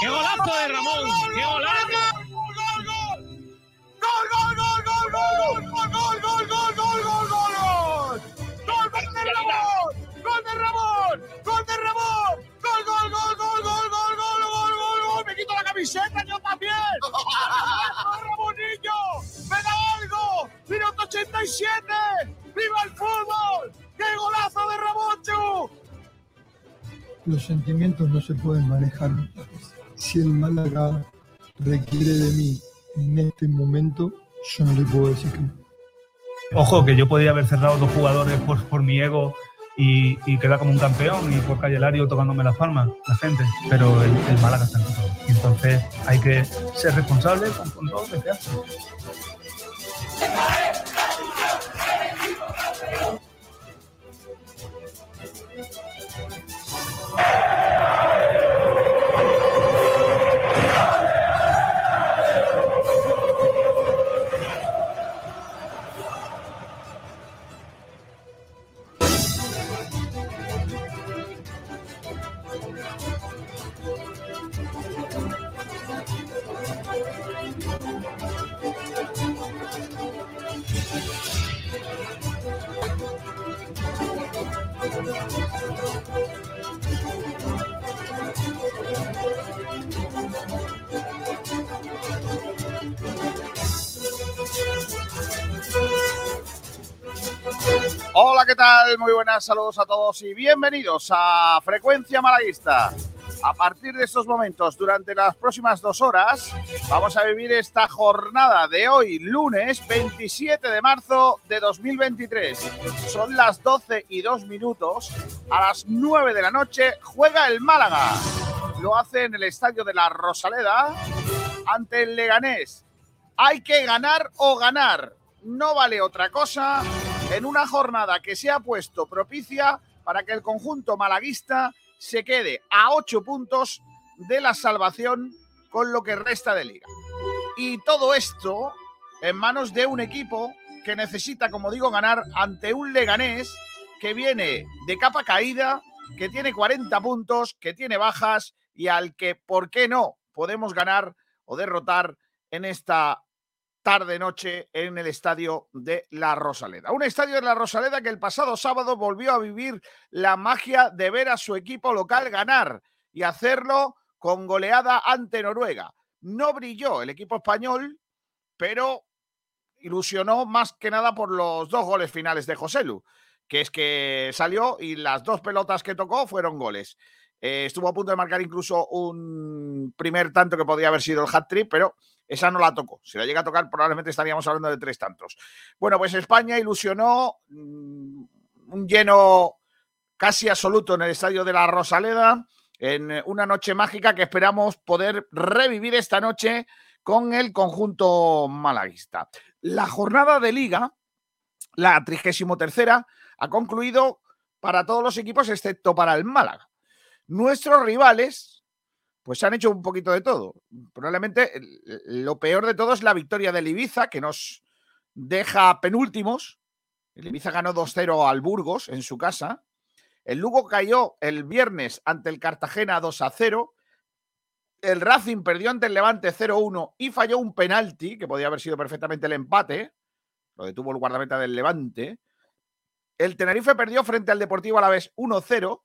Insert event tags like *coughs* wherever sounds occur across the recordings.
¡Qué golazo de Ramón! ¡Qué golazo! camiseta yo también. Ramonillo, me da algo. Minuto 87. ¡Viva el fútbol! ¡Qué golazo de Ramonchu! Los sentimientos no se pueden manejar. Si el Málaga requiere de mí en este momento, yo no le puedo decir que. Ojo, que yo podía haber cerrado dos jugadores por, por mi ego y, y quedar como un campeón y por Calle Lario tocándome las palmas, la gente. Pero el, Málaga está en todo. Entonces hay que ser responsable con, con todo lo que se. Tal? Muy buenas, saludos a todos y bienvenidos a Frecuencia Malaguista. A partir de estos momentos, durante las próximas dos horas, vamos a vivir esta jornada de hoy, lunes 27 de marzo de 2023. Son las 12 y 2 minutos. A las 9 de la noche juega el Málaga. Lo hace en el estadio de la Rosaleda ante el Leganés. Hay que ganar o ganar. No vale otra cosa en una jornada que se ha puesto propicia para que el conjunto malaguista se quede a ocho puntos de la salvación con lo que resta de liga. Y todo esto en manos de un equipo que necesita, como digo, ganar ante un Leganés que viene de capa caída, que tiene 40 puntos, que tiene bajas y al que, ¿por qué no?, podemos ganar o derrotar en esta tarde-noche en el estadio de La Rosaleda. Un estadio de La Rosaleda que el pasado sábado volvió a vivir la magia de ver a su equipo local ganar y hacerlo con goleada ante Noruega. No brilló el equipo español, pero ilusionó más que nada por los dos goles finales de Joselu, que es que salió y las dos pelotas que tocó fueron goles. Eh, estuvo a punto de marcar incluso un primer tanto que podría haber sido el hat-trick, pero esa no la tocó. Si la llega a tocar, probablemente estaríamos hablando de tres tantos. Bueno, pues España ilusionó mm, un lleno casi absoluto en el estadio de la Rosaleda, en eh, una noche mágica que esperamos poder revivir esta noche con el conjunto malaguista. La jornada de liga, la 33 ha concluido para todos los equipos excepto para el Málaga. Nuestros rivales, pues han hecho un poquito de todo. Probablemente lo peor de todo es la victoria del Ibiza, que nos deja penúltimos. El Ibiza ganó 2-0 al Burgos en su casa. El Lugo cayó el viernes ante el Cartagena 2-0. El Racing perdió ante el Levante 0-1 y falló un penalti, que podía haber sido perfectamente el empate. Lo detuvo el guardameta del Levante. El Tenerife perdió frente al Deportivo Alavés 1-0.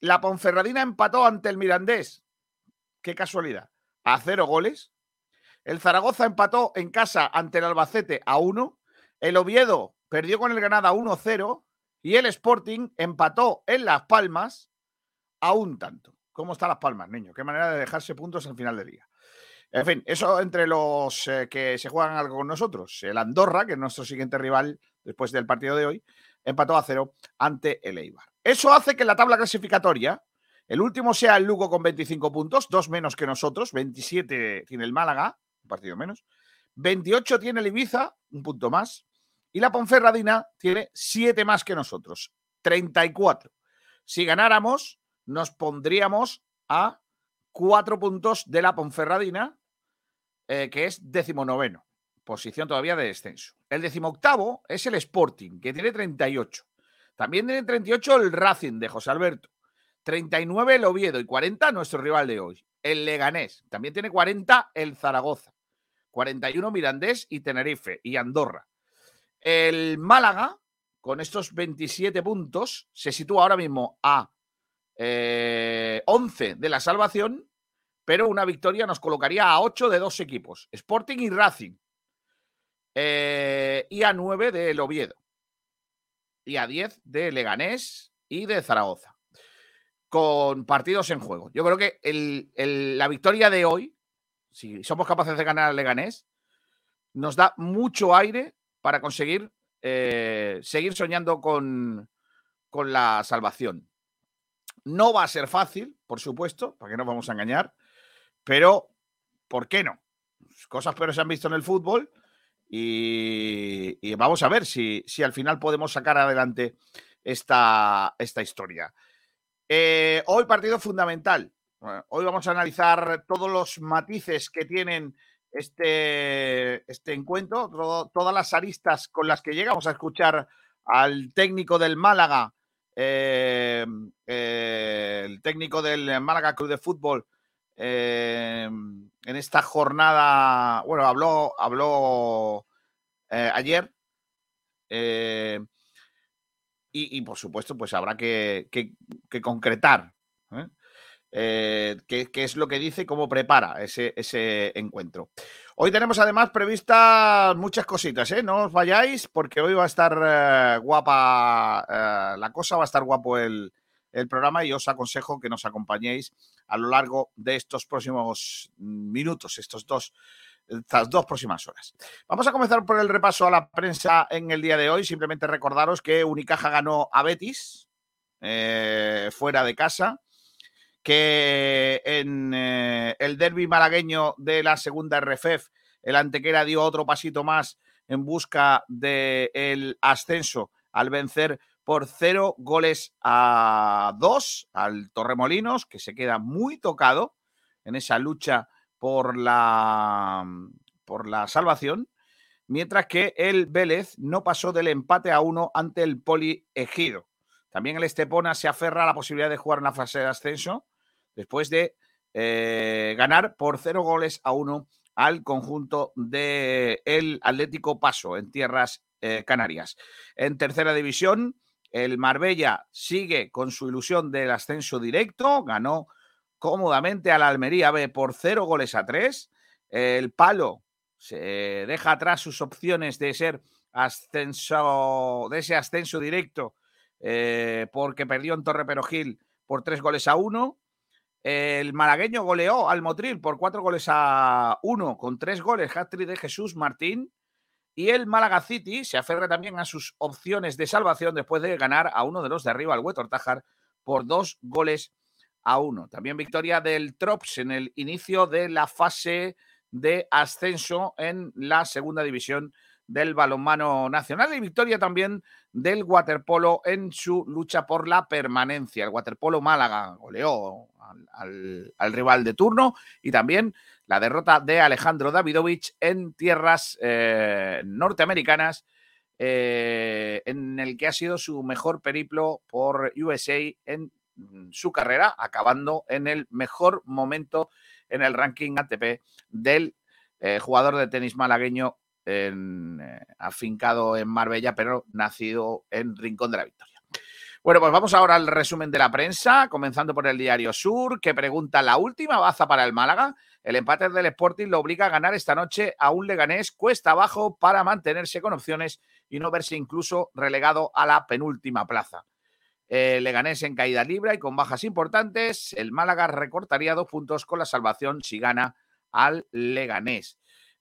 La Ponferradina empató ante el Mirandés. Qué casualidad. A cero goles. El Zaragoza empató en casa ante el Albacete a uno. El Oviedo perdió con el Granada 1-0. Y el Sporting empató en Las Palmas a un tanto. ¿Cómo están Las Palmas, niño? Qué manera de dejarse puntos al final del día. En fin, eso entre los eh, que se juegan algo con nosotros. El Andorra, que es nuestro siguiente rival después del partido de hoy, empató a cero ante el Eibar. Eso hace que la tabla clasificatoria el último sea el Lugo con 25 puntos, dos menos que nosotros, 27 tiene el Málaga, un partido menos, 28 tiene el Ibiza, un punto más, y la Ponferradina tiene 7 más que nosotros, 34. Si ganáramos, nos pondríamos a 4 puntos de la Ponferradina, eh, que es decimonoveno, posición todavía de descenso. El decimoctavo es el Sporting, que tiene 38. También tiene 38 el Racing de José Alberto. 39 el Oviedo y 40 nuestro rival de hoy, el Leganés. También tiene 40 el Zaragoza, 41 Mirandés y Tenerife y Andorra. El Málaga, con estos 27 puntos, se sitúa ahora mismo a 11 eh, de la salvación, pero una victoria nos colocaría a 8 de dos equipos, Sporting y Racing, eh, y a 9 del Oviedo, y a 10 de Leganés y de Zaragoza, con partidos en juego. Yo creo que la victoria de hoy, si somos capaces de ganar al Leganés, nos da mucho aire para conseguir eh, seguir soñando con, con la salvación. No va a ser fácil, por supuesto, para que no vamos a engañar, pero ¿por qué no? Cosas peores se han visto en el fútbol y, vamos a ver si, si, al final podemos sacar adelante esta, esta historia. Eh, hoy partido fundamental. Hoy vamos a analizar todos los matices que tienen este, este encuentro, todas las aristas con las que llegamos a escuchar al técnico del Málaga, eh, eh, el técnico del Málaga Club de Fútbol, en esta jornada, bueno, habló, habló ayer. Y, por supuesto, pues habrá que, que concretar eh, qué, es lo que dice y cómo prepara ese, ese, encuentro. Hoy tenemos además previstas muchas cositas, ¿eh? No os vayáis porque hoy va a estar eh, guapa eh, la cosa, va a estar guapo el, el, programa y os aconsejo que nos acompañéis a lo largo de estos próximos minutos, estos dos, estas dos próximas horas. Vamos a comenzar por el repaso a la prensa en el día de hoy. Simplemente recordaros que Unicaja ganó a Betis fuera de casa que en eh, el derby malagueño de la segunda RFEF, el Antequera dio otro pasito más en busca del ascenso al vencer por cero goles a dos al Torremolinos, que se queda muy tocado en esa lucha por la, por la salvación, mientras que el Vélez no pasó del empate a uno ante el Poli Ejido. También el Estepona se aferra a la posibilidad de jugar en la fase de ascenso después de eh, ganar por cero goles a uno al conjunto del el Atlético Paso en tierras eh, canarias. En tercera división, el Marbella sigue con su ilusión del ascenso directo, ganó cómodamente a la Almería B por cero goles a tres. El Palo se deja atrás sus opciones de ser ascenso, de ese ascenso directo, eh, porque perdió en Torre Perojil por tres goles a uno. El malagueño goleó al Motril por cuatro goles a uno, con tres goles, hat de Jesús Martín. Y el Málaga City se aferra también a sus opciones de salvación después de ganar a uno de los de arriba, al Huetor Tajar, por dos goles a uno. También victoria del Trops en el inicio de la fase de ascenso en la segunda división del balonmano nacional y victoria también del waterpolo en su lucha por la permanencia. El waterpolo Málaga goleó al, rival de turno y también la derrota de Alejandro Davidovich en tierras eh, norteamericanas, eh, en el que ha sido su mejor periplo por USA en su carrera, acabando en el mejor momento en el ranking ATP del eh, jugador de tenis malagueño afincado en Marbella, pero nacido en Rincón de la Victoria. Bueno, pues vamos ahora al resumen de la prensa, comenzando por el diario Sur, que pregunta la última baza para el Málaga. El empate del Sporting lo obliga a ganar esta noche a un Leganés cuesta abajo para mantenerse con opciones y no verse incluso relegado a la penúltima plaza. El Leganés en caída libre y con bajas importantes. El Málaga recortaría dos puntos con la salvación si gana al Leganés.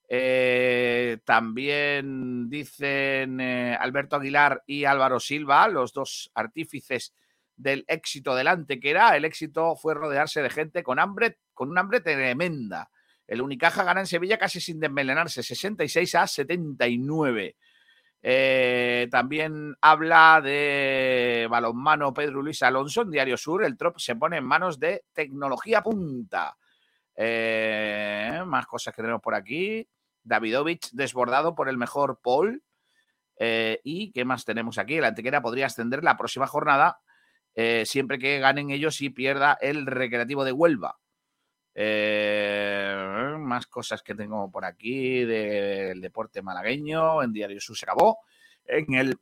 Eh, también dicen eh, Alberto Aguilar y Álvaro Silva, los dos artífices del éxito delante que era. El éxito fue rodearse de gente con hambre, con un hambre tremenda. El Unicaja gana en Sevilla casi sin desmelenarse, 66 a 79. Eh, también habla de balonmano Pedro Luis Alonso en Diario Sur. El trop se pone en manos de tecnología punta. más cosas que tenemos por aquí. Davidovich desbordado por el mejor Paul. Eh, ¿Y qué más tenemos aquí? El Antequera podría ascender la próxima jornada eh, siempre que ganen ellos y pierda el Recreativo de Huelva. Eh, más cosas que tengo por aquí del deporte malagueño. En Diario Sur se acabó. En el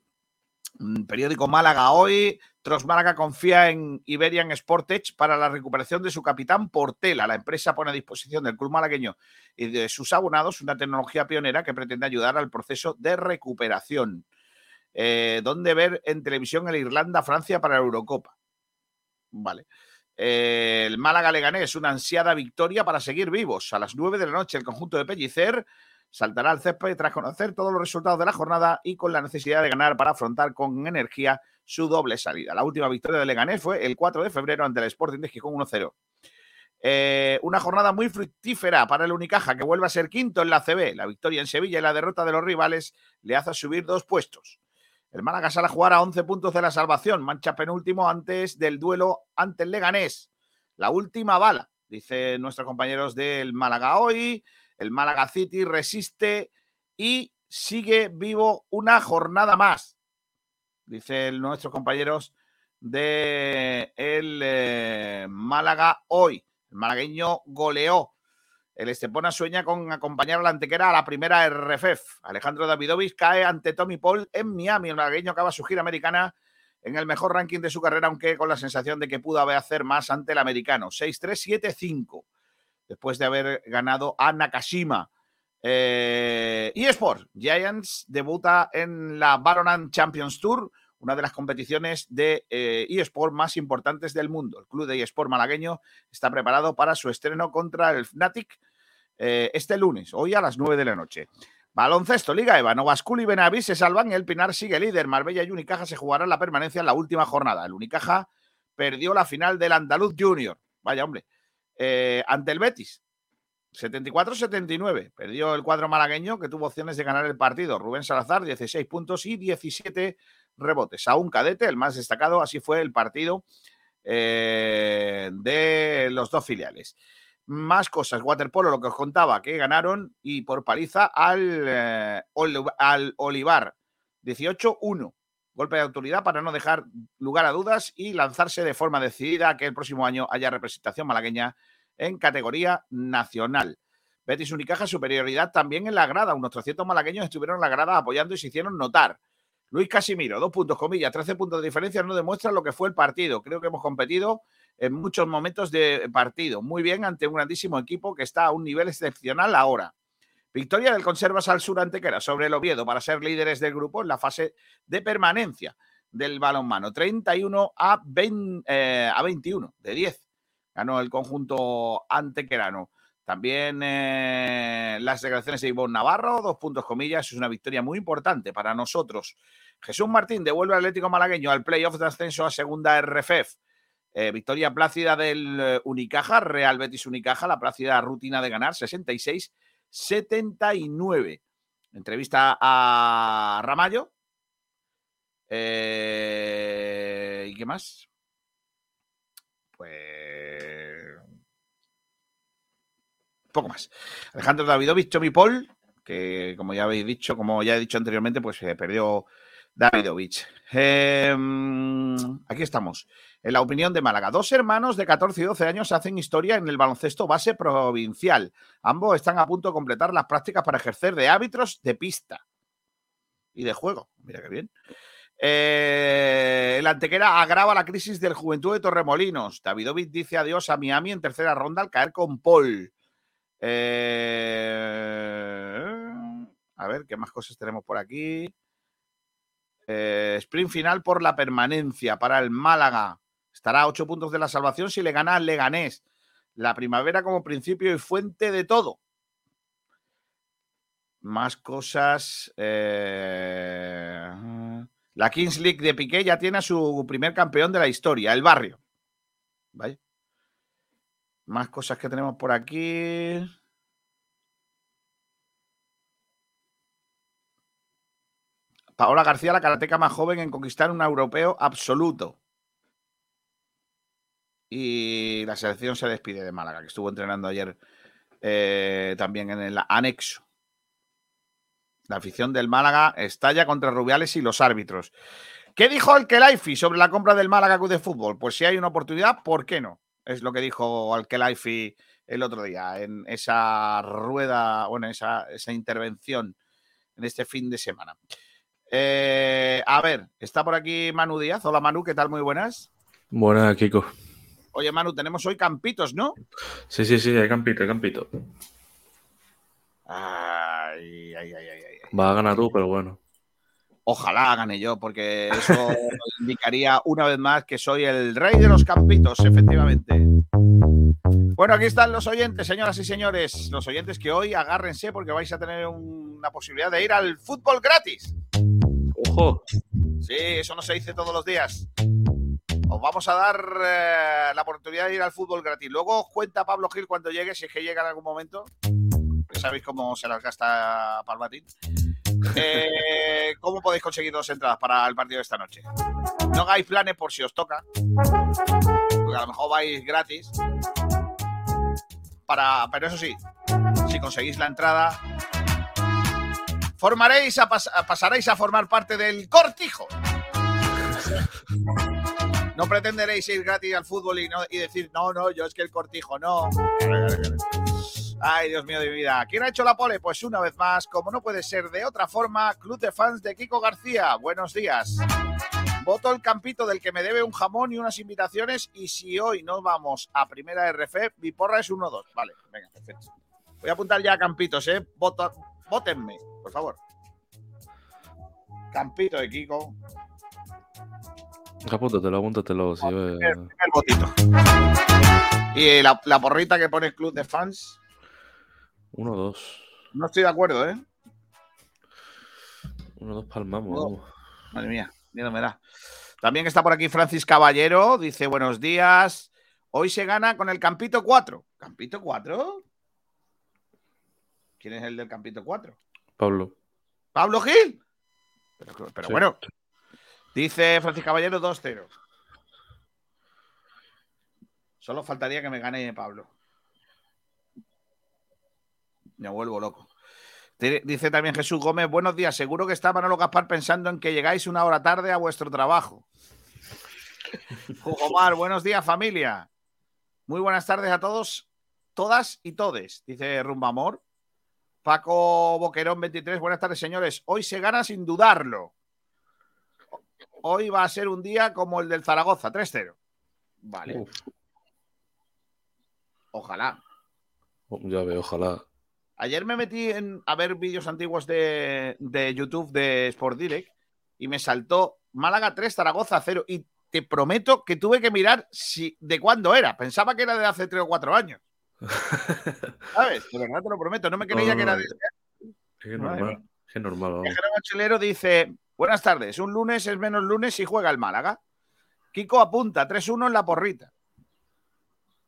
mm, periódico Málaga hoy, Tros Málaga confía en Iberian Sportage para la recuperación de su capitán Portela. La empresa pone a disposición del club malagueño y de sus abonados una tecnología pionera que pretende ayudar al proceso de recuperación. Eh, ¿Dónde ver en televisión el Irlanda-Francia para la Eurocopa? Vale. El Málaga Leganés, una ansiada victoria para seguir vivos. A las 9 de la noche, el conjunto de Pellicer saltará al césped tras conocer todos los resultados de la jornada y con la necesidad de ganar para afrontar con energía su doble salida. La última victoria de Leganés fue el 4 de febrero ante el Sporting de Gijón 1-0. Eh, una jornada muy fructífera para el Unicaja, que vuelve a ser quinto en la CB. La victoria en Sevilla y la derrota de los rivales le hace subir dos puestos. El Málaga sale a jugar a 11 puntos de la salvación, mancha penúltimo antes del duelo ante el Leganés. La última bala, dice nuestros compañeros del Málaga hoy. El Málaga City resiste y sigue vivo una jornada más, dice nuestros compañeros de eh, Málaga hoy. El malagueño goleó el Estepona sueña con acompañar a la antequera a la primera RFF. Alejandro Davidovich cae ante Tommy Paul en Miami. El malagueño acaba su gira americana en el mejor ranking de su carrera, aunque con la sensación de que pudo hacer más ante el americano. 6-3-7-5. Después de haber ganado a Nakashima. Eh, eSport. Giants debuta en la Baronan Champions Tour, una de las competiciones de eh, eSport más importantes del mundo. El club de eSport malagueño está preparado para su estreno contra el Fnatic eh, este lunes, hoy a las 9 de la noche. Baloncesto, Liga Eva, Novascul y Benavis se salvan. El Pinar sigue líder. Marbella y Unicaja se jugarán la permanencia en la última jornada. El Unicaja perdió la final del Andaluz Junior. Vaya, hombre. Eh, ante el Betis. 74-79. Perdió el cuadro malagueño que tuvo opciones de ganar el partido. Rubén Salazar, 16 puntos y 17 rebotes. A un cadete, el más destacado. Así fue el partido eh, de los dos filiales. Más cosas, waterpolo, lo que os contaba, que ganaron y por paliza al, eh, al Olivar. 18-1. Golpe de autoridad para no dejar lugar a dudas y lanzarse de forma decidida a que el próximo año haya representación malagueña en categoría nacional. Betis Unicaja, superioridad también en la grada. Unos 300 malagueños estuvieron en la grada apoyando y se hicieron notar. Luis Casimiro, dos puntos, comillas, 13 puntos de diferencia, no demuestra lo que fue el partido. Creo que hemos competido en muchos momentos de partido. Muy bien ante un grandísimo equipo que está a un nivel excepcional ahora. Victoria del Conservas al Sur era sobre el Oviedo para ser líderes del grupo en la fase de permanencia del balonmano. 31 a, 20, eh, a 21 de 10 ganó el conjunto antequerano. También eh, las declaraciones de Ivonne Navarro, dos puntos comillas, es una victoria muy importante para nosotros. Jesús Martín devuelve al Atlético Malagueño al playoff de ascenso a segunda RFF. Eh, victoria plácida del eh, Unicaja, Real Betis Unicaja, la plácida rutina de ganar, 66-79. Entrevista a Ramallo. Eh, ¿Y qué más? Pues. Poco más. Alejandro Davidovich, Tommy Paul, que como ya habéis dicho, como ya he dicho anteriormente, pues se perdió Davidovich. Em, aquí estamos. En la opinión de Málaga, dos hermanos de 14 y 12 años hacen historia en el baloncesto base provincial. Ambos están a punto de completar las prácticas para ejercer de árbitros de pista y de juego. Mira qué bien. Eh, el Antequera agrava la crisis del Juventud de Torremolinos. Davidovich dice adiós a Miami en tercera ronda al caer con Paul. Eh, a ver, ¿qué más cosas tenemos por aquí? Eh, sprint final por la permanencia para el Málaga. Estará a ocho puntos de la salvación si le gana al Leganés. La primavera como principio y fuente de todo. Más cosas. Eh, la Kings League de Piqué ya tiene a su primer campeón de la historia, el barrio. Más cosas que tenemos por aquí. Paola García, la karateca más joven en conquistar un europeo absoluto. Y la selección se despide de Málaga, que estuvo entrenando ayer eh, también en el anexo. La afición del Málaga estalla contra Rubiales y los árbitros. ¿Qué dijo Alkelaifi sobre la compra del Málaga Club de Fútbol? Pues si hay una oportunidad, ¿por qué no? Es lo que dijo Alkelaifi el otro día en esa rueda, bueno, esa, esa intervención en este fin de semana. Eh, a ver, está por aquí Manu Díaz. Hola Manu, ¿qué tal? Muy buenas. Buenas, Kiko. Oye Manu, tenemos hoy campitos, ¿no? Sí, sí, sí, hay campito, hay campito. Ay, ay, ay, ay, ay. Va a ganar tú, pero bueno. Ojalá gane yo, porque eso *laughs* indicaría una vez más que soy el rey de los campitos, efectivamente. Bueno, aquí están los oyentes, señoras y señores. Los oyentes que hoy agárrense porque vais a tener una posibilidad de ir al fútbol gratis. ¡Ojo! Sí, eso no se dice todos los días. Os vamos a dar eh, la oportunidad de ir al fútbol gratis. Luego os cuenta Pablo Gil cuando llegue, si es que llega en algún momento. Ya sabéis cómo se las gasta Palmatín. *laughs* Eh, ¿Cómo podéis conseguir dos entradas para el partido de esta noche? No hagáis planes por si os toca. Porque a lo mejor vais gratis. Para, pero eso sí, si conseguís la entrada, formaréis a pas- pasaréis a formar parte del cortijo. *laughs* No pretenderéis ir gratis al fútbol y, decir, no, no, yo es que el cortijo, no. Ay, Dios mío de mi vida. ¿Quién ha hecho la pole? Pues una vez más, como no puede ser de otra forma, Club de Fans de Kiko García. Buenos días. Voto el campito del que me debe un jamón y unas invitaciones. Y si hoy no vamos a primera RF, mi porra es 1-2. Vale, venga, perfecto. Voy a apuntar ya a campitos, ¿eh? Votenme, por favor. Campito de Kiko. Apúntatelo, apúntatelo. Si ve- El votito. Y la, la porrita que pone Club de Fans. Uno, dos. No estoy de acuerdo, ¿eh? Uno, dos palmamos. Madre mía, miedo me da. También está por aquí Francis Caballero, dice buenos días. Hoy se gana con el Campito 4. ¿Campito 4? ¿Quién es el del Campito 4? Pablo. ¿Pablo Gil? Pero, pero Sí. bueno, dice Francis Caballero 2-0. Solo faltaría que me gane Pablo. Me vuelvo loco. Dice también Jesús Gómez, buenos días. Seguro que está Manolo Gaspar pensando en que llegáis una hora tarde a vuestro trabajo. *laughs* Omar, buenos días, familia. Muy buenas tardes a todos, todas y todes, dice Rumbamor. Paco Boquerón 23, buenas tardes, señores. Hoy se gana sin dudarlo. Hoy va a ser un día como el del Zaragoza, 3-0. Vale. Uf. Ojalá. Ya veo, ojalá. Ayer me metí en, a ver vídeos antiguos de, de YouTube de Sport Direct y me saltó Málaga 3, Zaragoza 0. Y te prometo que tuve que mirar si, de cuándo era. Pensaba que era de hace 3 o 4 años. *laughs* ¿Sabes? De verdad te lo prometo. No me creía No, que no, era de. Es que normal. Es que normal. Viajero Mochilero dice: Buenas tardes. Un lunes es menos lunes si juega el Málaga. Kiko apunta 3-1 en la porrita.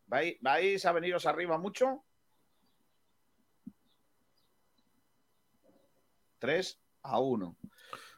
¿Vais, a veniros arriba mucho? 3 a 1.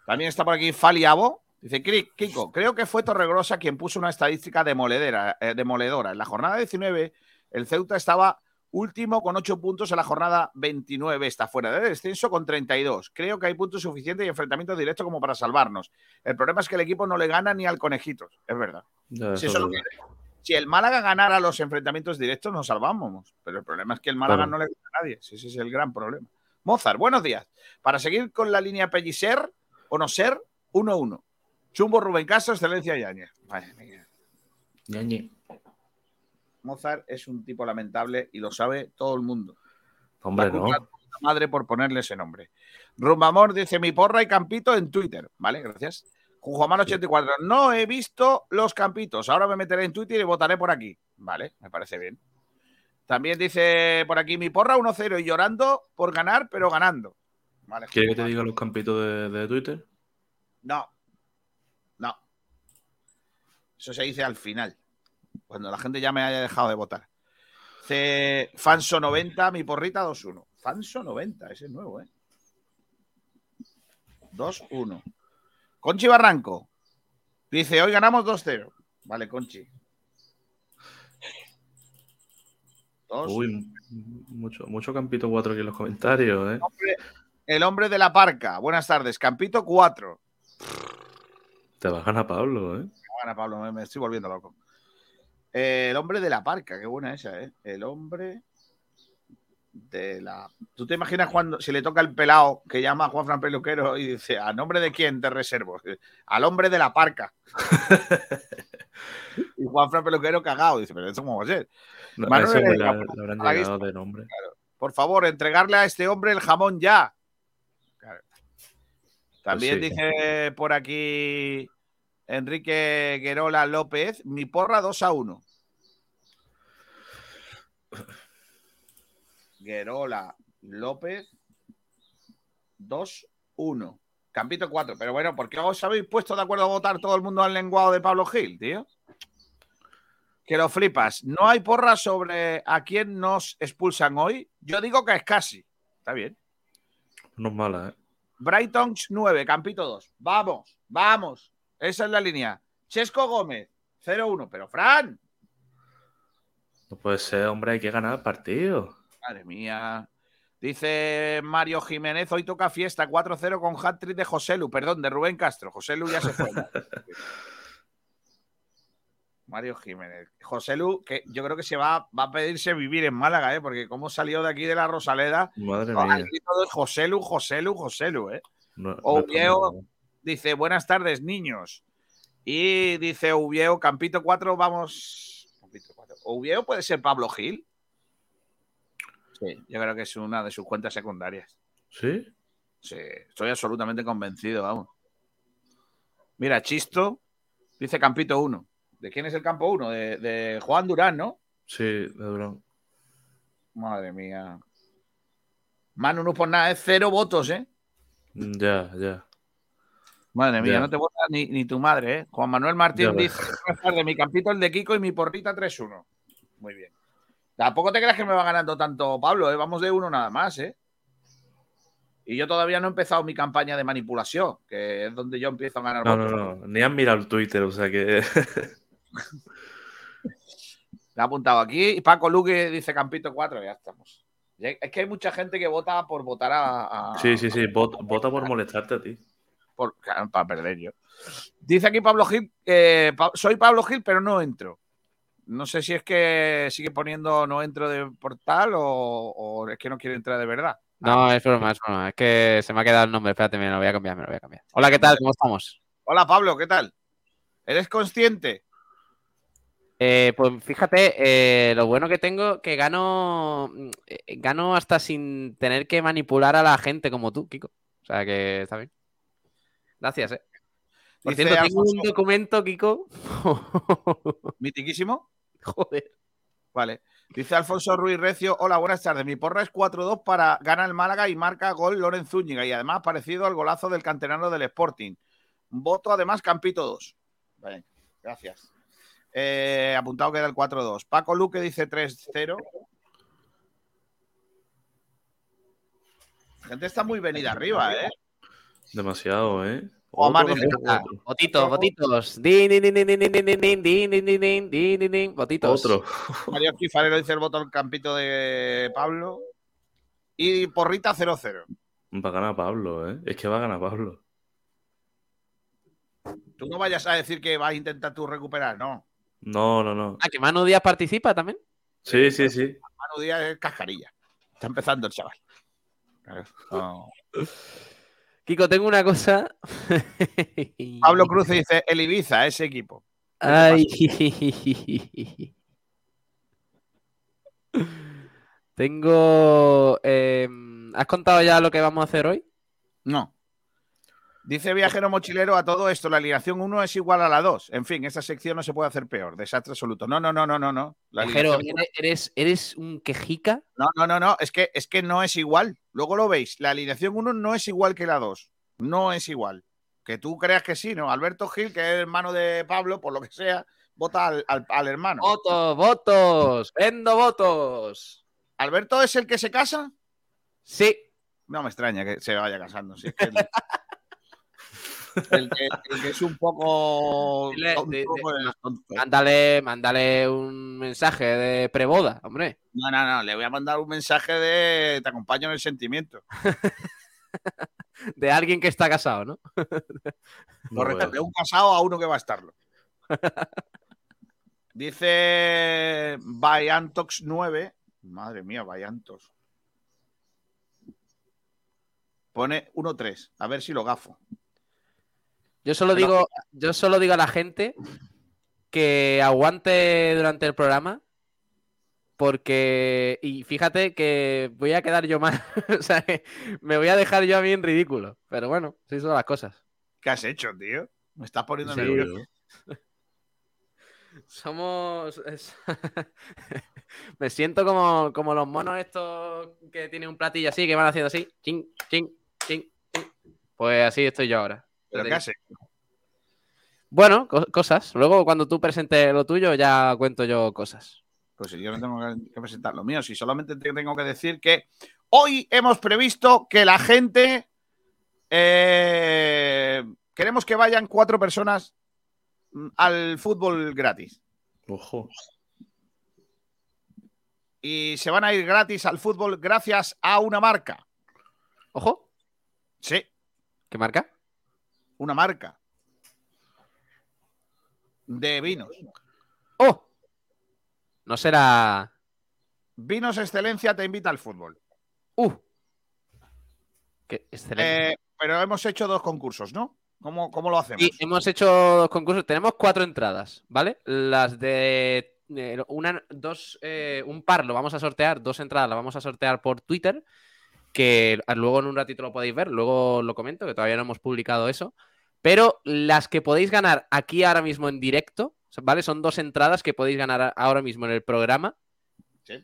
También está por aquí Faliabo. Dice "Cri- Kiko, creo que fue Torregrosa quien puso una estadística eh, demoledora. En la jornada 19, el Ceuta estaba último con 8 puntos en la jornada 29. Está fuera de descenso con 32. Creo que hay puntos suficientes y enfrentamientos directos como para salvarnos. El problema es que el equipo no le gana ni al Conejitos. Es verdad. Si, eso eso es lo verdad. que- si el Málaga ganara los enfrentamientos directos, nos salvamos. Pero el problema es que el Málaga Claro. no le gana a nadie. Sí, ese es el gran problema. Mozart, buenos días. Para seguir con la línea Pellicer o no ser, 1-1. Chumbo Rubén Castro, excelencia Yañez. Madre mía. Ñañi. Mozart es un tipo lamentable y lo sabe todo el mundo. Hombre, La no. madre por ponerle ese nombre. Rumbamor dice mi porra y campito en Twitter. Vale, gracias. Jujuamán84. No he visto los campitos. Ahora me meteré en Twitter y votaré por aquí. Vale, me parece bien. También dice por aquí mi porra 1-0 y llorando por ganar, pero ganando. Vale, ¿Quieres que te diga los campitos de, de Twitter? No. No. Eso se dice al final. Cuando la gente ya me haya dejado de votar. Dice Fanso 90, mi porrita 2-1. Fanso 90, ese es nuevo, ¿eh? 2-1. Conchi Barranco. Dice, hoy ganamos 2-0. Vale, Conchi. Dos. Uy, mucho, mucho campito 4 aquí en los comentarios, ¿eh? El hombre de la parca. Buenas tardes. Campito 4. Te va a ganar Pablo, ¿eh? Me gana Pablo, me, me estoy volviendo loco. Eh, el hombre de la parca, qué buena esa, ¿eh? El hombre de la. ¿Tú te imaginas cuando si le toca el pelado que llama a Juan Fran Peluquero y dice, ¿a nombre de quién te reservo? Al hombre de la parca. *laughs* y Juan Fran Peluquero cagado. Dice, pero ¿esto cómo va a ser? No, Manuel le, Malaguista. llegado de nombre. Por favor, entregarle a este hombre el jamón ya. Claro. También Pues sí. dice por aquí Enrique Guerola López, mi porra 2 a 1. Guerola López 2 1. Campito 4. Pero bueno, ¿por qué os habéis puesto de acuerdo a votar todo el mundo al lenguado de Pablo Gil, tío? Que lo flipas. No hay porra sobre a quién nos expulsan hoy. Yo digo que es casi. Está bien. No es mala, ¿eh? Brighton 9, Campito 2. Vamos, vamos. Esa es la línea. Chesco Gómez 0-1. Pero Fran, No puede ser, hombre, hay que ganar el partido. madre mía. Dice Mario Jiménez, hoy toca fiesta 4-0 con hat-trick de Joselu, perdón, de Rubén Castro. Joselu ya se fue. *laughs* Mario Jiménez. Joselu, que yo creo que se va, va a pedirse vivir en Málaga, ¿eh? porque como salió de aquí de la Rosaleda, Madre mía. grito de Joselu, Joselu, Joselu, ¿eh? No- no Oviedo. es por nada. Dice, buenas tardes, niños. Y dice Uvieo, Campito 4, vamos. Campito 4. Uvieo puede ser Pablo Gil. Sí, yo creo que es una de sus cuentas secundarias. ¿Sí? Sí, estoy absolutamente convencido, vamos. Mira, Chisto dice Campito 1. ¿De quién es el campo 1? De, de Juan Durán, ¿no? Sí, de Durán. Madre mía. Manu, no por nada, es cero votos, ¿eh? Ya, ya. Madre mía, no te vota ni, ni tu madre, ¿eh? Juan Manuel Martín Ya dice: tardes, mi campito el de Kiko y mi porrita 3-1. Muy bien. Tampoco te creas que me va ganando tanto Pablo, ¿eh? Vamos de uno nada más, ¿eh? Y yo todavía no he empezado mi campaña de manipulación, que es donde yo empiezo a ganar No, no, votos. no. Ni han mirado el Twitter, o sea que. *laughs* Me ha apuntado aquí. Y Paco Luque dice Campito 4, ya estamos. Es que hay mucha gente que vota por votar a. a- Sí, sí, sí. Vota, vota por molestarte a ti. Por- claro, para perder yo. Dice aquí Pablo Gil, eh, Pa- soy Pablo Gil, pero no entro. No sé si es que sigue poniendo no entro de portal o, o es que no quiere entrar de verdad. No, es broma, es broma. Es que se me ha quedado el nombre. Espérate, me lo voy a cambiar, me lo voy a cambiar. Hola, ¿qué tal? ¿Cómo estamos? Hola Pablo, ¿qué tal? ¿Eres consciente? Eh, pues fíjate, eh, lo bueno que tengo que gano, eh, gano hasta sin tener que manipular a la gente como tú, Kiko. O sea que está bien. Gracias, eh. Por Dice cierto, tengo un documento, Kiko. *laughs* ¿Mitiquísimo? Joder. Vale. Dice Alfonso Ruiz Recio, hola, buenas tardes. Mi porra es 4-2 para ganar el Málaga y marca gol Loren Zúñiga y además parecido al golazo del canterano del Sporting. Voto además Campito 2. Vale, gracias. Eh, apuntado queda el 4-2. Paco Luque dice 3-0. La gente está muy venida arriba, ¿eh? Demasiado, ¿eh? Dice- campo, otro. Votitos, votitos. Din, din, din, din, din, din, din, din, din, din, din, din, din, din, din. Votitos. Otro. Mario Esquifarero dice el voto al Campito de Pablo. Y Porrita 0-0. Va a ganar Pablo, ¿eh? Es que va a ganar Pablo. Tú no vayas a decir que vas a intentar tú recuperar, no. No, no, no. Ah, que Manu Díaz participa también. Sí, sí, sí. Manu Díaz es cascarilla. Está empezando el chaval. Claro, no. Kiko, tengo una cosa. *laughs* Pablo Cruz dice el Ibiza, ese equipo. Ay. *laughs* Tengo. em, ¿Has contado ya lo que vamos a hacer hoy? No. Dice Viajero Mochilero a todo esto, la alineación 1 es igual a la 2. En fin, esa sección no se puede hacer peor. Desastre absoluto. No, no, no, no, no, no. Viajero, alineación- ¿eres, eres, eres un quejica? No, no, no, no. Es que, es que no es igual. Luego lo veis. La alineación 1 no es igual que la 2. No es igual. Que tú creas que sí, ¿no? Alberto Gil, que es hermano de Pablo, por lo que sea, vota al, al- al hermano. ¡Votos, votos! ¡Vendo votos! ¿Alberto es el que se casa? Sí. No me extraña que se vaya casando. si es que *laughs* el, que, el que es un poco. Dile- tonto, de- de- pues, tonto. Mándale, mándale un mensaje de preboda, hombre. No, no, no. Le voy a mandar un mensaje de te acompaño en el sentimiento. *laughs* de alguien que está casado, ¿no? No Correcto, veo. de un casado a uno que va a estarlo. *laughs* Dice Bayantox 9. Madre mía, Bayantox. Pone 1-3. A ver si lo gafo. Yo solo Pero- digo, yo solo digo a la gente que aguante durante el programa. Porque, y fíjate que voy a quedar yo mal. *laughs* o sea, que me voy a dejar yo a mí en ridículo. Pero bueno, sí son las cosas. ¿Qué has hecho, tío? Me estás poniendo Sí. nervioso. *laughs* Somos. es- *laughs* Me siento como, como los monos estos que tienen un platillo así, que van haciendo así. Chin, chin, chin, chin. Pues así estoy yo ahora. ¿Pero qué? Bueno, co- cosas. Luego, cuando tú presentes lo tuyo, ya cuento yo cosas. Pues si yo no tengo que- que presentar lo mío, si solamente te tengo que decir que hoy hemos previsto que la gente. eh, queremos que vayan cuatro personas mm, al fútbol gratis. Ojo. Y se van a ir gratis al fútbol gracias a una marca. Ojo, Sí, ¿qué marca? Una marca. De vinos. ¡Oh! No será. Vinos Excelencia te invita al fútbol. ¡Uh! Qué excelente. Eh, pero hemos hecho dos concursos, ¿no? ¿Cómo, cómo lo hacemos? Hemos hecho dos concursos. Tenemos cuatro entradas, ¿vale? Las de. eh, una, dos, eh, un par lo vamos a sortear, dos entradas las vamos a sortear por Twitter, que luego en un ratito lo podéis ver, luego lo comento, que todavía no hemos publicado eso. Pero las que podéis ganar aquí ahora mismo en directo, ¿vale? Son dos entradas que podéis ganar ahora mismo en el programa. Sí.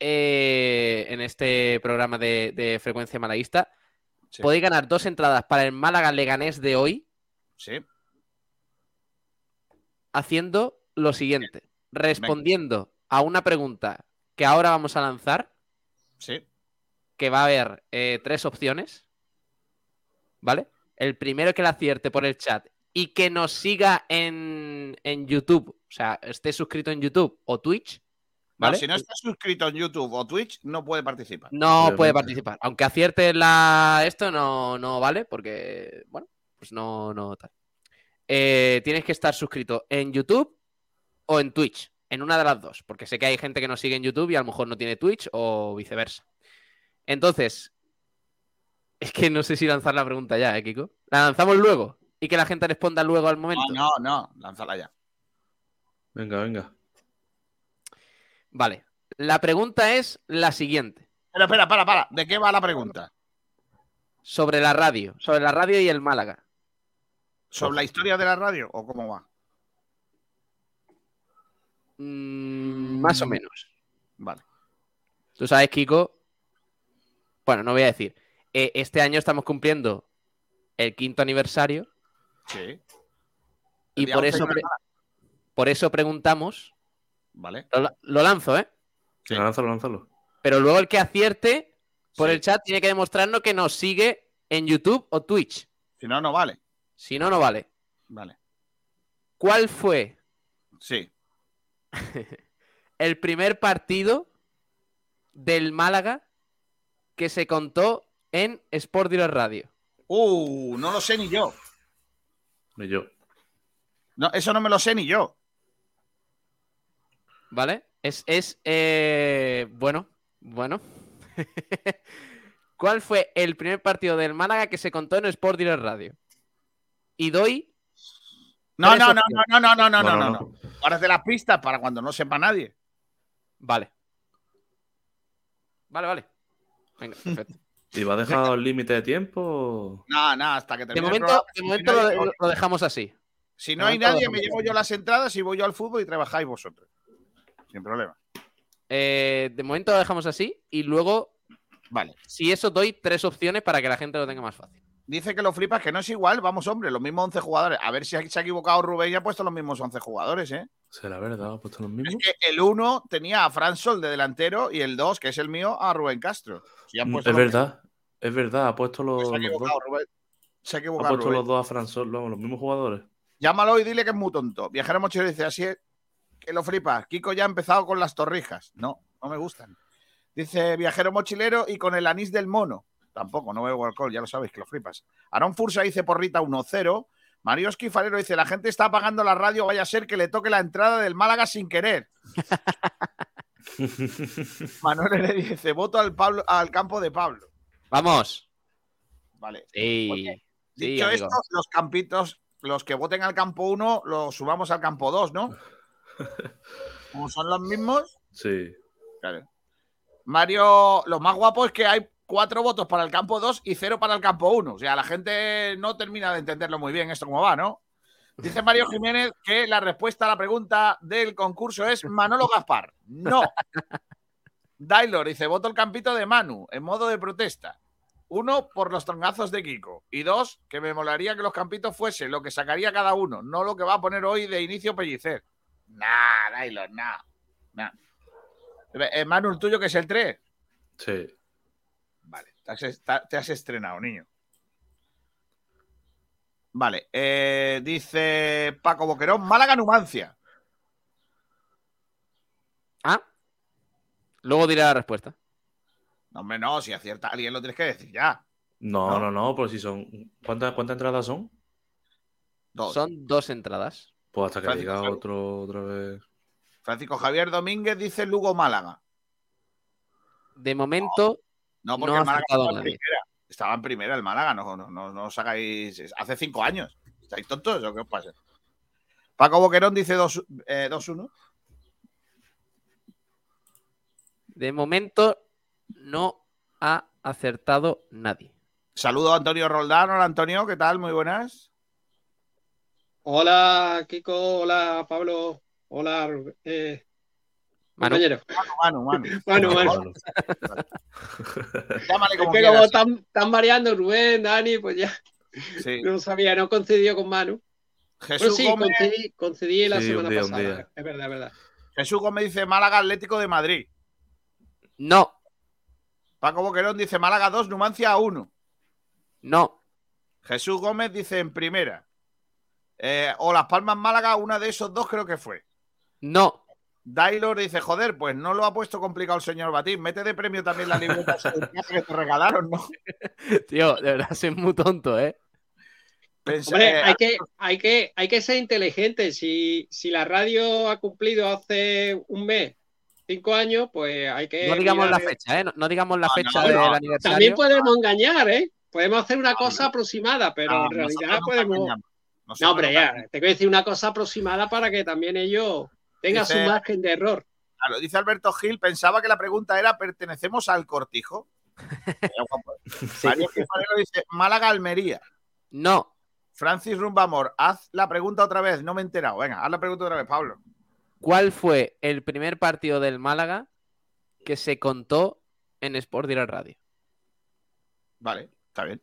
Eh, en este programa de, de frecuencia malaguista. Sí. Podéis ganar dos entradas para el Málaga Leganés de hoy Sí. haciendo lo siguiente, respondiendo a una pregunta que ahora vamos a lanzar, Sí. que va a haber eh, tres opciones, ¿vale? El primero que la acierte por el chat y que nos siga en, en YouTube, o sea, esté suscrito en YouTube o Twitch, No, ¿vale? si no estás suscrito en YouTube o Twitch, no puede participar. No puede participar. Aunque acierte la... esto, no, no vale, porque, bueno, pues no, no tal. Eh, tienes que estar suscrito en YouTube o en Twitch, en una de las dos, porque sé que hay gente que nos sigue en YouTube y a lo mejor no tiene Twitch o viceversa. Entonces, es que no sé si lanzar la pregunta ya, ¿eh, Kiko? La lanzamos luego y que la gente responda luego al momento. No, no, no, lánzala ya. Venga, venga. Vale. La pregunta es la siguiente. Pero espera, para, para. ¿De qué va la pregunta? Sobre la radio. Sobre la radio y el Málaga. ¿Sobre la historia de la radio o cómo va? Mm, más o menos. Vale. Tú sabes, Kiko. Bueno, no voy a decir. Eh, este año estamos cumpliendo el quinto aniversario Sí. y por 11 eso, por eso preguntamos. Vale. Lo, la- lo lanzo, ¿eh? Sí. Lánzalo, lánzalo. Pero luego el que acierte por Sí. el chat tiene que demostrarnos que nos sigue en YouTube o Twitch. Si no, no vale. Si no, no vale. Vale. ¿Cuál fue Sí. *laughs* el primer partido del Málaga que se contó en Sport Direct Radio? Uh, no lo sé ni yo. Ni yo. No, eso no me lo sé ni yo. ¿Vale? Es, es eh, bueno, bueno. *laughs* ¿Cuál fue el primer partido del Málaga que se contó en Sport Direct Radio? Y doy. No, no, no, no, no, no, no, no, No, no, no, no. Ahora es de las pistas para cuando no sepa nadie. Vale. Vale, vale. Venga, perfecto. ¿Y va a dejar el límite de tiempo? No, no, hasta que De termine el momento, programa. de Si momento no lo, hay- lo- lo dejamos así. Si no hay nadie, me llevo yo las entradas y voy yo al fútbol y trabajáis vosotros. Sin problema. Eh, de momento lo dejamos así y luego, Vale. si eso, doy tres opciones para que la gente lo tenga más fácil. Dice que lo flipas, que no es igual. Vamos, hombre, los mismos 11 jugadores. A ver si se ha equivocado Rubén y ha puesto los mismos 11 jugadores, ¿eh? ¿Será verdad? ¿Ha puesto los Es mismos? que el 1 tenía a Fran Sol de delantero y el 2, que es el mío, a Rubén Castro. Si han Mm, puesto Es los verdad. Es verdad. Ha puesto los, se ha los dos. Rubén. Se ha Ha equivocado, puesto Rubén. los dos a François, vamos, los mismos jugadores. Llámalo y dile que es muy tonto. Viajero mochilero dice, así es, que lo flipas. Kiko ya ha empezado con las torrijas. No, no me gustan. Dice viajero mochilero y con el anís del mono. Tampoco, no bebo alcohol, ya lo sabéis que lo flipas. Aaron Fursa dice porrita 1-0. Mario Esquifalero dice, la gente está apagando la radio, vaya a ser que le toque la entrada del Málaga sin querer. *laughs* Manuel Heredia dice, voto al, Pablo, al campo de Pablo. Vamos. Vale. Sí. Sí, Dicho amigo. esto, los campitos, los que voten al campo 1, los subamos al campo 2, ¿no? *laughs* Como son los mismos, Sí. claro. Mario, lo más guapo es que hay cuatro votos para el campo 2 y cero para el campo 1. O sea, la gente no termina de entenderlo muy bien esto cómo va, ¿no? Dice Mario *laughs* Jiménez que la respuesta a la pregunta del concurso es Manolo Gaspar. No. *laughs* Dailor dice, voto el campito de Manu en modo de protesta. Uno, por los trongazos de Kiko. Y dos, que me molaría que los campitos fuese lo que sacaría cada uno, no lo que va a poner hoy de inicio Pellicer. Nah, Dailor, nah. nah. Eh, Manu, el tuyo que es el 3. Sí. Te has, ta- te has estrenado, niño. Vale, eh, dice Paco Boquerón, Málaga Numancia. Ah. Luego diré la respuesta. No, hombre, no, si acierta alguien lo tienes que decir ya. No, No. no, no, pues si son. ¿Cuántas, cuántas entradas son? Dos. Son dos entradas. Pues hasta que Francisco diga Javier. otro otra vez. Francisco Javier Domínguez dice Lugo Málaga. De momento, No, porque No el Málaga estaba en primera. Estaba en primera el Málaga, no, no, no, no os hagáis. Hace cinco años. ¿Estáis tontos o qué os pasa? Paco Boquerón dice 2-1. Eh, 2-1. de momento no ha acertado nadie. Saludo a Antonio Roldán. Hola Antonio, ¿qué tal? Muy buenas. Hola, Kiko. Hola, Pablo. Hola, eh, Manu. Manu, Manu. Manu, Manu. Manu. *laughs* Llámale Es como que quieras. como están, están variando Rubén, Dani, pues ya Sí. no sabía, no concedió con Manu. Pero Jesús, sí, Gómez, concedí, concedí la Sí, semana día, pasada. Es verdad, es verdad. Jesús Gómez dice Málaga Atlético de Madrid. no, Paco Boquerón dice Málaga 2, Numancia 1. no, Jesús Gómez dice en primera. Eh, o Las Palmas Málaga, una de esos dos creo que fue. no. Dailor dice, joder, pues no lo ha puesto complicado el señor Batín. Mete de premio también la libreta que te regalaron, ¿no? *laughs* Tío, de verdad soy muy tonto, ¿eh? Pensé- Hombre, eh, hay que, hay que, hay que ser inteligente. Si, si la radio ha cumplido hace un mes, cinco años, pues hay que. No digamos la mirar- fecha, ¿eh? No, no digamos la No, fecha no, del no. aniversario. También podemos engañar, ¿eh? Podemos hacer una No, cosa no. aproximada, pero no, en realidad podemos. No, hombre, ya, te quiero decir una cosa aproximada para que también ellos tengan Dice- su margen de error. Claro, dice Alberto Gil, pensaba que la pregunta era, ¿pertenecemos al cortijo? *laughs* Mario dice, Málaga Almería. No, Francis Rumbamor, haz la pregunta otra vez, no me he enterado. Venga, haz la pregunta otra vez, Pablo. ¿cuál fue el primer partido del Málaga que se contó en Sport Direct Radio? Vale, está bien.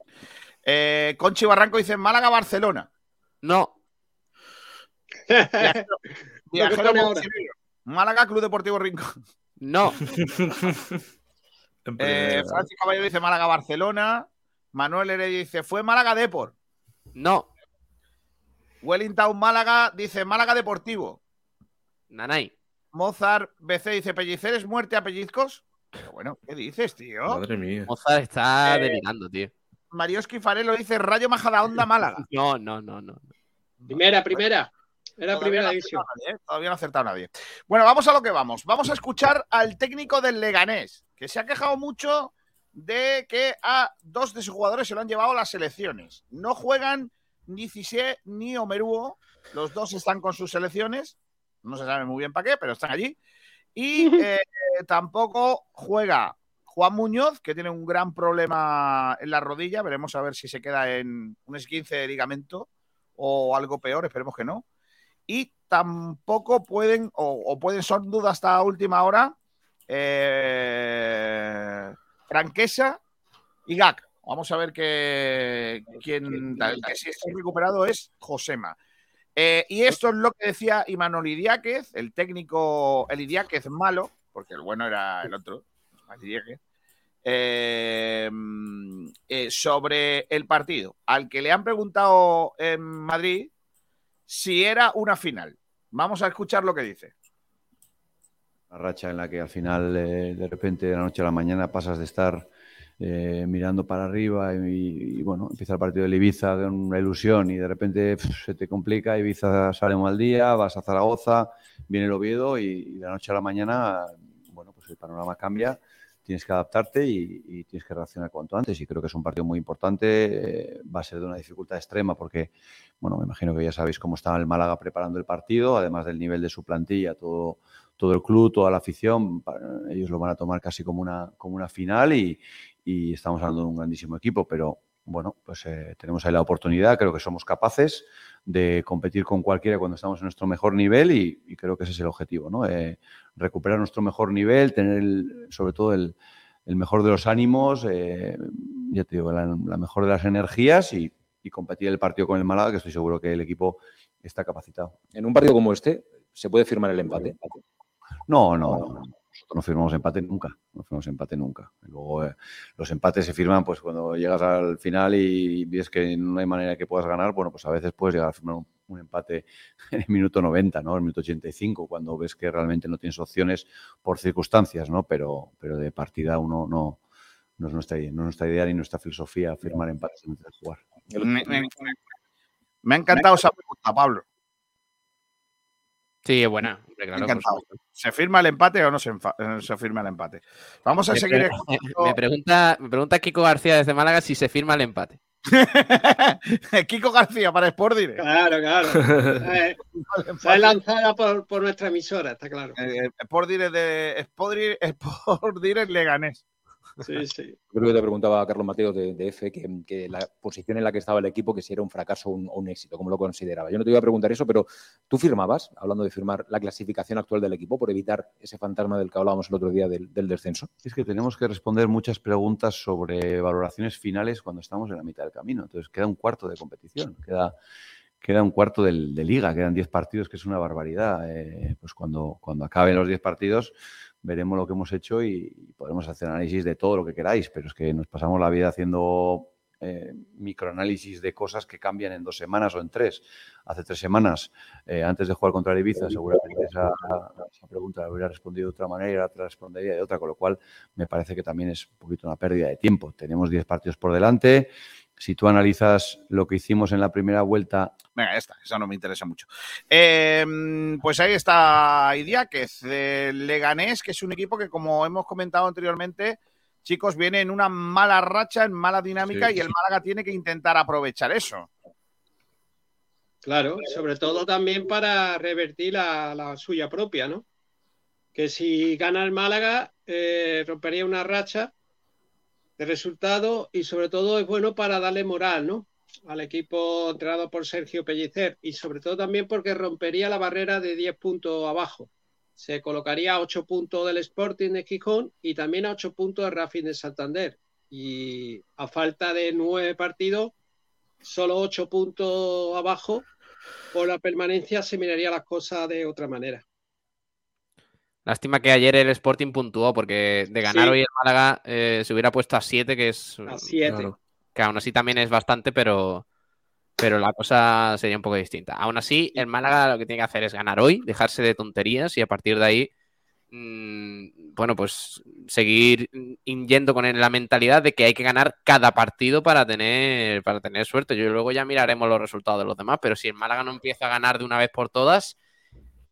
Eh, Conchi Barranco dice Málaga-Barcelona. No, *laughs* Viajero. Málaga Club Deportivo Rincón. no, *laughs* Eh. Francis Caballero dice Málaga-Barcelona. Manuel Heredia dice fue Málaga Deport. no. Wellington Málaga dice Málaga Deportivo. Nanay. Mozart BC dice Pellicer es muerte a pellizcos. Pero bueno, ¿qué dices, tío? Madre mía. Mozart está Eh, delirando, tío. Marioski Farelo dice Rayo Majadahonda Málaga. *laughs* No, no, no, no. Primera, primera. Era Todavía primera no división. nadie, ¿eh? Todavía no ha acertado nadie. Bueno, vamos a lo que vamos. Vamos a escuchar al técnico del Leganés, que se ha quejado mucho de que a dos de sus jugadores se lo han llevado las selecciones. No juegan ni Cissé ni Omeruo. Los dos están con sus selecciones. No se sabe muy bien para qué, pero están allí. Y *laughs* eh, tampoco juega Juan Muñoz, que tiene un gran problema en la rodilla. Veremos a ver si se queda en un esguince de ligamento o algo peor, esperemos que no. Y tampoco pueden, o, o pueden, son dudas hasta última hora, eh, Franquesa y Gak. Vamos a ver que quien que sí está recuperado es Josema. Eh, y esto es lo que decía Imanol Idiáquez, el técnico, el Idiáquez malo, porque el bueno era el otro, Idiáquez, eh, sobre el partido, al que le han preguntado en Madrid si era una final. Vamos a escuchar lo que dice. Una racha en la que al final, eh, de repente, de la noche a la mañana, pasas de estar eh, mirando para arriba y, bueno, empieza el partido de Ibiza con una ilusión y de repente se te complica, Ibiza sale mal día, vas a Zaragoza, viene el Oviedo y, de la noche a la mañana, bueno, pues el panorama cambia, tienes que adaptarte y, tienes que reaccionar cuanto antes. Y creo que es un partido muy importante, eh, va a ser de una dificultad extrema porque, bueno, me imagino que ya sabéis cómo está el Málaga preparando el partido, además del nivel de su plantilla, todo todo el club, toda la afición, ellos lo van a tomar casi como una, como una final y, y estamos hablando de un grandísimo equipo, pero bueno, pues eh, tenemos ahí la oportunidad, creo que somos capaces de competir con cualquiera cuando estamos en nuestro mejor nivel y, creo que ese es el objetivo, ¿no? Eh, recuperar nuestro mejor nivel, tener sobre todo el, mejor de los ánimos, eh, ya te digo, la, mejor de las energías y, competir el partido con el Málaga, que estoy seguro que el equipo está capacitado. En un partido como este, ¿se puede firmar el empate? No, no, no nosotros no firmamos empate nunca, no firmamos empate nunca. luego eh, los empates se firman pues cuando llegas al final y ves que no hay manera que puedas ganar, bueno, pues a veces puedes llegar a firmar un, empate *laughs* en el minuto 90, ¿no? En el minuto 85, cuando ves que realmente no tienes opciones por circunstancias, ¿no? Pero, pero de partida uno no, no es nuestra, no nuestra idea ni nuestra filosofía firmar empates antes de jugar. me ha encantado esa pregunta, Pablo. Sí, es buena. ¿Se firma el empate o no se, eh, se firma el empate? Vamos a seguir. me, pregunta, me pregunta Kiko García desde Málaga si se firma el empate. *laughs* Kiko García para Sport Direct. Claro, claro. *laughs* Eh, fue lanzada por, por, nuestra emisora, está claro. Eh, Sport Direct de Sport Direct, Sport Direct Leganés. Sí, sí. Creo que te preguntaba Carlos Mateo de, F que, la posición en la que estaba el equipo, que si era un fracaso o un, éxito, como lo consideraba. Yo no te iba a preguntar eso, pero tú firmabas, hablando de firmar, la clasificación actual del equipo por evitar ese fantasma del que hablábamos el otro día del, descenso. Es que tenemos que responder muchas preguntas sobre valoraciones finales cuando estamos en la mitad del camino. Entonces queda un cuarto de competición, queda queda un cuarto de liga, quedan 10 partidos, que es una barbaridad. Eh, pues cuando, cuando acaben los 10 partidos, veremos lo que hemos hecho y, podremos hacer análisis de todo lo que queráis, pero es que nos pasamos la vida haciendo eh, microanálisis de cosas que cambian en dos semanas o en tres. Hace tres semanas, eh, antes de jugar contra Ibiza, seguramente esa, pregunta la hubiera respondido de otra manera y te respondería de otra, con lo cual me parece que también es un poquito una pérdida de tiempo. Tenemos 10 partidos por delante. Si tú analizas lo que hicimos en la primera vuelta. Venga, esta, eso no me interesa mucho. Em, pues ahí está Idiáquez, Leganés, que es un equipo que, como hemos comentado anteriormente, chicos, viene en una mala racha, en mala dinámica, y el Málaga tiene que intentar aprovechar eso. Claro, sobre todo también para revertir la, la suya propia, ¿no? Que si gana el Málaga, eh, rompería una racha de resultado y sobre todo es bueno para darle moral, ¿no? Al equipo entrenado por Sergio Pellicer y sobre todo también porque rompería la barrera de 10 puntos abajo. Se colocaría a 8 puntos del Sporting de Gijón y también a 8 puntos de Racing de Santander. Y a falta de 9 partidos, solo 8 puntos abajo, por la permanencia se miraría las cosas de otra manera. Lástima que ayer el Sporting puntuó, porque de ganar hoy el Málaga eh, se hubiera puesto a 7, que es. A 7. que aún así también es bastante, pero, pero la cosa sería un poco distinta. Aún así, el Málaga lo que tiene que hacer es ganar hoy, dejarse de tonterías y a partir de ahí, mm, bueno, pues seguir yendo con la mentalidad de que hay que ganar cada partido para tener, para tener suerte. Yo luego ya miraremos los resultados de los demás, pero si el Málaga no empieza a ganar de una vez por todas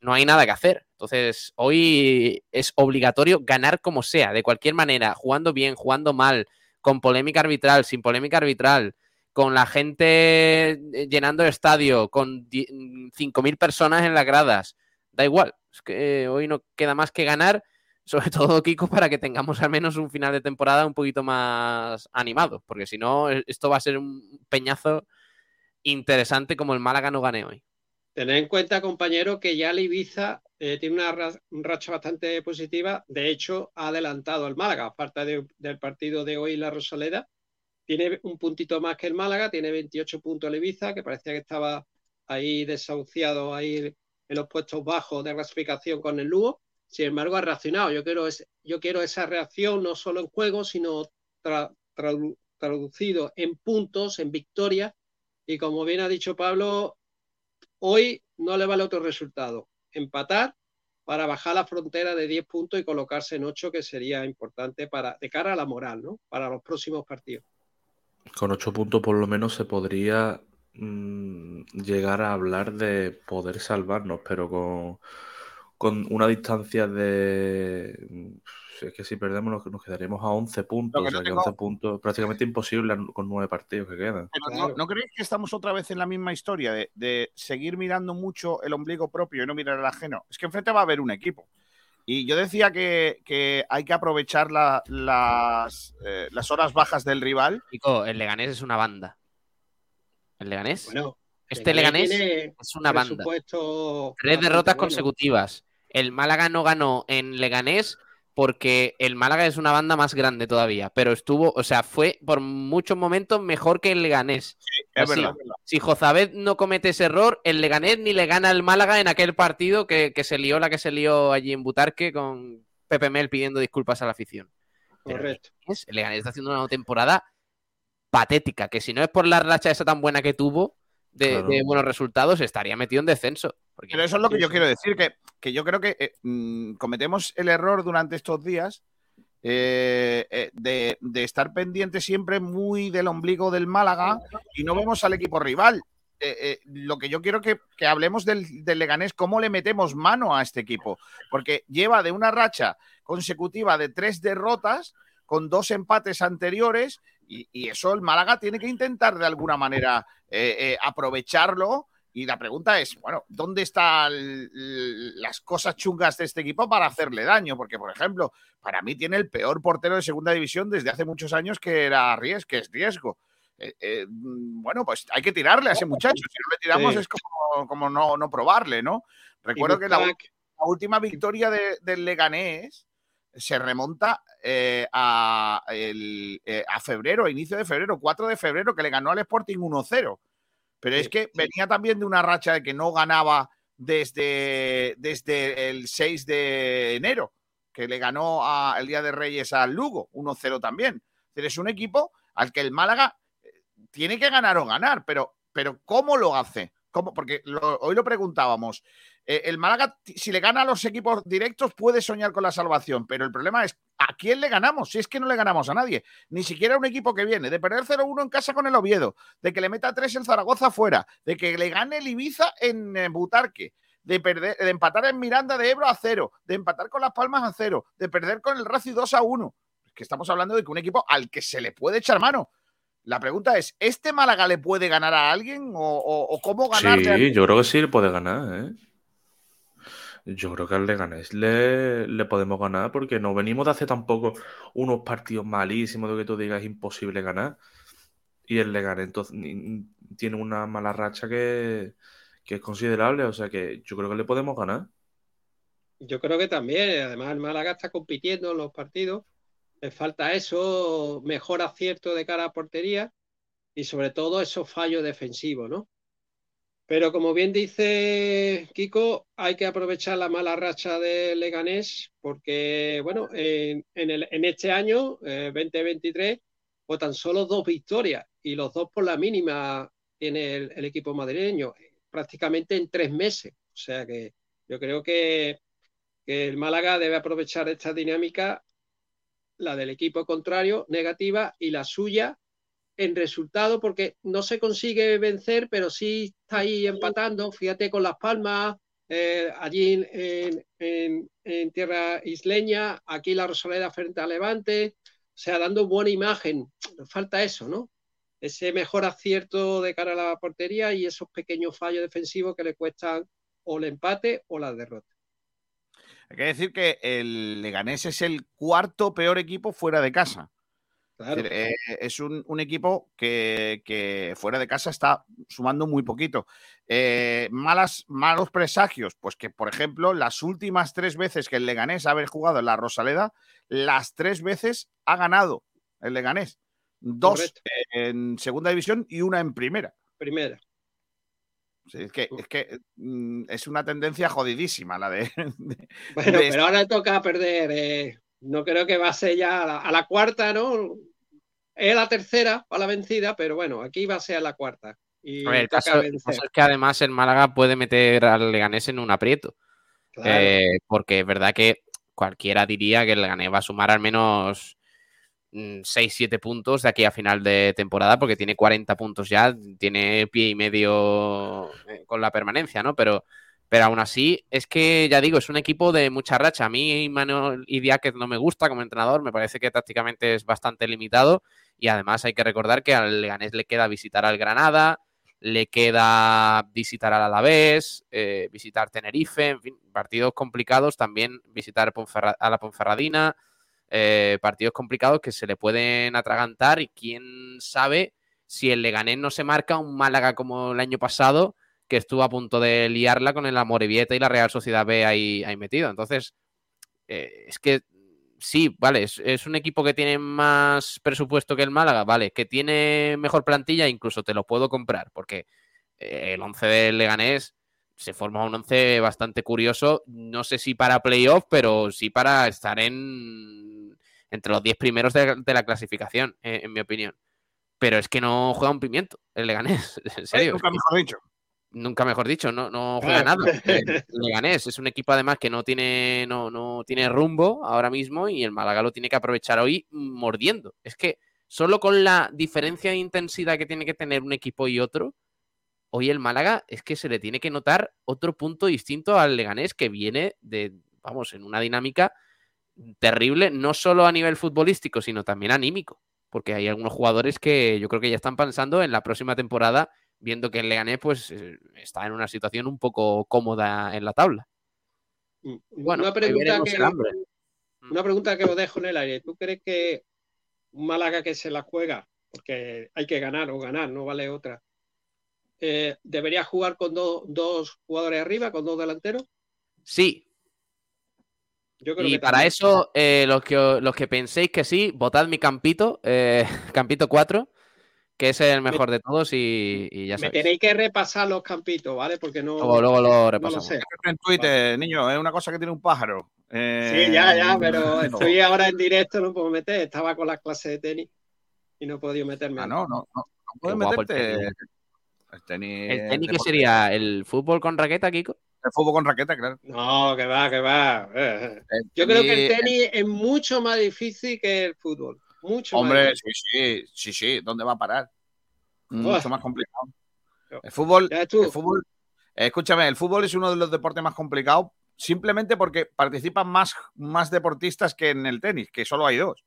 no hay nada que hacer. Entonces, hoy es obligatorio ganar como sea, de cualquier manera, jugando bien, jugando mal, con polémica arbitral, sin polémica arbitral, con la gente eh, llenando el estadio, con 5.000 personas en las gradas. Da igual, es que hoy no queda más que ganar, *laughs* sobre todo, Kiko, para que tengamos al menos un final de temporada un poquito más animado, porque si no, esto va a ser un peñazo interesante como el Málaga no gane hoy. Tened en cuenta, compañero, que ya el Ibiza eh, tiene una racha bastante positiva. De hecho, ha adelantado al Málaga, aparte del partido de hoy, la Rosaleda. Tiene un puntito más que el Málaga, tiene 28 puntos el Ibiza, que parecía que estaba ahí desahuciado ahí en los puestos bajos de clasificación con el Lugo. Sin embargo, ha reaccionado. Yo quiero, yo quiero esa reacción no solo en juego, sino traducido en puntos, en victorias. Y como bien ha dicho Pablo, Hoy no le vale otro resultado, empatar para bajar la frontera de 10 puntos y colocarse en 8, que sería importante para, de cara a la moral, ¿no? Para los próximos partidos. Con 8 puntos por lo menos se podría mm, llegar a hablar de poder salvarnos, pero con, con una distancia de... Es que si perdemos nos, nos quedaríamos a 11 puntos, que o sea no que tengo- 11 puntos prácticamente imposible con 9 partidos que quedan. Pero Claro. ¿no, ¿no creéis que estamos otra vez en la misma historia de, de seguir mirando mucho el ombligo propio y no mirar el ajeno? Es que enfrente va a haber un equipo. Y yo decía que, que hay que aprovechar la- las, eh, las horas bajas del rival. Chico, el Leganés es una banda. ¿El Leganés? Bueno, este Leganés es una banda. Tres derrotas bueno. consecutivas. El Málaga no ganó en Leganés porque el Málaga es una banda más grande todavía, pero estuvo, o sea, fue por muchos momentos mejor que el Leganés. Es Así, verdad. Si Jozabed no comete ese error, el Leganés ni le gana al Málaga en aquel partido que, que se lió la que se lió allí en Butarque con Pepe Mel pidiendo disculpas a la afición. Correcto. El Leganés está haciendo una temporada patética, que si no es por la racha esa tan buena que tuvo de, Claro. de buenos resultados, estaría metido en descenso. Porque Pero eso es lo que yo quiero decir, que, que yo creo que eh, mm, cometemos el error durante estos días eh, eh, de, de estar pendiente siempre muy del ombligo del Málaga y no vemos al equipo rival. Eh, eh, lo que yo quiero que, que hablemos del, del Leganés, cómo le metemos mano a este equipo, porque lleva de una racha consecutiva de tres derrotas con dos empates anteriores y, y eso el Málaga tiene que intentar de alguna manera eh, eh, aprovecharlo y la pregunta es, bueno, ¿dónde están las cosas chungas de este equipo para hacerle daño? Porque, por ejemplo, para mí tiene el peor portero de segunda división desde hace muchos años que era Ries, que es Riesgo. Eh, eh, mm, bueno, pues hay que tirarle a ese muchacho. Si no le tiramos Sí. es como, como no, no probarle, ¿no? Recuerdo que la última victoria de- del Leganés se remonta eh, a, el- eh, a febrero, a inicio de febrero, 4 de febrero, que le ganó al Sporting 1-0. Pero es que sí. venía también de una racha de que no ganaba desde, desde el 6 de enero, que le ganó a- el Día de Reyes al Lugo, 1-0 también. Es un equipo al que el Málaga eh, tiene que ganar o ganar, pero, pero ¿cómo lo hace? ¿Cómo? Porque lo- hoy lo preguntábamos. Eh, el Málaga, si le gana a los equipos directos, puede soñar con la salvación, pero el problema es ¿a quién le ganamos? Si es que no le ganamos a nadie, ni siquiera a un equipo que viene de perder 0-1 en casa con el Oviedo, de que le meta 3 el Zaragoza fuera, de que le gane el Ibiza en Butarque, de, perder, de empatar en Miranda de Ebro a 0, de empatar con Las Palmas a 0, de perder con el Racing 2 a 1. Es que estamos hablando de que un equipo al que se le puede echar mano. La pregunta es, ¿este Málaga le puede ganar a alguien o, o- o cómo ganarle? a- Sí, yo creo que sí le puede ganar, ¿eh? Yo creo que al Leganés le, le podemos ganar porque no venimos de hacer tampoco unos partidos malísimos de que tú digas imposible ganar. Y el Leganés entonces, tiene una mala racha que, que es considerable, o sea que yo creo que le podemos ganar. Yo creo que también, además el Málaga está compitiendo en los partidos, le falta eso, mejor acierto de cara a portería y sobre todo esos fallos defensivos, ¿no? Pero como bien dice Kiko, hay que aprovechar la mala racha de Leganés porque, bueno, en, el- en este año, eh, 2023, pues tan solo dos victorias y los dos por la mínima tiene el, el equipo madrileño, prácticamente en tres meses. O sea que yo creo que que el Málaga debe aprovechar esta dinámica, la del equipo contrario, negativa, y la suya en resultado, porque no se consigue vencer, pero sí está ahí empatando. Fíjate con Las Palmas, eh, allí en, en- en- en tierra isleña, aquí la Rosaleda frente a Levante, o sea, dando buena imagen. Nos falta eso, ¿no? Ese mejor acierto de cara a la portería y esos pequeños fallos defensivos que le cuestan o el empate o la derrota. Hay que decir que el Leganés es el cuarto peor equipo fuera de casa. Claro. Es, decir, eh, es un, un equipo que, que fuera de casa está sumando muy poquito. Eh, malas, malos presagios, pues que, por ejemplo, las últimas tres veces que el Leganés ha haber jugado en la Rosaleda, las tres veces ha ganado el Leganés. Dos Correcto. en segunda división y una en primera. Primera. Es que, es, que mm, es una tendencia jodidísima la de. *laughs* de- Bueno, de- pero ahora toca perder. eh, no creo que va a ser ya a la, a la cuarta, ¿no? Es la tercera a la vencida, pero bueno, aquí va a ser a la cuarta. Y A ver, el caso, el vencer. caso es que además el Málaga puede meter al Leganés en un aprieto. Claro. Eh, porque es verdad que cualquiera diría que el Leganés va a sumar al menos 6-7 puntos de aquí a final de temporada, porque tiene 40 puntos ya, tiene pie y medio eh, con la permanencia, ¿no? Pero, pero aún así, es que ya digo, es un equipo de mucha racha. A mí Manuel Idiáquez no me gusta como entrenador, me parece que tácticamente es bastante limitado y además hay que recordar que al Leganés le queda visitar al Granada, le queda visitar al Alavés, eh, visitar Tenerife, en fin, partidos complicados, también visitar Ponferra- a la Ponferradina, eh, partidos complicados que se le pueden atragantar y quién sabe si el Leganés no se marca un Málaga como el año pasado, que estuvo a punto de liarla con el Amorebieta y la Real Sociedad B ahí, ahí metido. Entonces, eh, es que sí, vale, es, es un equipo que tiene más presupuesto que el Málaga, vale, que tiene mejor plantilla, incluso te lo puedo comprar, porque eh, el 11 del Leganés se forma un 11 bastante curioso, no sé si para playoff, pero sí para estar en entre los 10 primeros de, de la clasificación, eh, en mi opinión. Pero es que no juega un pimiento el Leganés, *laughs* en serio. Nunca mejor dicho. Nunca mejor dicho, no, no juega nada. *laughs* El Leganés es un equipo además que no tiene, no, no tiene rumbo ahora mismo y el Málaga lo tiene que aprovechar hoy mordiendo. Es que solo con la diferencia de intensidad que tiene que tener un equipo y otro, hoy el Málaga es que se le tiene que notar otro punto distinto al Leganés que viene de, vamos, en una dinámica terrible, no solo a nivel futbolístico, sino también anímico. Porque hay algunos jugadores que yo creo que ya están pensando en la próxima temporada viendo que el Leganés pues eh, está en una situación un poco cómoda en la tabla. Bueno, una pregunta que el hambre. una pregunta que os dejo en el aire. ¿Tú crees que un Málaga que se la juega, porque hay que ganar o ganar, no vale otra, eh, debería jugar con do- dos jugadores arriba, con dos delanteros? Sí, Yo creo y que para también. eso, eh, los, que, los que penséis que sí, votad mi campito, eh, *laughs* campito 4, que es el mejor de todos y, y ya Me sabéis. tenéis que repasar los campitos, ¿vale? Porque no. Luego, luego lo no lo repasamos. sé. En Twitter, niño, es una cosa que tiene un pájaro. Eh, Sí, ya, ya, pero *laughs* no. estoy ahora en directo, no puedo meter. Estaba con las clases de tenis y no he podido meterme. Ah, no, no, no, no puedes guapo el meterte. tenis. El tenis. ¿El tenis qué sería? ¿El fútbol con raqueta, Kiko? El fútbol con raqueta, claro. No, que va, que va. Eh, Yo creo que el tenis es mucho más difícil que el fútbol. Mucho más Hombre, sí, sí, sí, sí. ¿Dónde va a parar? Buah. Mucho más complicado. El fútbol, el fútbol, escúchame, el fútbol es uno de los deportes más complicados simplemente porque participan más, más deportistas que en el tenis, que solo hay dos.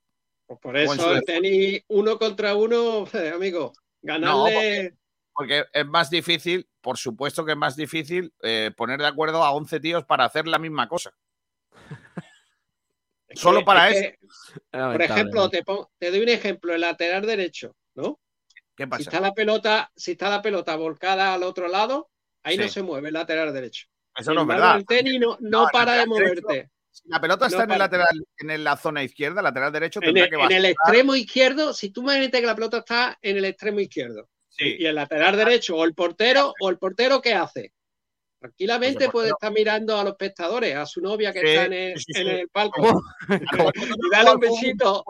Pues por eso el tenis uno contra uno, *laughs* amigo, ganarle. Porque es más difícil, por supuesto que es más difícil eh, poner de acuerdo a 11 tíos para hacer la misma cosa. *laughs* es solo que- para es eso. que, por ejemplo, te, doy un ejemplo, el lateral derecho, ¿no? ¿Qué Si pasa? está la pelota, si está la pelota volcada al otro lado, ahí no se mueve el lateral derecho. Eso no es En verdad. El tenis no, no para de derecho moverte. Si la pelota está no en, el lateral, en la zona izquierda, lateral derecho, En tendrá el, que en bajar. el extremo izquierdo, si tú imagínate que la pelota está en el extremo izquierdo Sí. y el lateral derecho o el portero, o el portero, ¿qué hace? Tranquilamente puede estar mirando a los espectadores, a su novia que Sí, está en el, sí, sí, en sí. el palco. *laughs* Y dale un besito.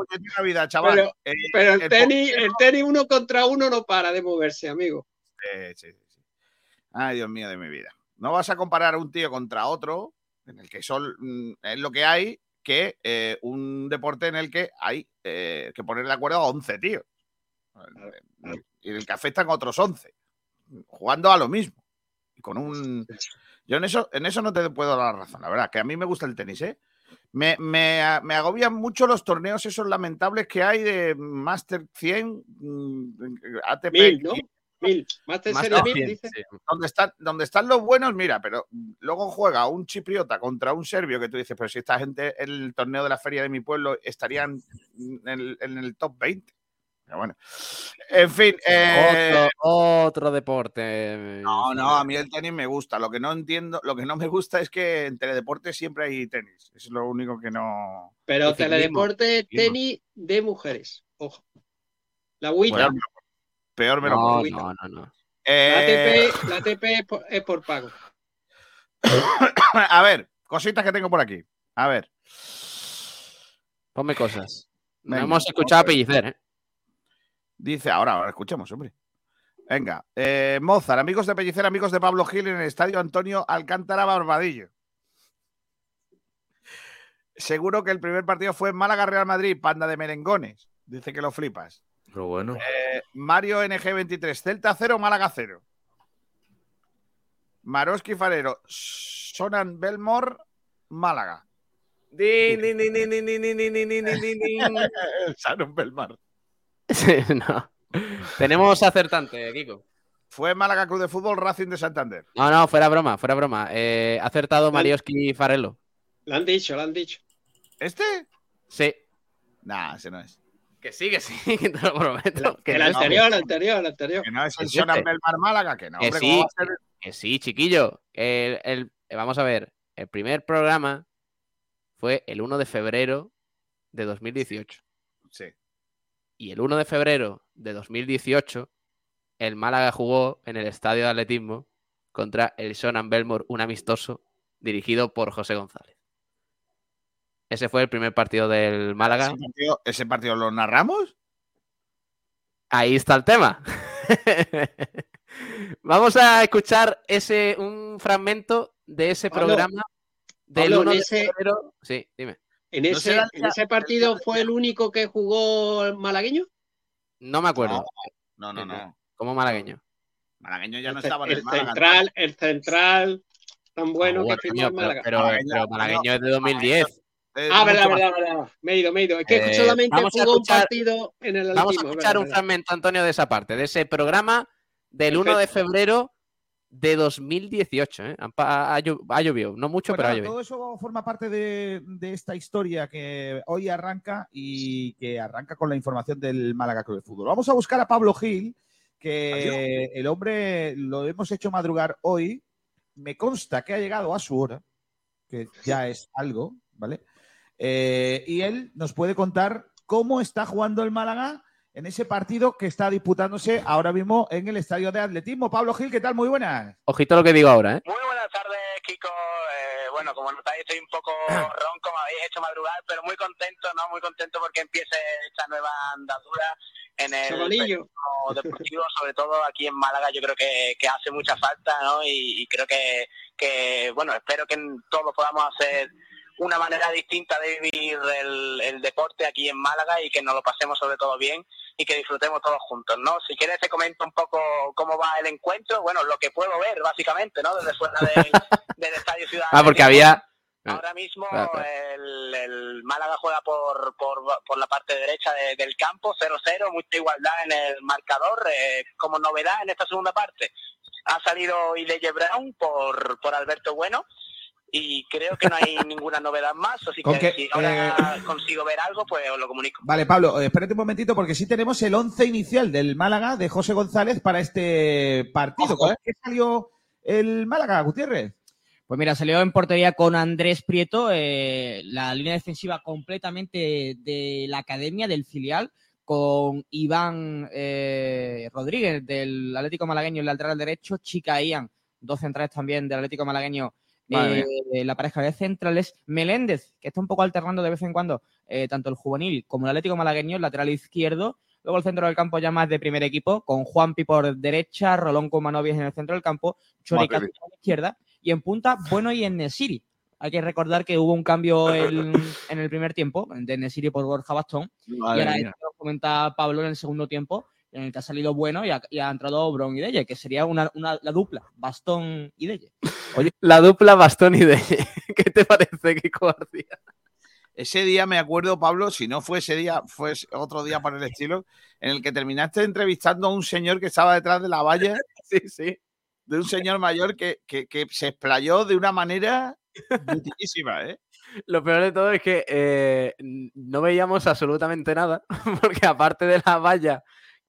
Chaval. Pero- Eh, Pero el el tenis, el tenis uno contra uno no para de moverse, amigo. Sí, sí, sí. Ay, Dios mío de mi vida. No vas a comparar un tío contra otro, en el que son, mm, es lo que hay, que eh, un deporte en el que hay eh, que poner de acuerdo a 11 tíos. Y en el que afectan a otros 11, jugando a lo mismo. Con un. Yo en eso, en eso no te puedo dar la razón, la verdad, que a mí me gusta el tenis, ¿eh? Me, me, me agobian mucho los torneos esos lamentables que hay de Master 100, mm, ATP, Mil, ¿no? Mil. Master Series que mil, cien, dice. sí. donde están, donde están los buenos, mira, pero luego juega un chipriota contra un serbio que tú dices, pero si esta gente en el torneo de la feria de mi pueblo estarían en el, en el top 20. Pero bueno, en fin. eh, Otro, otro deporte. no, no, a mí el tenis me gusta. Lo que no entiendo, lo que no me gusta es que en teledeportes siempre hay tenis. Es lo único que no. Pero teledeporte, tenis de mujeres. Ojo. La agüita. Peor, peor me lo No, pongo. no, no, no. La Eh, ATP, la ATP es, por, es por pago. *coughs* a ver, cositas que tengo por aquí. A ver. Ponme cosas. No Venga, hemos escuchado a vamos a ver. Pellicer, ¿eh? Dice, ahora, ahora escuchemos, hombre. Venga, eh, Mozart, amigos de Pellicer, amigos de Pablo Gil en el estadio Antonio Alcántara Barbadillo. seguro que el primer partido fue Málaga Real Madrid, panda de merengones. Dice que lo flipas. Pero bueno. Eh, Mario NG23, Celta 0, Málaga 0. Maroski Farero, Sonan Belmore, Málaga. Din, din, din, din, din, din, din, din, din, din, din, din. *laughs* Sonan Belmar. *laughs* Sí, no. Tenemos acertante, Kiko. Fue Málaga Club de Fútbol Racing de Santander. No, no, fuera broma, fuera broma. Eh, ha acertado Marioski Farello. Lo han dicho, lo han dicho. ¿Este? Sí. Nah, ese no es. Que sí, que sí, *laughs* que te lo prometo. Que El no, anterior, el anterior, el anterior. Que no es el ¿Es Sonan este? Belmar Málaga, que no. Que hombre, sí. ¿cómo va a ser? que sí, chiquillo. El, el- vamos a ver, el primer programa fue el 1 de febrero de 2018. Sí. Y el 1 de febrero de 2018, el Málaga jugó en el estadio de atletismo contra el Sonan Belmore, un amistoso dirigido por José González. Ese fue el primer partido del Málaga. ¿Ese partido, ese partido lo narramos? Ahí está el tema. *laughs* Vamos a escuchar ese un fragmento de ese Pablo, programa del Pablo, 1 en de ese- febrero. Sí, dime. En ¿No ese, en partido fue el único que jugó el malagueño. No me acuerdo. No, no, no. Como malagueño. Malagueño ya no El, estaba en el, el Málaga. central, el central tan bueno Ah, que bueno, firmó el pero, Málaga. pero- Malagueño, pero malagueño coño, es de 2010. Es Ah, verdad, más- verdad, verdad. Me he ido, me he ido. Es que Eh, solamente vamos a jugó un partido en el Vamos a escuchar verdad, un verdad. fragmento, Antonio, de esa parte, de ese programa del 1 de febrero de 2018. ¿eh? Ha, ha llo- ha llovido, no mucho, Bueno, pero ha llovido. todo eso forma parte de, de esta historia que hoy arranca y que arranca con la información del Málaga Club de Fútbol. Vamos a buscar a Pablo Gil, que el hombre lo hemos hecho madrugar hoy. Me consta que ha llegado a su hora, que ya es algo, ¿vale? Eh, y él nos puede contar cómo está jugando el Málaga en ese partido que está disputándose ahora mismo en el estadio de atletismo. Pablo Gil, ¿qué tal? Muy buenas. Ojito lo que digo ahora, ¿eh? Muy buenas tardes, Kiko. Eh, bueno, como notáis, estoy un poco ronco, me habéis hecho madrugar, pero muy contento, ¿no? Muy contento porque empiece esta nueva andadura en el deportivo, *laughs* sobre todo aquí en Málaga, yo creo que, que hace mucha falta, ¿no? Y, y creo que, que, bueno, espero que todos podamos hacer una manera distinta de vivir el, el deporte aquí en Málaga y que nos lo pasemos sobre todo bien y que disfrutemos todos juntos, ¿no? Si quieres te comento un poco cómo va el encuentro, bueno, lo que puedo ver básicamente, ¿no? Desde fuera del, *laughs* del Estadio Ciudad. Ah, porque había. Ahora mismo claro. el, el Málaga juega por, por, por la parte derecha de- del campo, 0-0, mucha igualdad en el marcador. eh, como novedad en esta segunda parte, ha salido Ileye Brown por, por Alberto Bueno y creo que no hay *laughs* ninguna novedad más, así que que, si ahora consigo ver algo, pues os lo comunico. Vale, Pablo, eh, espérate un momentito porque sí tenemos el once inicial del Málaga de José González para este partido. Ojo, ¿Con qué salió el Málaga, Gutiérrez? Pues mira, salió en portería con Andrés Prieto, eh, la línea defensiva completamente de la academia, del filial, con Iván eh, Rodríguez del Atlético Malagueño, el lateral derecho, Chica Ian, dos centrales también del Atlético Malagueño, eh, la pareja de centrales, Meléndez, que está un poco alternando de vez en cuando, eh, tanto el juvenil como el Atlético Malagueño, el lateral izquierdo, Luego el centro del campo ya más de primer equipo, con Juanpi por derecha, Rolón con Manovies en el centro del campo, Choricato por la izquierda y en punta, bueno y en Nesiri. Hay que recordar que hubo un cambio en, en el primer tiempo, de Nesiri por Borja Bastón. y ahora esto lo comenta Pablo en el segundo tiempo, en el que ha salido bueno y ha, y ha entrado Bron y Delle, que sería una, una- la dupla, Bastón y Delle. *laughs* La dupla Bastón y de. *laughs* ¿Qué te parece, Kiko García? Ese día me acuerdo, Pablo, si no fue ese día, fue otro día por el estilo, en el que terminaste entrevistando a un señor que estaba detrás de la valla, *laughs* Sí, sí. de un señor mayor que, que- que se explayó de una manera ¿eh? Lo peor de todo es que eh, no veíamos absolutamente nada, porque aparte de la valla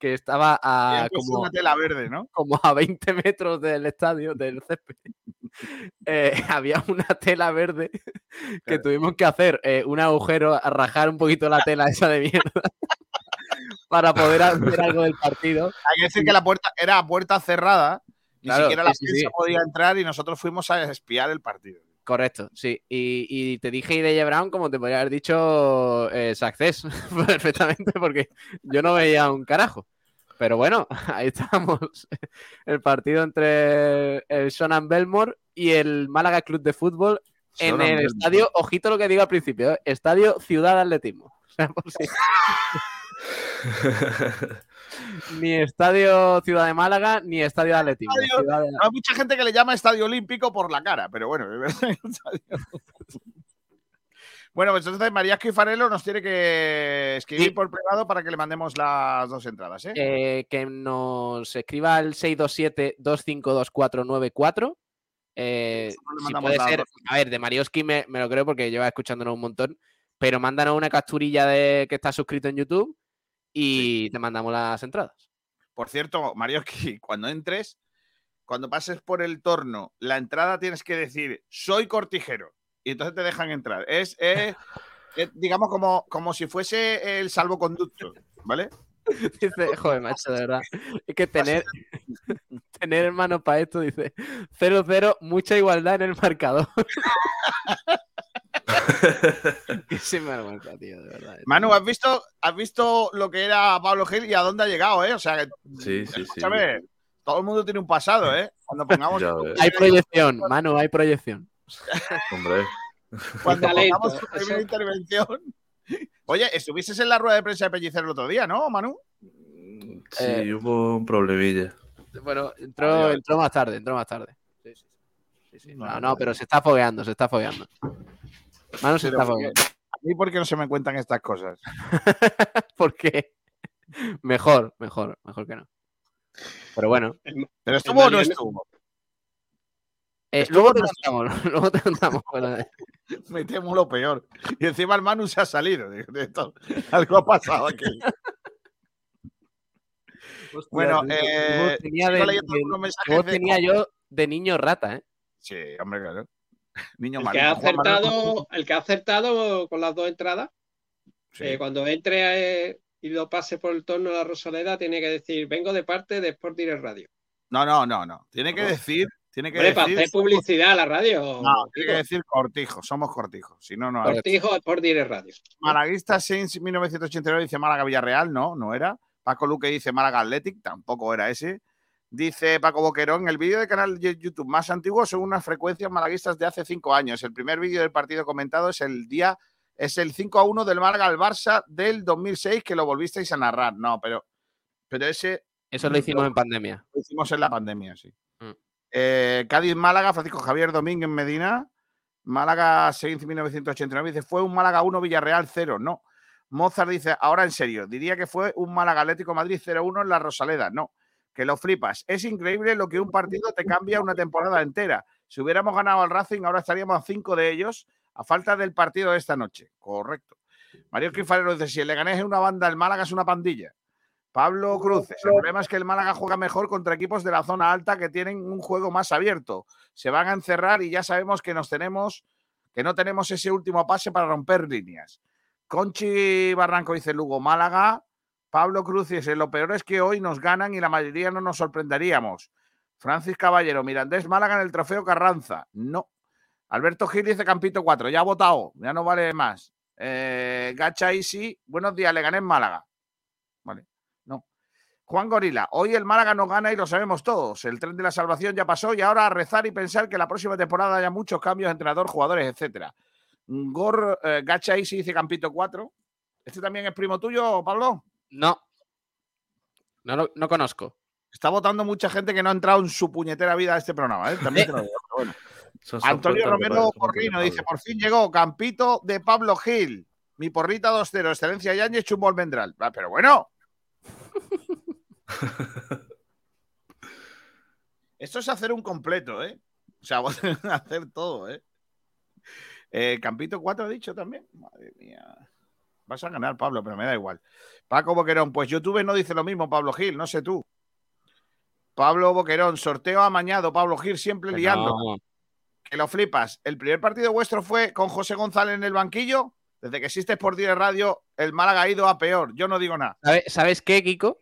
que estaba a como, una tela verde, ¿no? como a 20 metros del estadio, del césped, eh, *laughs* había una tela verde que Claro. tuvimos que hacer eh, un agujero, a rajar un poquito la tela esa de mierda *laughs* para poder hacer algo del partido. Hay que decir que la puerta era a puerta cerrada, ni Claro, siquiera la sí, prensa sí. podía entrar y nosotros fuimos a espiar el partido. Correcto, sí. Y, y te dije Ideye Brown como te podría haber dicho eh, Success *laughs* perfectamente, porque yo no veía un carajo. Pero bueno, *laughs* ahí estamos. El partido entre el Sonan Belmore y el Málaga Club de Fútbol en el estadio, ojito lo que digo al principio, ¿eh? Estadio Ciudad Atletismo. *laughs* O sea, por si- *laughs* ni Estadio Ciudad de Málaga, ni Estadio de Atletismo. Estadio- Ciudad de- Hay mucha gente que le llama Estadio Olímpico por la cara, pero bueno, es verdad. Estadio- Bueno, pues entonces María Esquifarelo nos tiene que escribir Sí. por privado para que le mandemos las dos entradas, ¿eh? eh, que nos escriba al 627-252494. Eh, si puede ser, a ver, de Marioski me, me lo creo porque lleva escuchándonos un montón, pero mándanos una capturilla de que está suscrito en YouTube y te mandamos las entradas. Por cierto, Marioski, *laughs* cuando entres, cuando pases por el torno, la entrada tienes que decir, soy cortijero. Y entonces te dejan entrar. Es, es- es, digamos, como, como si fuese el salvoconducto, ¿vale? *laughs* Dice, joder, macho, de verdad. Es que tener, *laughs* tener hermanos para esto, dice 0-0, mucha igualdad en el marcador. *laughs* Qué sinvergüenza, tío, de verdad. Manu, ¿has visto, ¿has visto lo que era Pablo Gil y a dónde ha llegado, eh? O sea, que, Sí, sí, sí. todo el mundo tiene un pasado, ¿eh? Cuando pongamos. Hay proyección, Manu, hay proyección. *laughs* Hombre. cuando pongamos su primera intervención. Oye, estuviste en la rueda de prensa de Pellicer el otro día, ¿no, Manu? Sí, Eh, hubo un problemilla. Bueno, entró, entró más tarde, entró más tarde. Sí, sí, sí, sí. No, No, pero se está fogueando, se está fogueando. Manu se Pero está fogueando. A mí, ¿por qué no se me cuentan estas cosas? *laughs* Porque mejor, mejor, mejor que no. Pero bueno, ¿Pero estuvo o no estuvo? Eh, luego te no- contamos, *laughs* luego te contamos. bueno, Me temo lo peor. Y encima el Manu se ha salido de, de esto. Algo ha pasado aquí. Bueno, eh, tenía, de, de- de- yo de niño rata, ¿eh? Sí, hombre, claro. *laughs* Niño El que, ha acertado, el que ha acertado con las dos entradas, Sí. eh, cuando entre eh, y lo pase por el torno de la Rosaleda, tiene que decir, vengo de parte de Sport Direct Radio. No, no, no, no. Tiene que decir, tiene que Hombre, para decir. hacer publicidad a la radio. No, tiene que decir cortijo. Somos cortijos. Si no, no. hay. Cortijo Sport Direct Radio. Malaguista Saints 1989 dice Málaga Villarreal, no, no era. Paco Luque dice Málaga Athletic, tampoco era ese. Dice Paco Boquerón, el vídeo del canal de YouTube más antiguo son unas frecuencias malaguistas de hace cinco años. El primer vídeo del partido comentado es el día, es el 5 a 1 del Málaga al Barça del 2006 que lo volvisteis a narrar. No, pero, pero ese Eso lo hicimos en pandemia. lo hicimos en la pandemia, sí. Mm. Eh, Cádiz, Málaga, Francisco Javier Domínguez Medina. Málaga, Sainz 1989. Dice, fue un Málaga 1, Villarreal 0. No. Mozart dice, ahora en serio, diría que fue un Málaga Atlético Madrid 0-1 en la Rosaleda. No, que lo flipas. Es increíble lo que un partido te cambia una temporada entera. Si hubiéramos ganado al Racing, ahora estaríamos a cinco de ellos, a falta del partido de esta noche. Correcto. Mario Esquifalero dice, si el Leganés es una banda, el Málaga es una pandilla. Pablo Cruces, el problema es que el Málaga juega mejor contra equipos de la zona alta que tienen un juego más abierto. Se van a encerrar y ya sabemos que nos tenemos, que no tenemos ese último pase para romper líneas. Conchi Barranco dice Lugo Málaga. Pablo Cruz dice, lo peor es que hoy nos ganan y la mayoría no nos sorprenderíamos. Francis Caballero, Mirandés Málaga en el trofeo Carranza. No. Alberto Gil dice Campito 4, ya ha votado, ya no vale más. Eh, Gacha Isi, buenos días, le gané en Málaga. Vale. Juan Gorila, hoy el Málaga no gana y lo sabemos todos. El tren de la salvación ya pasó y ahora a rezar y pensar que la próxima temporada haya muchos cambios, entrenador, jugadores, etcétera. Gor, eh, Gacha Isi dice Campito 4. ¿Este también es primo tuyo, Pablo? No. No, lo- no conozco. Está votando mucha gente que no ha entrado en su puñetera vida a este programa. ¿eh? También te lo digo, pero bueno. *laughs* Antonio Romero de dice. Por fin llegó Campito de Pablo Gil. Mi porrita 2-0, excelencia Yáñez, chumbo almendral. Ah, pero bueno. *laughs* Esto es hacer un completo, ¿eh? O sea, *laughs* hacer todo, ¿eh? Eh, Campito 4 ha dicho también. Madre mía. Vas a ganar, Pablo, pero me da igual. Paco Boquerón, pues YouTube no dice lo mismo, Pablo Gil, no sé tú. Pablo Boquerón, sorteo amañado, Pablo Gil siempre Que liando. no. Que lo flipas. El primer partido vuestro fue con José González en el banquillo. Desde que existe por Dire Radio, el Málaga ha ido a peor. Yo no digo nada. ¿Sabe- ¿Sabes qué, Kiko?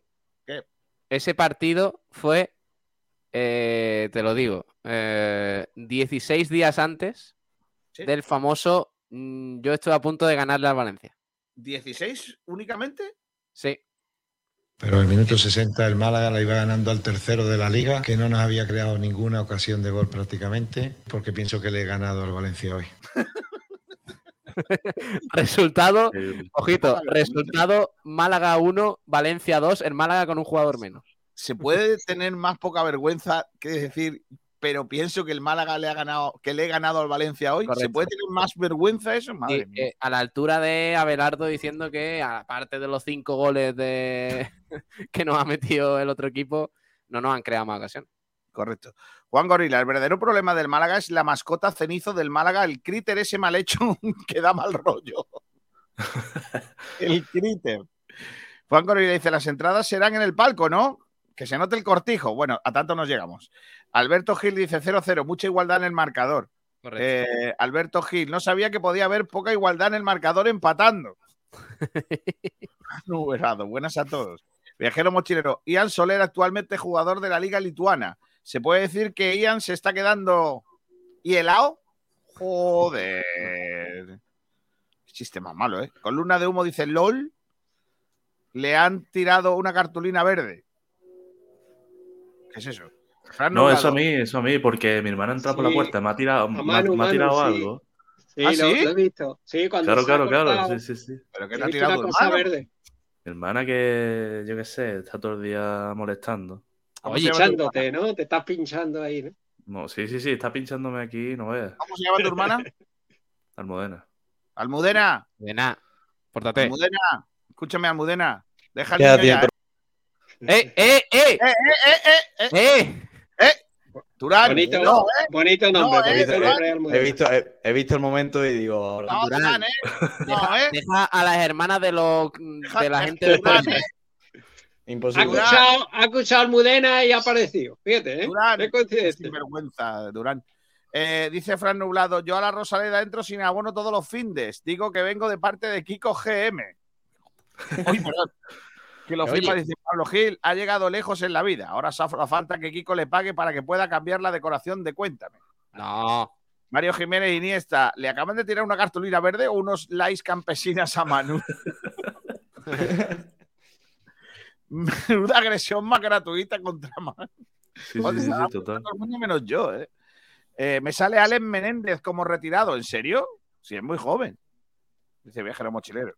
Ese partido fue, eh, te lo digo, eh, 16 días antes Sí. del famoso mm, yo estoy a punto de ganarle al Valencia. ¿16 únicamente? Sí. Pero el minuto 60 el Málaga la iba ganando al tercero de la liga, que no nos había creado ninguna ocasión de gol prácticamente, porque pienso que le he ganado al Valencia hoy. *laughs* *laughs* Resultado, ojito, resultado Málaga 1, Valencia 2, en Málaga con un jugador menos. Se puede tener más poca vergüenza que decir, pero pienso que el Málaga le ha ganado, que le he ganado al Valencia hoy. ¿Se puede tener más vergüenza eso? Madre Sí, mía. eh, a la altura de Abelardo diciendo que, aparte de los cinco goles de... *laughs* que nos ha metido el otro equipo, no nos han creado más ocasiones. Correcto. Juan Gorila, el verdadero problema del Málaga es la mascota cenizo del Málaga, el críter ese mal hecho *laughs* que da mal rollo. *laughs* el críter. Juan Gorila dice, las entradas serán en el palco, ¿no? Que se note el cortijo. Bueno, a tanto nos llegamos. Alberto Gil dice 0-0, mucha igualdad en el marcador. Eh, Alberto Gil, no sabía que podía haber poca igualdad en el marcador empatando. *laughs* Nuberado, buenas a todos. Viajero mochilero, Ian Soler, actualmente jugador de la Liga Lituana. ¿Se puede decir que Ian se está quedando y helado? Joder. Chiste más malo, ¿eh? Columna de humo dice LOL. Le han tirado una cartulina verde. ¿Qué es eso? Fran No, Nublado. eso a mí, eso a mí, porque mi hermana ha entrado por la puerta, me ha tirado, me ha- Manu, me ha Manu, tirado algo. Sí, ¿Ah, lo, sí? lo he visto. Sí, cuando Claro, claro, claro. Sí, sí, sí. ¿Pero qué he te ha tirado una cosa hermano? verde. Mi hermana que, yo qué sé, está todo el día molestando. ¿Cómo Oye, echándote, ¿no? Te estás pinchando ahí, ¿no? No, sí, sí, sí, está pinchándome aquí, no veas. ¿Cómo se llama tu hermana? *laughs* Almudena. Almudena. De nada, pórtate. Almudena. Escúchame, Almudena. Deja el niño ya, ¡Eh, eh, eh! ¿eh? Eh, eh, eh, eh, ¡Eh! eh. Turán. Bonito, No, eh. bonito nombre, No, eh, bonito nombre, He Almudena. visto, he, he visto el momento y digo, ahora. No, Durán. Turán, eh. *laughs* No, Deja, eh. deja a las hermanas de los de la gente del Ha Imposible. Durán. escuchado, ha escuchado Almudena y ha aparecido. Fíjate, ¿eh? Durán. Qué. Sin vergüenza, Durán. Eh, dice Fran Nublado, yo a la Rosaleda entro sin abono todos los findes. Digo que vengo de parte de Kiko GM. Uy, *laughs* perdón. Que lo flipa, dice Pablo Gil, ha llegado lejos en la vida. Ahora falta que Kiko le pague para que pueda cambiar la decoración de Cuéntame. No. Mario Jiménez Iniesta, ¿le acaban de tirar una cartulina verde o unos likes campesinas a Manu? *laughs* *laughs* Menuda agresión más gratuita contra Manu. Sí, sí, sí, total. todo el mundo menos yo, ¿eh? Eh, me sale Alex Menéndez como retirado. ¿En serio? Sí, es muy joven. Dice viajero mochilero.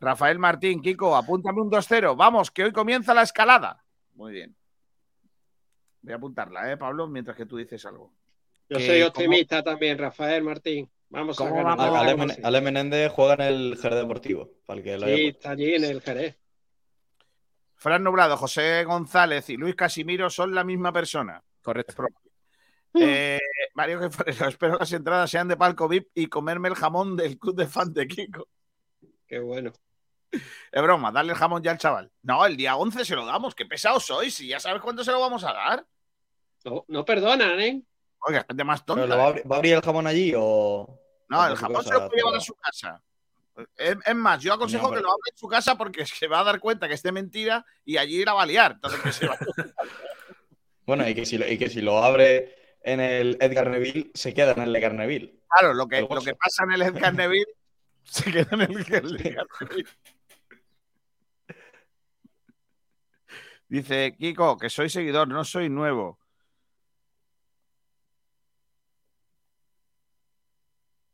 Rafael Martín, Kiko, apúntame un 2-0. Vamos, que hoy comienza la escalada. Muy bien. Voy a apuntarla, ¿eh, Pablo? Mientras que tú dices algo. Yo Que soy optimista también, Rafael Martín. Vamos a ¿Cómo ganar. vamos? Ale, Menéndez juega en el Jerez Deportivo. Para el que lo haya Sí, está allí en el Jerez. Fran Nublado, José González y Luis Casimiro son la misma persona. Correcto. Eh, Mario Geforero, *laughs* espero que las entradas sean de palco VIP y comerme el jamón del club de fan de Kiko. Qué bueno. Es broma, darle el jamón ya al chaval. No, el día 11 se lo damos. Qué pesados sois. Si ya sabes cuánto se lo vamos a dar. No, no perdonan, ¿eh? Oiga, gente más tonta. ¿Pero lo va, a abrir- va a abrir el jamón allí o.? No, el jamón se lo puede llevar a su casa. Es, es más, yo aconsejo que lo abra en su casa porque se va a dar cuenta que es de mentira y allí la va a liar. Entonces, que se va- *laughs* *laughs* Bueno, y que, si lo, y que si lo abre en el Edgar Neville, se queda en el Edgar Neville. Claro, lo que, lo que pasa en el Edgar Neville *laughs* se queda en el Edgar Neville. Dice Kiko, que soy seguidor, no soy nuevo.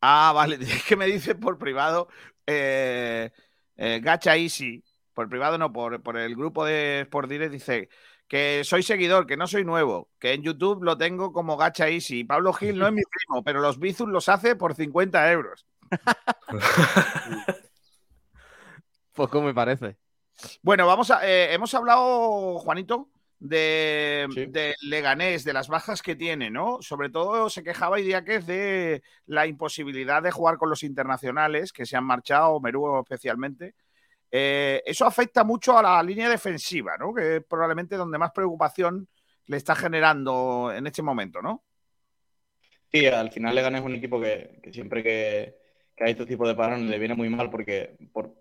Ah, vale, *laughs* es que me dice por privado eh, eh, Gacha Easy, por privado no, por, por el grupo de Sport Direct, dice que soy seguidor, que no soy nuevo, que en YouTube lo tengo como Gacha Easy. Pablo Gil no es mi *laughs* primo, pero los Bizus los hace por 50 euros. *laughs* Poco me parece. Bueno, vamos a. eh, hemos hablado, Juanito, de, Sí. de Leganés, de las bajas que tiene, ¿no? Sobre todo se quejaba Idiáquez de la imposibilidad de jugar con los internacionales que se han marchado, Merú especialmente. Eh, eso afecta mucho a la línea defensiva, ¿no? Que es probablemente donde más preocupación le está generando en este momento, ¿no? Sí, al final le ganes un equipo que, que siempre que, que hay este tipo de parones le viene muy mal porque por,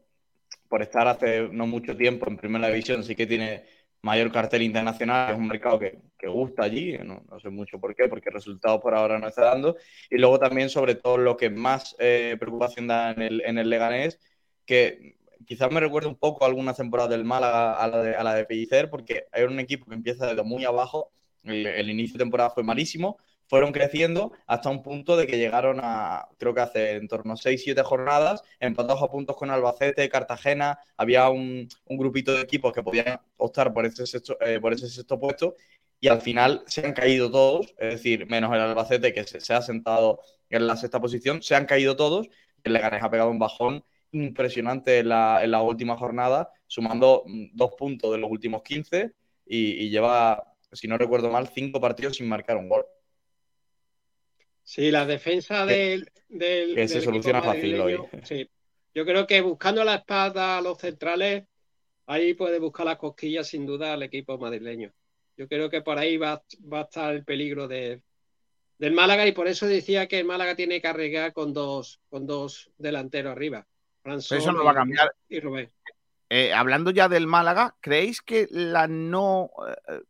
por estar hace no mucho tiempo en primera división sí que tiene mayor cartel internacional, es un mercado que, que gusta allí, no, no sé mucho por qué, porque resultados por ahora no está dando. Y luego también sobre todo lo que más eh, preocupación da en el, en el Leganés, que quizás me recuerda un poco a algunas temporadas del Málaga a la de, a la de Pellicer, porque hay un equipo que empieza desde muy abajo. El, el inicio de temporada fue malísimo, fueron creciendo hasta un punto de que llegaron a, creo que hace en torno a 6-7 jornadas, empatados a puntos con Albacete, Cartagena, había un, grupito de equipos que podían optar por ese, sexto, eh, por ese sexto puesto y al final se han caído todos, es decir, menos el Albacete que se, se ha sentado en la sexta posición, se han caído todos, el Leganés ha pegado un bajón impresionante en la, en la última jornada, sumando mm, dos puntos de los últimos 15 y, y lleva, si no recuerdo mal, cinco partidos sin marcar un gol. Sí, la defensa del. del que se del soluciona fácil madrileño, hoy. Sí. Yo creo que buscando la espada a los centrales, ahí puede buscar las cosquillas sin duda al equipo madrileño. Yo creo que por ahí va, va a estar el peligro de, del Málaga y por eso decía que el Málaga tiene que arriesgar con dos, con dos delanteros arriba. François Eso no va a y- cambiar. Y Rubén. Eh, hablando ya del Málaga, ¿creéis que la no, eh,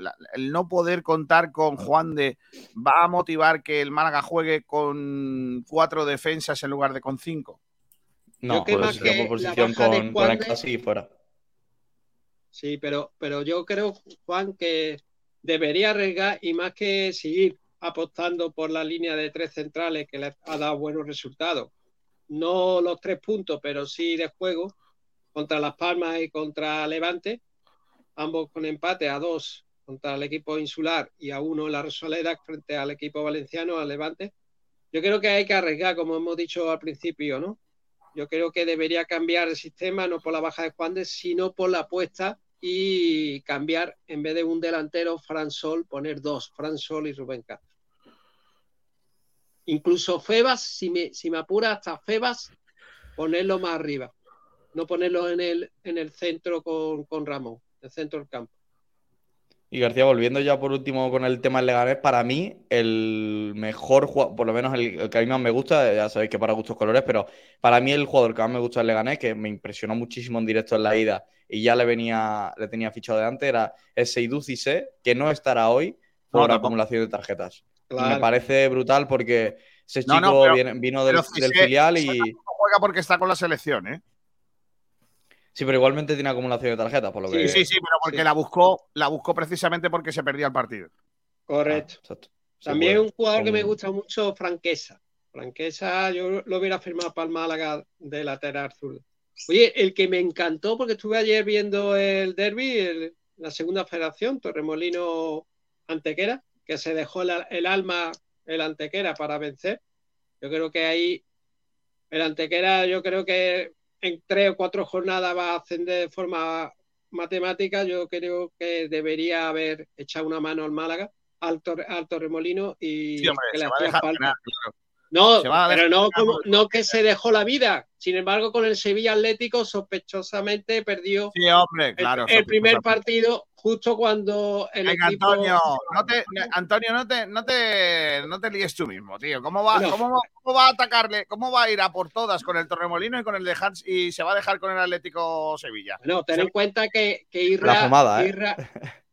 la- el no poder contar con Juan de va a motivar que el Málaga juegue con cuatro defensas en lugar de con cinco? No, creo que la posición con, con Juan el de- casi fuera. Sí, pero, pero yo creo, Juan, que debería arriesgar y más que seguir apostando por la línea de tres centrales que le ha dado buenos resultados. No los tres puntos, pero sí de juego contra Las Palmas y contra Levante, ambos con empate a dos contra el equipo insular y a uno en la Rosaleda frente al equipo valenciano, al Levante. Yo creo que hay que arriesgar, como hemos dicho al principio, ¿no? Yo creo que debería cambiar el sistema, no por la baja de Juan de, sino por la apuesta y cambiar, en vez de un delantero, Fran Sol, poner dos, Fran Sol y Rubén Castro. Incluso Febas, si me, si me apura hasta Febas, ponerlo más arriba. No ponerlo en el, en el centro con, con Ramón, el centro del campo. Y García, volviendo ya por último con el tema del Leganés, para mí el mejor jugador, por lo menos el, el que a mí más me gusta, ya sabéis que para gustos colores, pero para mí el jugador que más me gusta del Leganés, que me impresionó muchísimo en directo en la ida y ya le venía, le tenía fichado de antes, era ese Cissé, que no estará hoy por No, acumulación de tarjetas. Claro. me parece brutal porque ese chico no, pero- viene- vino del, del filial y... juega porque está con la selección, ¿eh? Sí, pero igualmente tiene acumulación de tarjetas, por lo que... Sí, sí, sí, pero porque la buscó, la buscó precisamente porque se perdía el partido. Correcto. Ah, También puede. un jugador que me gusta mucho, Franquesa. Franquesa, yo lo hubiera firmado para el Málaga de lateral zurdo. Oye, el que me encantó, porque estuve ayer viendo el derby, el- la segunda federación, Torremolino Antequera, que se dejó el, el alma el Antequera para vencer. Yo creo que ahí el Antequera, yo creo que en tres o cuatro jornadas va a ascender de forma matemática. Yo creo que debería haber echado una mano al Málaga, al, Tor- al Torremolino y Sí, hombre, que se va a hacía dejar falta. ganar, claro. No, pero no, como- no que se dejó la vida. Sin embargo, con el Sevilla Atlético sospechosamente perdió Sí, hombre, el- claro. el, primer partido justo cuando el Venga, equipo... Antonio, no te, Antonio, no te, no te, no te líes tú mismo, tío. ¿Cómo va, Bueno. cómo, va- cómo va a atacarle? ¿Cómo va a ir a por todas con el Torremolino y con el de Hans y se va a dejar con el Atlético Sevilla? No, ten Se- en cuenta que, que Irra, La fumada, ¿eh? Irra,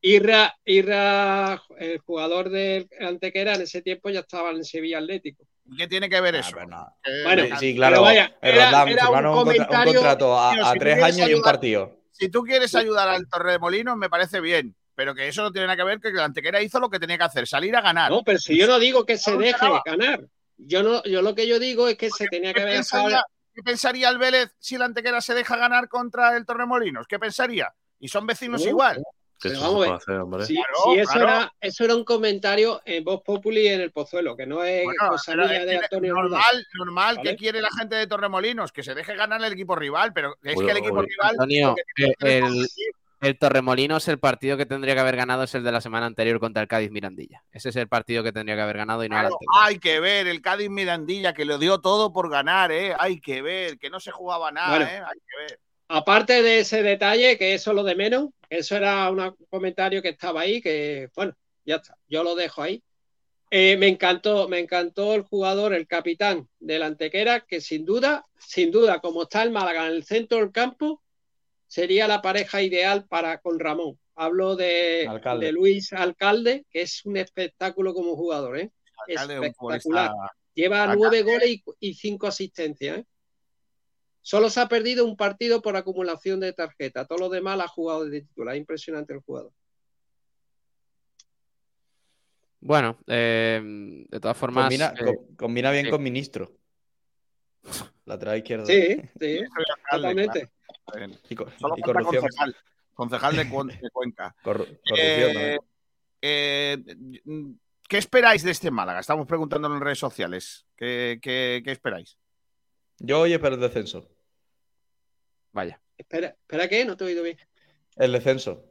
Irra, Irra, el jugador del Antequera en ese tiempo ya estaba en el Sevilla Atlético. ¿Qué tiene que ver Ah, eso? Eh, Bueno, Sí, claro. vaya, el era- era un firmaron un, contra- un comentario- contrato a, tres años y un partido. Si tú quieres ayudar al Torremolino, me parece bien. Pero que eso no tiene nada que ver que el Antequera hizo lo que tenía que hacer, salir a ganar. No, pero si yo no digo que se No, deje ganar. Yo no, yo lo que yo digo es que se tenía que ¿Qué haber qué pensaría el Vélez si el Antequera se deja ganar contra el Torremolinos? ¿Qué pensaría? Y son vecinos No, igual. Que Pero eso vamos se a puede hacer, hombre. Claro, si eso, claro. era, eso era un comentario en Voz Populi en el Pozuelo, que no es Bueno, cosa mía de Antonio normal, normal ¿Vale? que quiere la gente de Torremolinos, que se deje ganar el equipo rival, pero es Uy, que el equipo uy. rival. Antonio, el, el Torremolinos, el partido que tendría que haber ganado es el de la semana anterior contra el Cádiz Mirandilla. Ese es el partido que tendría que haber ganado y no el Claro, anterior. hay que ver el Cádiz Mirandilla que lo dio todo por ganar, ¿eh? Hay que ver que no se jugaba nada, Bueno. ¿eh? Hay que ver. Aparte de ese detalle, que eso es lo de menos, eso era una- un comentario que estaba ahí, que bueno, ya está, yo lo dejo ahí. Eh, me encantó, me encantó el jugador, el capitán del Antequera, que sin duda, sin duda, como está el Málaga en el centro del campo, sería la pareja ideal para con Ramón. Hablo de, Alcalde. de Luis Alcalde, que es un espectáculo como jugador, ¿eh? Alcalde es un Espectacular. Lleva Alcalde- nueve goles y, y cinco asistencias, ¿eh? Solo se ha perdido un partido por acumulación de tarjeta. Todo lo demás la ha jugado de titular. Impresionante el jugador. Bueno, eh, de todas formas. Combina, eh, co- combina bien sí. con ministro. Lateral izquierdo. Sí, *laughs* sí, totalmente. Y, co- Solo y falta corrupción. concejal. Concejal de, Cuen- de Cuenca. Corru- corrupción Eh, también. ¿Qué esperáis de este Málaga? Estamos preguntándolo en redes sociales. ¿Qué, qué- qué esperáis? Yo hoy espero el descenso. Vaya. Espera, espera, ¿qué? No te he oído bien. El descenso.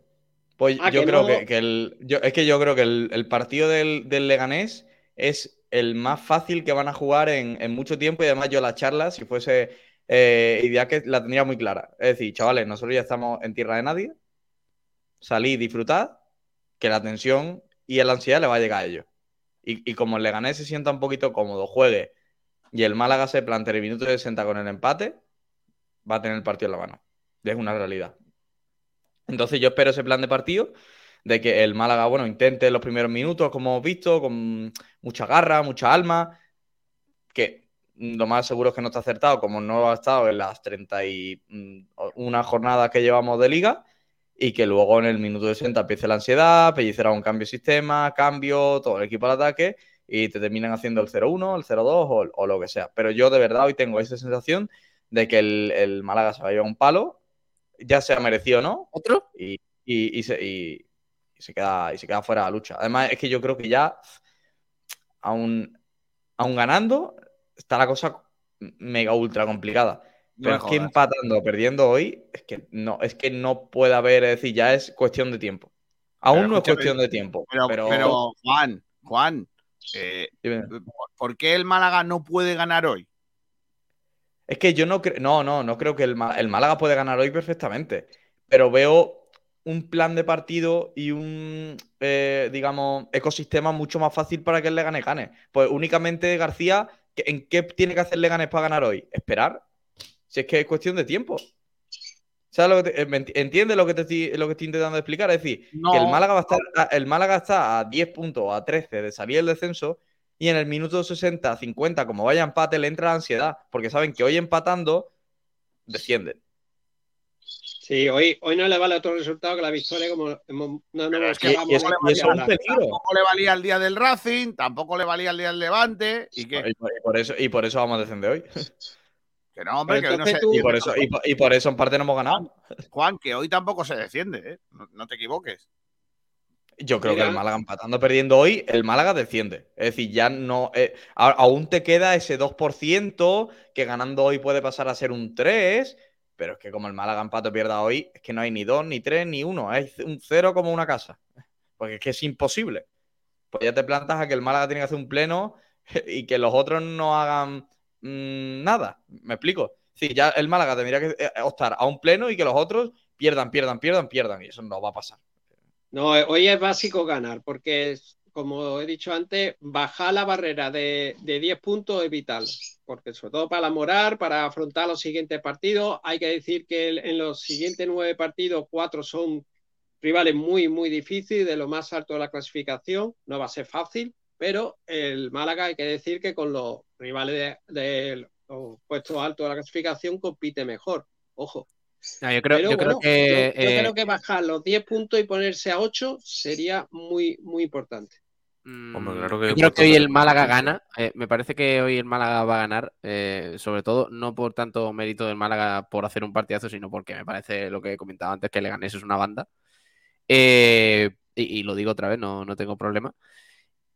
Pues Ah, yo que creo no- que, que el. Yo, es que yo creo que el, el partido del, del Leganés es el más fácil que van a jugar en, en mucho tiempo. Y además, yo la charla, si fuese eh, idea que la tendría muy clara. Es decir, chavales, nosotros ya estamos en tierra de nadie. Salid, disfrutad, que la tensión y la ansiedad le va a llegar a ellos. Y, y como el Leganés se sienta un poquito cómodo, juegue, y el Málaga se plante el minuto 60 con el empate, va a tener el partido en la mano. Es una realidad. Entonces yo espero ese plan de partido, de que el Málaga, bueno, intente en los primeros minutos, como hemos visto, con mucha garra, mucha alma, que lo más seguro es que no está acertado, como no ha estado en las 31 jornadas que llevamos de liga, y que luego en el minuto 60 empiece la ansiedad, pellicerá un cambio de sistema, cambio, todo el equipo al ataque, y te terminan haciendo el 0-1, el 0-2 o, o lo que sea. Pero yo de verdad hoy tengo esa sensación de que el, el Málaga se va a llevar un palo, ya sea merecido o no. ¿Otro? Y, y- y se, y- y se queda, y se queda fuera de la lucha. Además, es que yo creo que ya, aún, aún ganando, está la cosa mega ultra complicada. Pero es que empatando o perdiendo hoy, es que no, es que no puede haber, es decir, ya es cuestión de tiempo. Aún Pero no es cuestión de tiempo. Pero, pero, pero, Juan, Juan, eh, ¿por qué el Málaga no puede ganar hoy? Es que yo no creo. No, no, no creo que el, el Málaga puede ganar hoy perfectamente. Pero veo un plan de partido y un, eh, digamos, ecosistema mucho más fácil para que el Leganés gane. Pues únicamente García, ¿qué- ¿en qué tiene que hacer Leganés para ganar hoy? Esperar. Si es que es cuestión de tiempo. ¿Sabes lo que te- eh, ¿Entiendes lo que te estoy, lo que estoy intentando explicar? Es decir, No. que el Málaga va a estar, el Málaga está a 10 puntos o a 13 de salir del descenso y en el minuto 60, 50, como vaya empate, le entra la ansiedad, porque saben que hoy empatando descienden. Sí, hoy, hoy no le vale otro resultado que la victoria, como hemos- no, no Es que esperábamos y eso- es un victoria. Tampoco le valía el día del Racing, tampoco le valía el día del Levante. ¿Y qué? Y por, y por eso, y por eso vamos a descender hoy. Que no, hombre, que hoy no se y, por eso, y, por, y por eso en parte no hemos ganado. Juan, que hoy tampoco se defiende, ¿eh? No, no te equivoques. Yo creo Mira. que el Málaga empatando, perdiendo hoy, el Málaga desciende. Es decir, ya no. eh, aún te queda ese 2%, que ganando hoy puede pasar a ser un 3%, pero es que como el Málaga empate o pierda hoy, es que no hay ni 2, ni 3, ni 1. Hay un 0 como una casa. Porque es que es imposible. Pues ya te plantas a que el Málaga tiene que hacer un pleno *laughs* y que los otros no hagan mm, nada. ¿Me explico? Sí, ya el Málaga tendría que eh, optar a un pleno y que los otros pierdan, pierdan, pierdan, pierdan. Y eso no va a pasar. No, hoy es básico ganar, porque como he dicho antes, bajar la barrera de, de 10 puntos es vital, porque sobre todo para la moral, para afrontar los siguientes partidos, hay que decir que en los siguientes nueve partidos, cuatro son rivales muy, muy difíciles, de lo más alto de la clasificación, no va a ser fácil, pero el Málaga hay que decir que con los rivales de, de los puestos altos de la clasificación compite mejor, ojo. No, yo creo, Pero yo creo bueno, que. yo- yo eh, creo que bajar los 10 puntos y ponerse a 8 sería muy, muy importante. Hombre, claro que Yo creo que hoy el Málaga gana. eh, me parece que hoy el Málaga va a ganar. eh, sobre todo, no por tanto mérito del Málaga por hacer un partidazo, sino porque me parece lo que he comentado antes, que Leganés es una banda. Eh, y, y lo digo otra vez, no, no tengo problema.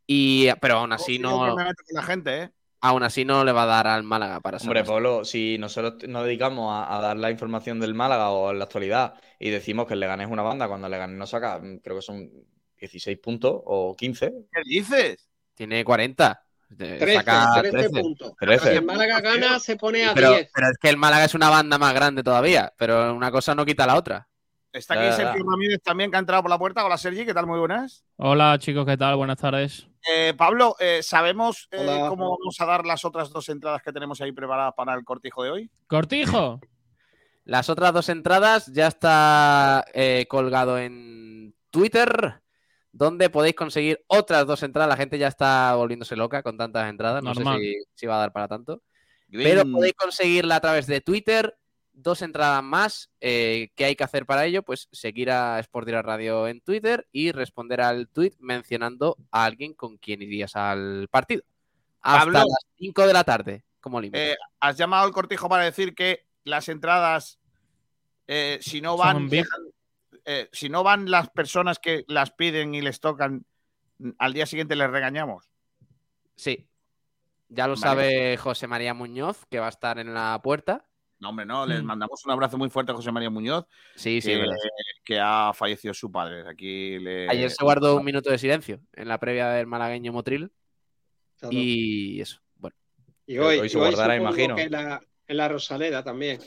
Y, pero aún así Yo no. que me meto con la gente, ¿eh? Aún así no le va a dar al Málaga para Hombre, ser Pablo, si nosotros nos dedicamos a, a dar la información del Málaga o en la actualidad y decimos que el Leganés es una banda, cuando el Leganés no saca, mm, creo que son 16 puntos o 15. ¿Qué dices? Tiene 40. eh, 13, saca 13 13. puntos. 13. Si el Málaga gana, se pone a Pero, 10. pero es que el Málaga es una banda más grande todavía. Pero una cosa no quita la otra. Está aquí Sergio. Ramírez también, que ha entrado por la puerta. Hola, Sergi, ¿qué tal? Muy buenas. Hola chicos, ¿qué tal? Buenas tardes. Eh, Pablo, eh, ¿sabemos eh, cómo vamos a dar las otras dos entradas que tenemos ahí preparadas para el cortijo de hoy? Cortijo. *laughs* Las otras dos entradas ya está eh, colgado en Twitter, donde podéis conseguir otras dos entradas. La gente ya está volviéndose loca con tantas entradas. No Normal. sé si, si va a dar para tanto. Pero podéis conseguirla a través de Twitter, dos entradas más. Eh, ¿Qué hay que hacer para ello? Pues seguir a Sport Direct Radio en Twitter y responder al tweet mencionando a alguien con quien irías al partido. Hasta Pablo. las 5 de la tarde, como límite. Eh, has llamado al cortijo para decir que las entradas, eh, si no van, dejan- eh, si no van las personas que las piden y les tocan, al día siguiente les regañamos. Sí. Ya lo Vale. sabe José María Muñoz, que va a estar en la puerta. No, hombre, no, les Mm. mandamos un abrazo muy fuerte a José María Muñoz, Sí, sí, que, es verdad. que ha fallecido su padre. Aquí le- Ayer se guardó un minuto de silencio en la previa del malagueño Motril. Claro. Y eso, bueno. Y hoy, Hoy se y guardará, imagino. que en la, en la Rosaleda también.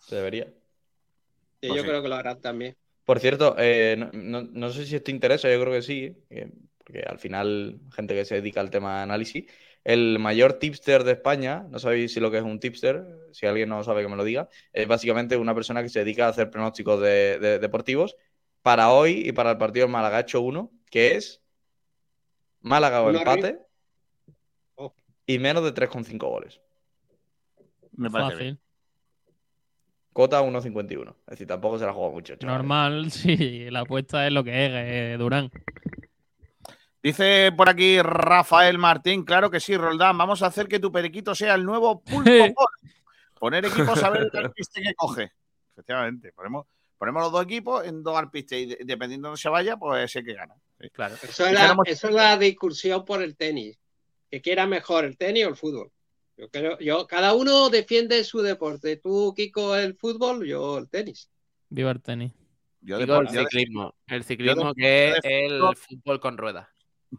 Se debería. Sí, Pues yo sí. creo que lo harán también. Por cierto, eh, no, no- no sé si esto interesa, yo creo que sí, eh, porque al final, gente que se dedica al tema de análisis, el mayor tipster de España, no sabéis si lo que es un tipster, si alguien no sabe que me lo diga, es básicamente una persona que se dedica a hacer pronósticos de, de- deportivos. Para hoy y para el partido del Málaga ha hecho uno, que es Málaga o empate Oh. y menos de 3,5 goles. Me parece Fácil. bien. Cota 1,51. Es decir, tampoco se la juega mucho. chaval. Normal, *laughs* sí. La apuesta es lo que es, eh, Durán. Dice por aquí Rafael Martín, claro que sí, Roldán, vamos a hacer que tu periquito sea el nuevo pulpo. *laughs* Gol. Poner equipos a ver el alpiste que coge. Efectivamente, ponemos, ponemos los dos equipos en dos alpistes y de- dependiendo de dónde se vaya, pues ese que gana. Sí. Claro. Eso es, la, Dijéramos- eso es la discusión por el tenis. Que quiera mejor el tenis o el fútbol. Yo creo, yo, cada uno defiende su deporte. Tú, Kiko, el fútbol, yo el tenis. Viva el tenis. Yo, Digo el yo de- ciclismo. El ciclismo yo que es el fútbol con ruedas.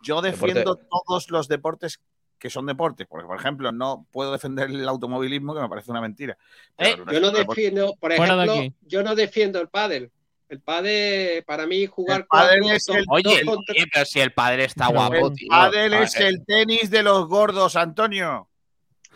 Yo defiendo Deporte. todos los deportes que son deportes, porque por ejemplo no puedo defender el automovilismo, que me parece una mentira. Pero Eh, el yo no defiendo, por ejemplo, yo no defiendo el pádel. El pádel, para mí, jugar El es el- Oye, el- contra- pero si el padre está guapo, tío. Ah, es el tenis de los gordos, Antonio.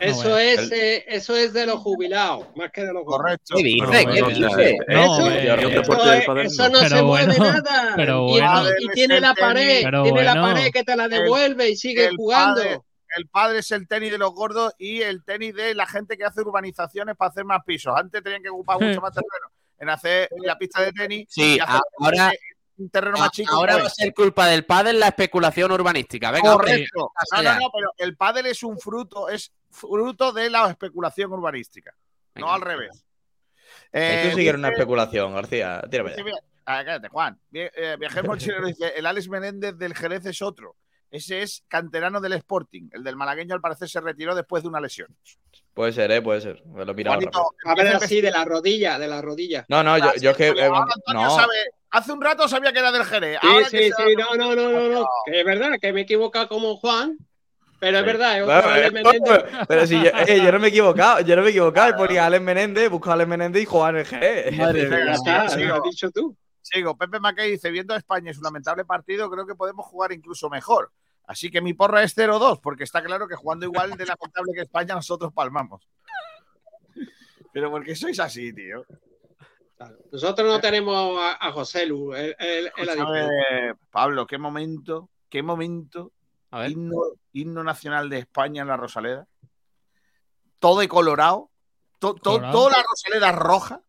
Eso, bueno. es, El- eh, eso es de los jubilados, más que de los gordos. Correcto. ¿Qué dice? Pero ¿Qué dice? No, Eso, eh, eso no. se mueve nada. *laughs* pero y, bueno. y tiene la pared, Pero tiene la pared que te la devuelve y sigue el jugando. padre- El padre es el tenis de los gordos y el tenis de la gente que hace urbanizaciones para hacer más pisos. Antes tenían que ocupar *laughs* mucho más terreno en hacer la pista de tenis Sí, y hacer ahora, un terreno más chico. ahora va a pues. ser culpa del pádel la especulación urbanística. Venga. Correcto. No, no, no, pero el pádel es un fruto, es fruto de la especulación urbanística, no al revés. Eh, tú sigues una especulación, García. Tírame dice, ah, cállate, Juan. Eh, Viajero *laughs* mochilero dice, el Alex Menéndez del Jerez es otro. Ese es canterano del Sporting. El del malagueño al parecer se retiró después de una lesión. Puede ser, ¿eh? Puede ser. Me lo he mirado Juanito, rápido. A ver, así, de la rodilla, de la rodilla. No, no, yo, yo es que. eh, Antonio no, sabe, hace un rato sabía que era del Jerez. Sí, ahora sí, que sí, no, no, no, no, no. Que es verdad, que me he equivocado como Juan, pero es Sí. verdad, es otro Bueno, Alex eh, Menéndez. Pero si yo, eh, yo no me he equivocado, yo no me he equivocado. Ponía a Alex Menéndez, busco a Alex Menéndez y Juan el Jerez. Madre *laughs* mía, lo has dicho tú. Sigo, Pepe Mackey dice, viendo a España y su lamentable partido, creo que podemos jugar incluso mejor. Así que mi porra es 0-2, porque está claro que jugando igual de lamentable que España, nosotros palmamos. Pero porque sois así, tío. Nosotros no tenemos a, a José Lu, él, él-. Pablo, qué momento, qué momento. A ver. Himno, himno nacional de España en la Rosaleda. Todo de colorado. to- to- Colorado. toda la Rosaleda roja.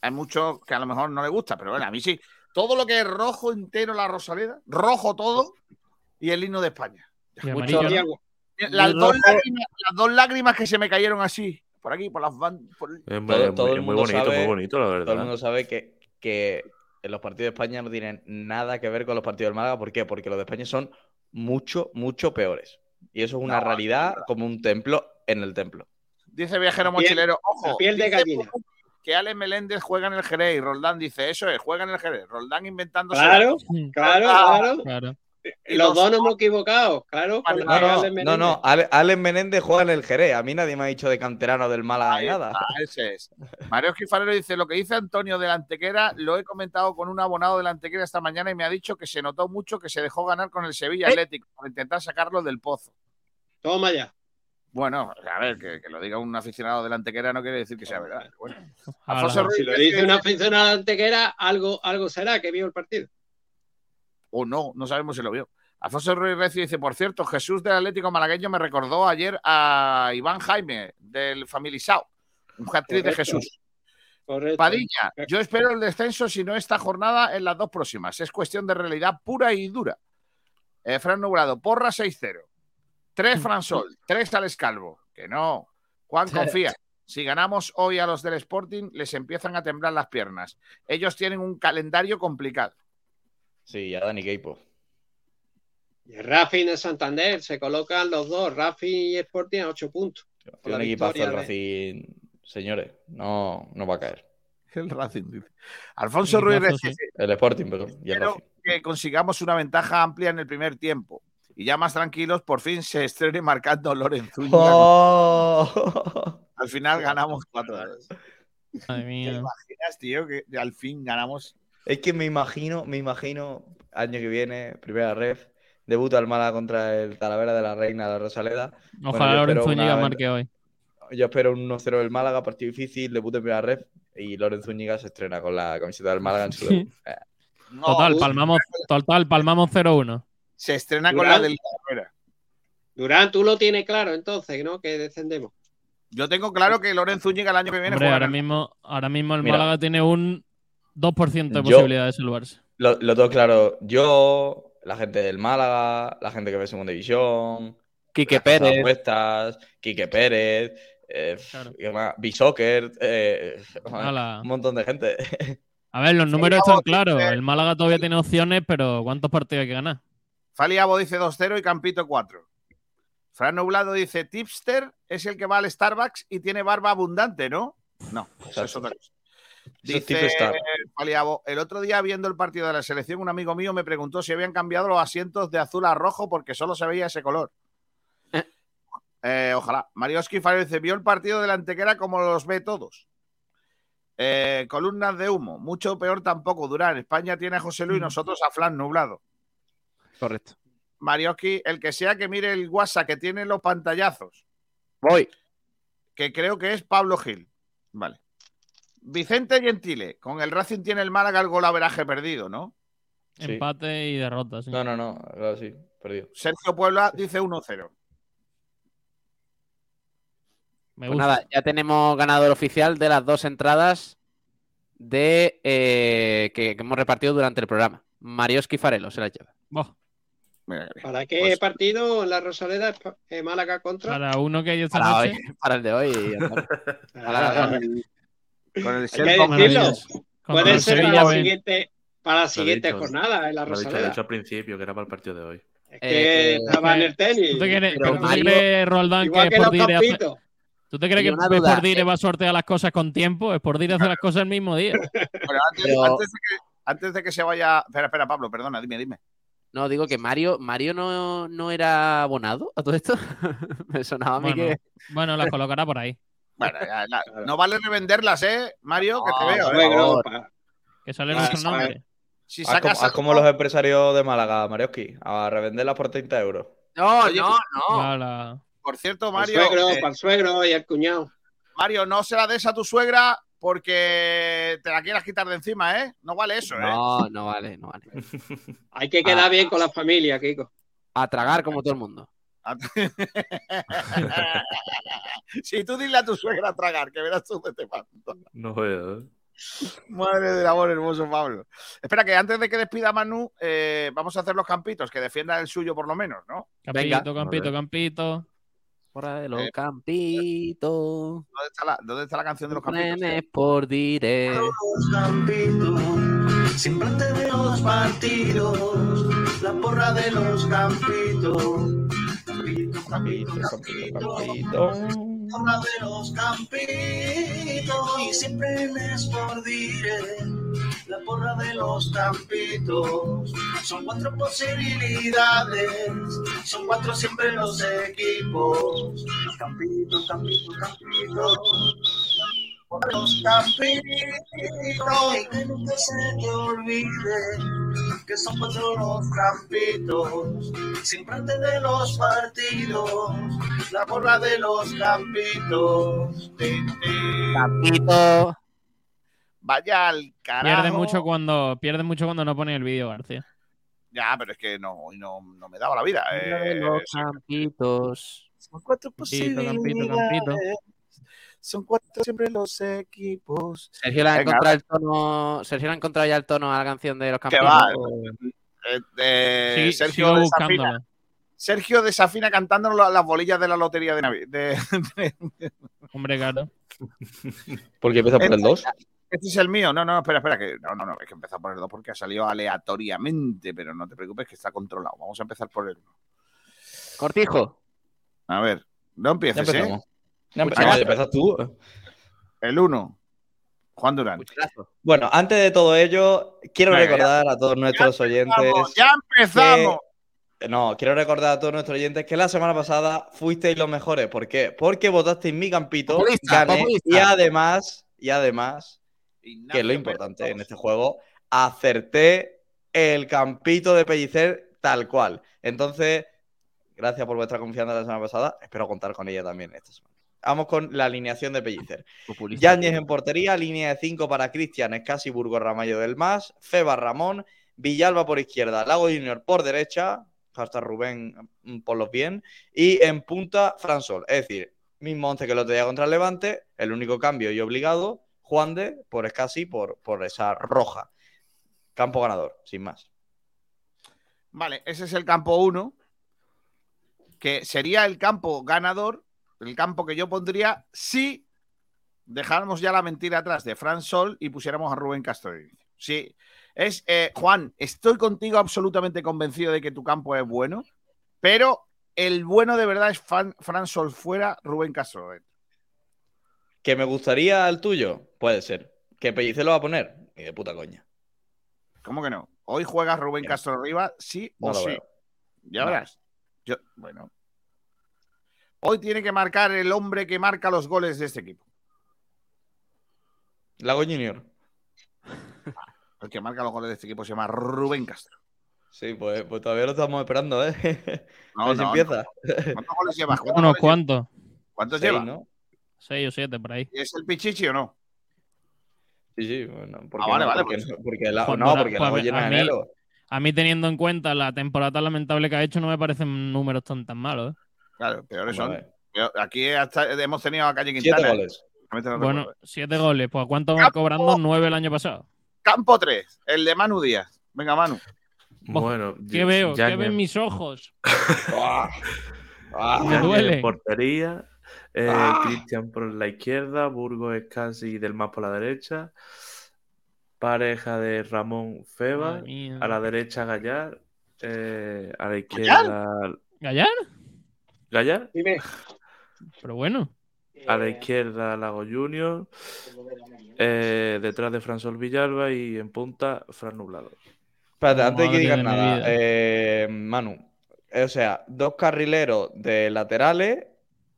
Hay muchos que a lo mejor no le gusta, pero bueno, a mí sí. Todo lo que es rojo entero la Rosaleda, rojo todo, y el himno de España. Y Mucho- amarillo, ¿no? Las Muy dos, rojo. lágrimas, las dos lágrimas que se me cayeron así, por aquí, por las por- Es muy, Todo- muy- el muy bonito, sabe- muy bonito, la Todo el verdad. mundo sabe que, que en los partidos de España no tienen nada que ver con los partidos del Málaga. ¿Por qué? Porque los de España son mucho, mucho peores. Y eso es una No, realidad como un templo en el templo. Dice viajero mochilero, ojo, la piel de gallina. que Ale Meléndez juega en el Jerez y Roldán dice, eso es, juega en el Jerez. Roldán inventándose. Claro, claro, Ah, claro. Claro. Los dos nos hemos equivocado, claro. Vale, No, no, Alex no, Menéndez. no. Ale- Alex Menéndez juega en el Jerez. A mí nadie me ha dicho de canterano del Málaga nada. ese es. Mario Esquifarero dice, lo que dice Antonio de la Antequera, lo he comentado con un abonado de la Antequera esta mañana y me ha dicho que se notó mucho que se dejó ganar con el Sevilla ¿Eh? Atlético para intentar sacarlo del pozo. Toma ya. Bueno, a ver, que, que lo diga un aficionado de la Antequera no quiere decir que sea verdad. Bueno. Ahora, Si lo dice que- una aficionada antequera, algo, algo será que vio el partido. O no, no sabemos si lo vio. Alfonso Ruiz Recio dice, por cierto, Jesús del Atlético Malagueño me recordó ayer a Iván Jaime del Family Sao, un hat-trick de. Jesús. Correcto. Padilla, yo espero el descenso, si no esta jornada, en las dos próximas. Es cuestión de realidad pura y dura. Eh, Fran Nublado, porra 6-0. 3 *laughs* Fransol, 3 Alex Calvo. Que no. Juan *laughs* confía. Si ganamos hoy a los del Sporting, les empiezan a temblar las piernas. Ellos tienen un calendario complicado. Sí, ya Dani Keipo. Y el Racing de Santander se colocan los dos, Racing y Sporting a 8 puntos. Tiene un equipazo el de- Racing. Señores, no, no va a caer. *laughs* El Racing dice. Alfonso Ruiz sí. El Sporting, perdón. Y el Espero Racing. que consigamos una ventaja amplia en el primer tiempo. Y ya más tranquilos, por fin se estrene marcando Lorenzo. ¡Oh! Al final ganamos 4 Madre ¿Te imaginas, tío, que al fin ganamos? Es que me imagino, me imagino, año que viene, primera ref, debuta el Málaga contra el Talavera de la Reina de la Rosaleda. Bueno, Ojalá espero Lorenzo Zúñiga una- marque hoy. Yo espero un 1-0 del Málaga, partido difícil, debut en primera ref y Lorenzo Zúñiga se estrena con la camiseta del Málaga en su Sí. debut. Eh, No, Total, uh, palmamos, total, palmamos 0-1. Se estrena con la del Talavera. Durán, tú lo tienes claro entonces, ¿no? Que descendemos. Yo tengo claro que Lorenzo Zúñiga el año que viene Hombre, juega ahora mismo, ahora mismo el Mira. Málaga tiene un 2% de Yo- posibilidad de salvarse. Lo, lo tengo claro, yo, la gente del Málaga, la gente que ve Segunda División, Quique Pérez. apuestas, Quique Pérez, eh, Claro. ¿qué más? B-Soccer, eh, un montón de gente. A ver, los números están claros. dice- El Málaga todavía tiene opciones, pero ¿cuántos partidos hay que ganar? Faliabo dice 2-0 y Campito 4. Fran Nublado dice Tipster es el que va al Starbucks y tiene barba abundante, ¿no? No, eso es otra cosa. Dice el otro día viendo el partido de la selección, un amigo mío me preguntó si habían cambiado los asientos de azul a rojo porque solo se veía ese color. Eh. Eh, ojalá. Marioski Fabio dice, vio el partido de la Antequera como los ve todos. Eh, columnas de humo, mucho peor tampoco. Durán, España tiene a José Luis y nosotros a Flan Nublado. Correcto. Marioski, el que sea que mire el WhatsApp que tiene los pantallazos, Voy. que creo que es Pablo Gil. Vale. Vicente Gentile, con el Racing tiene el Málaga el golaveraje perdido, ¿no? Sí. Empate y derrota, sí. No, no, no, claro, sí, perdido. Sergio Puebla dice 1-0. Me Pues nada, ya tenemos ganador oficial de las dos entradas de eh, que, que hemos repartido durante el programa. Marioski Farelo se las lleva. ¿Para qué Pues- partido la Rosaleda eh, Málaga contra? para uno que hay esta Para, hoy, para el de hoy. *laughs* Para- Con el. Contra Puede ser para Sevilla, la siguiente, para la siguiente dicho. jornada en la Lo he dicho, lo he Rosaleda. dicho al principio, que era para el partido de hoy. Es que Eh, estaba en el tenis. ¿Tú te crees, Pero tú te Mario- crees, Roldán, que que los Sportdire hace-. ¿Tú te crees que Sportdire eh. va a sortear las cosas con tiempo? Sportdire hace las cosas el mismo día. *laughs* Pero antes, Pero- antes de que, antes de que se vaya. Espera, espera, Pablo, perdona, dime, dime. No, digo que Mario, Mario no, no era abonado a todo esto. *laughs* Me sonaba a mí Bueno, que. bueno, las colocará por ahí. Bueno, ya, la- *laughs* no vale revenderlas, ¿eh, Mario? Que te No, veo, ¿eh? Pa- Que sale Ah, nuestro sabe. nombre. Si Haz como, sacas. haz como los empresarios de Málaga, Marioski, a revenderlas por 30 euros. No, no, no. Ala. Por cierto, para el Mario. suegro, eh, para el suegro y el cuñado. Mario, no se la des a tu suegra porque te la quieras quitar de encima, ¿eh? No vale eso, ¿eh? No, no vale, no vale. *laughs* Hay que quedar Ah. bien con la familia, Kiko. A tragar como todo el mundo. Si *laughs* tú dile a tu suegra a tragar, que verás tú de te mando. No veo. Madre del amor hermoso, Pablo. Espera, que antes de que despida Manu, eh, vamos a hacer los campitos, que defienda el suyo por lo menos, ¿no? Venga. Campito, campito, campito. Porra de los Eh, campitos. ¿Dónde está la, dónde está la canción de los campitos? Nenes por dire. los campitos, siempre antes de los partidos, la porra de los campitos. Campito, campito, campito, porra de los campitos, y siempre les por dire, la porra de los campitos. Son cuatro posibilidades, son cuatro siempre los equipos. Campito, campito, campito los campitos y que nunca se te olvide que son cuatro los campitos siempre antes de los partidos la porra de los campitos Tin, tin. Campito. Vaya al carajo. Pierde mucho cuando pierde mucho cuando no pone el vídeo, García. Ya, pero es que no, hoy no, no me daba la vida. eh, Los campitos. Son cuatro Campito, campito, campito. Son cuatro siempre los equipos. Sergio le ha encontrado el tono. Sergio le ha encontrado ya el tono a la canción de los va. o- eh, eh, Sí, Sergio, desafina, buscándola. Sergio desafina cantándonos la- las bolillas de la lotería de Navidad. De, de- Hombre, claro. Porque empieza por el 2. Este es el mío. No, no, espera, espera. Que, no, no, no. Es que empezar por el 2 porque ha salido aleatoriamente. Pero no te preocupes que está controlado. Vamos a empezar por el 1. Cortijo. A ver. No empieces, Ya ¿eh? Ya empezamos. Empiezas tú. El 1. Juan Durán. Bueno, antes de todo ello, quiero Venga, recordar a todos nuestros oyentes. Vamos, ya empezamos. que- no, quiero recordar a todos nuestros oyentes que la semana pasada fuisteis los mejores. ¿Por qué? Porque votasteis mi campito, Populista, gané, populista. y además, y además, que es lo importante en este juego, acerté el campito de Pellicer tal cual. Entonces, gracias por vuestra confianza la semana pasada. Espero contar con ella también esta semana. Vamos con la alineación de Pellicer. Yáñez en portería, línea de 5 para Cristian, Escasi, Burgos, Ramallo del Más, Feba Ramón, Villalba por izquierda, Lago Junior por derecha, hasta Rubén mm, por los bien, y en punta Fran Sol. Es decir, mismo 11 que lo tenía contra el Levante, el único cambio y obligado, Juan de por Escasi por, por esa roja. Campo ganador, sin más. Vale, ese es el campo 1. Que sería el campo ganador. El campo que yo pondría si dejáramos ya la mentira atrás de Fran Sol y pusiéramos a Rubén Castro. de inicio. Sí, es eh, Juan, estoy contigo absolutamente convencido de que tu campo es bueno, pero el bueno de verdad es Fran, Fran Sol fuera, Rubén Castro. dentro. ¿Que me gustaría el tuyo? Puede ser. ¿Que Pellicer lo va a poner? De puta coña. ¿Cómo que no? Hoy juega Rubén Castro arriba, sí No o sí. veo. Ya No. verás. Yo, bueno. Hoy tiene que marcar el hombre que marca los goles de este equipo. Lago Junior. El que marca los goles de este equipo se llama Rubén Castro. Sí, pues, pues todavía lo estamos esperando, ¿eh? *laughs* No, a ver si no, empieza. ¿Cuántos goles llevas? ¿Cuántos Unos cuantos. lleva? ¿Cuántos Seis, lleva? ¿no? Seis o siete por ahí. ¿Es el Pichichi o no? Sí, sí, bueno. ¿por Ah, vale, no? vale, Porque, pues- no- porque la- Pues no, porque pues Lago a mí- enero. A mí, teniendo en cuenta la temporada tan lamentable que ha hecho, no me parecen números tan, tan malos. ¿eh? Claro, peores son. Aquí hasta hemos tenido a Calle Siete Quintana. goles. No Bueno, recuerdo. siete goles. Pues ¿a cuánto van cobrando? Nueve el año pasado. Campo 3, el de Manu Díaz. Venga, Manu. Bueno, ¿Qué veo? ¿Qué ven mis ojos? *laughs* Ah, Me Yáñez duele. portería, eh, Ah. Cristian por la izquierda, Burgos Escasi y Del Más por la derecha, pareja de Ramón Feba, a la derecha Gallar, eh, a la izquierda ¿Gallar? Gallar, Pero bueno. a la izquierda Lago Junior, eh, detrás de Fransol Villalba y en punta Fran Nublado. Espérate, antes de que digas nada, eh, Manu. O sea, dos carrileros de laterales,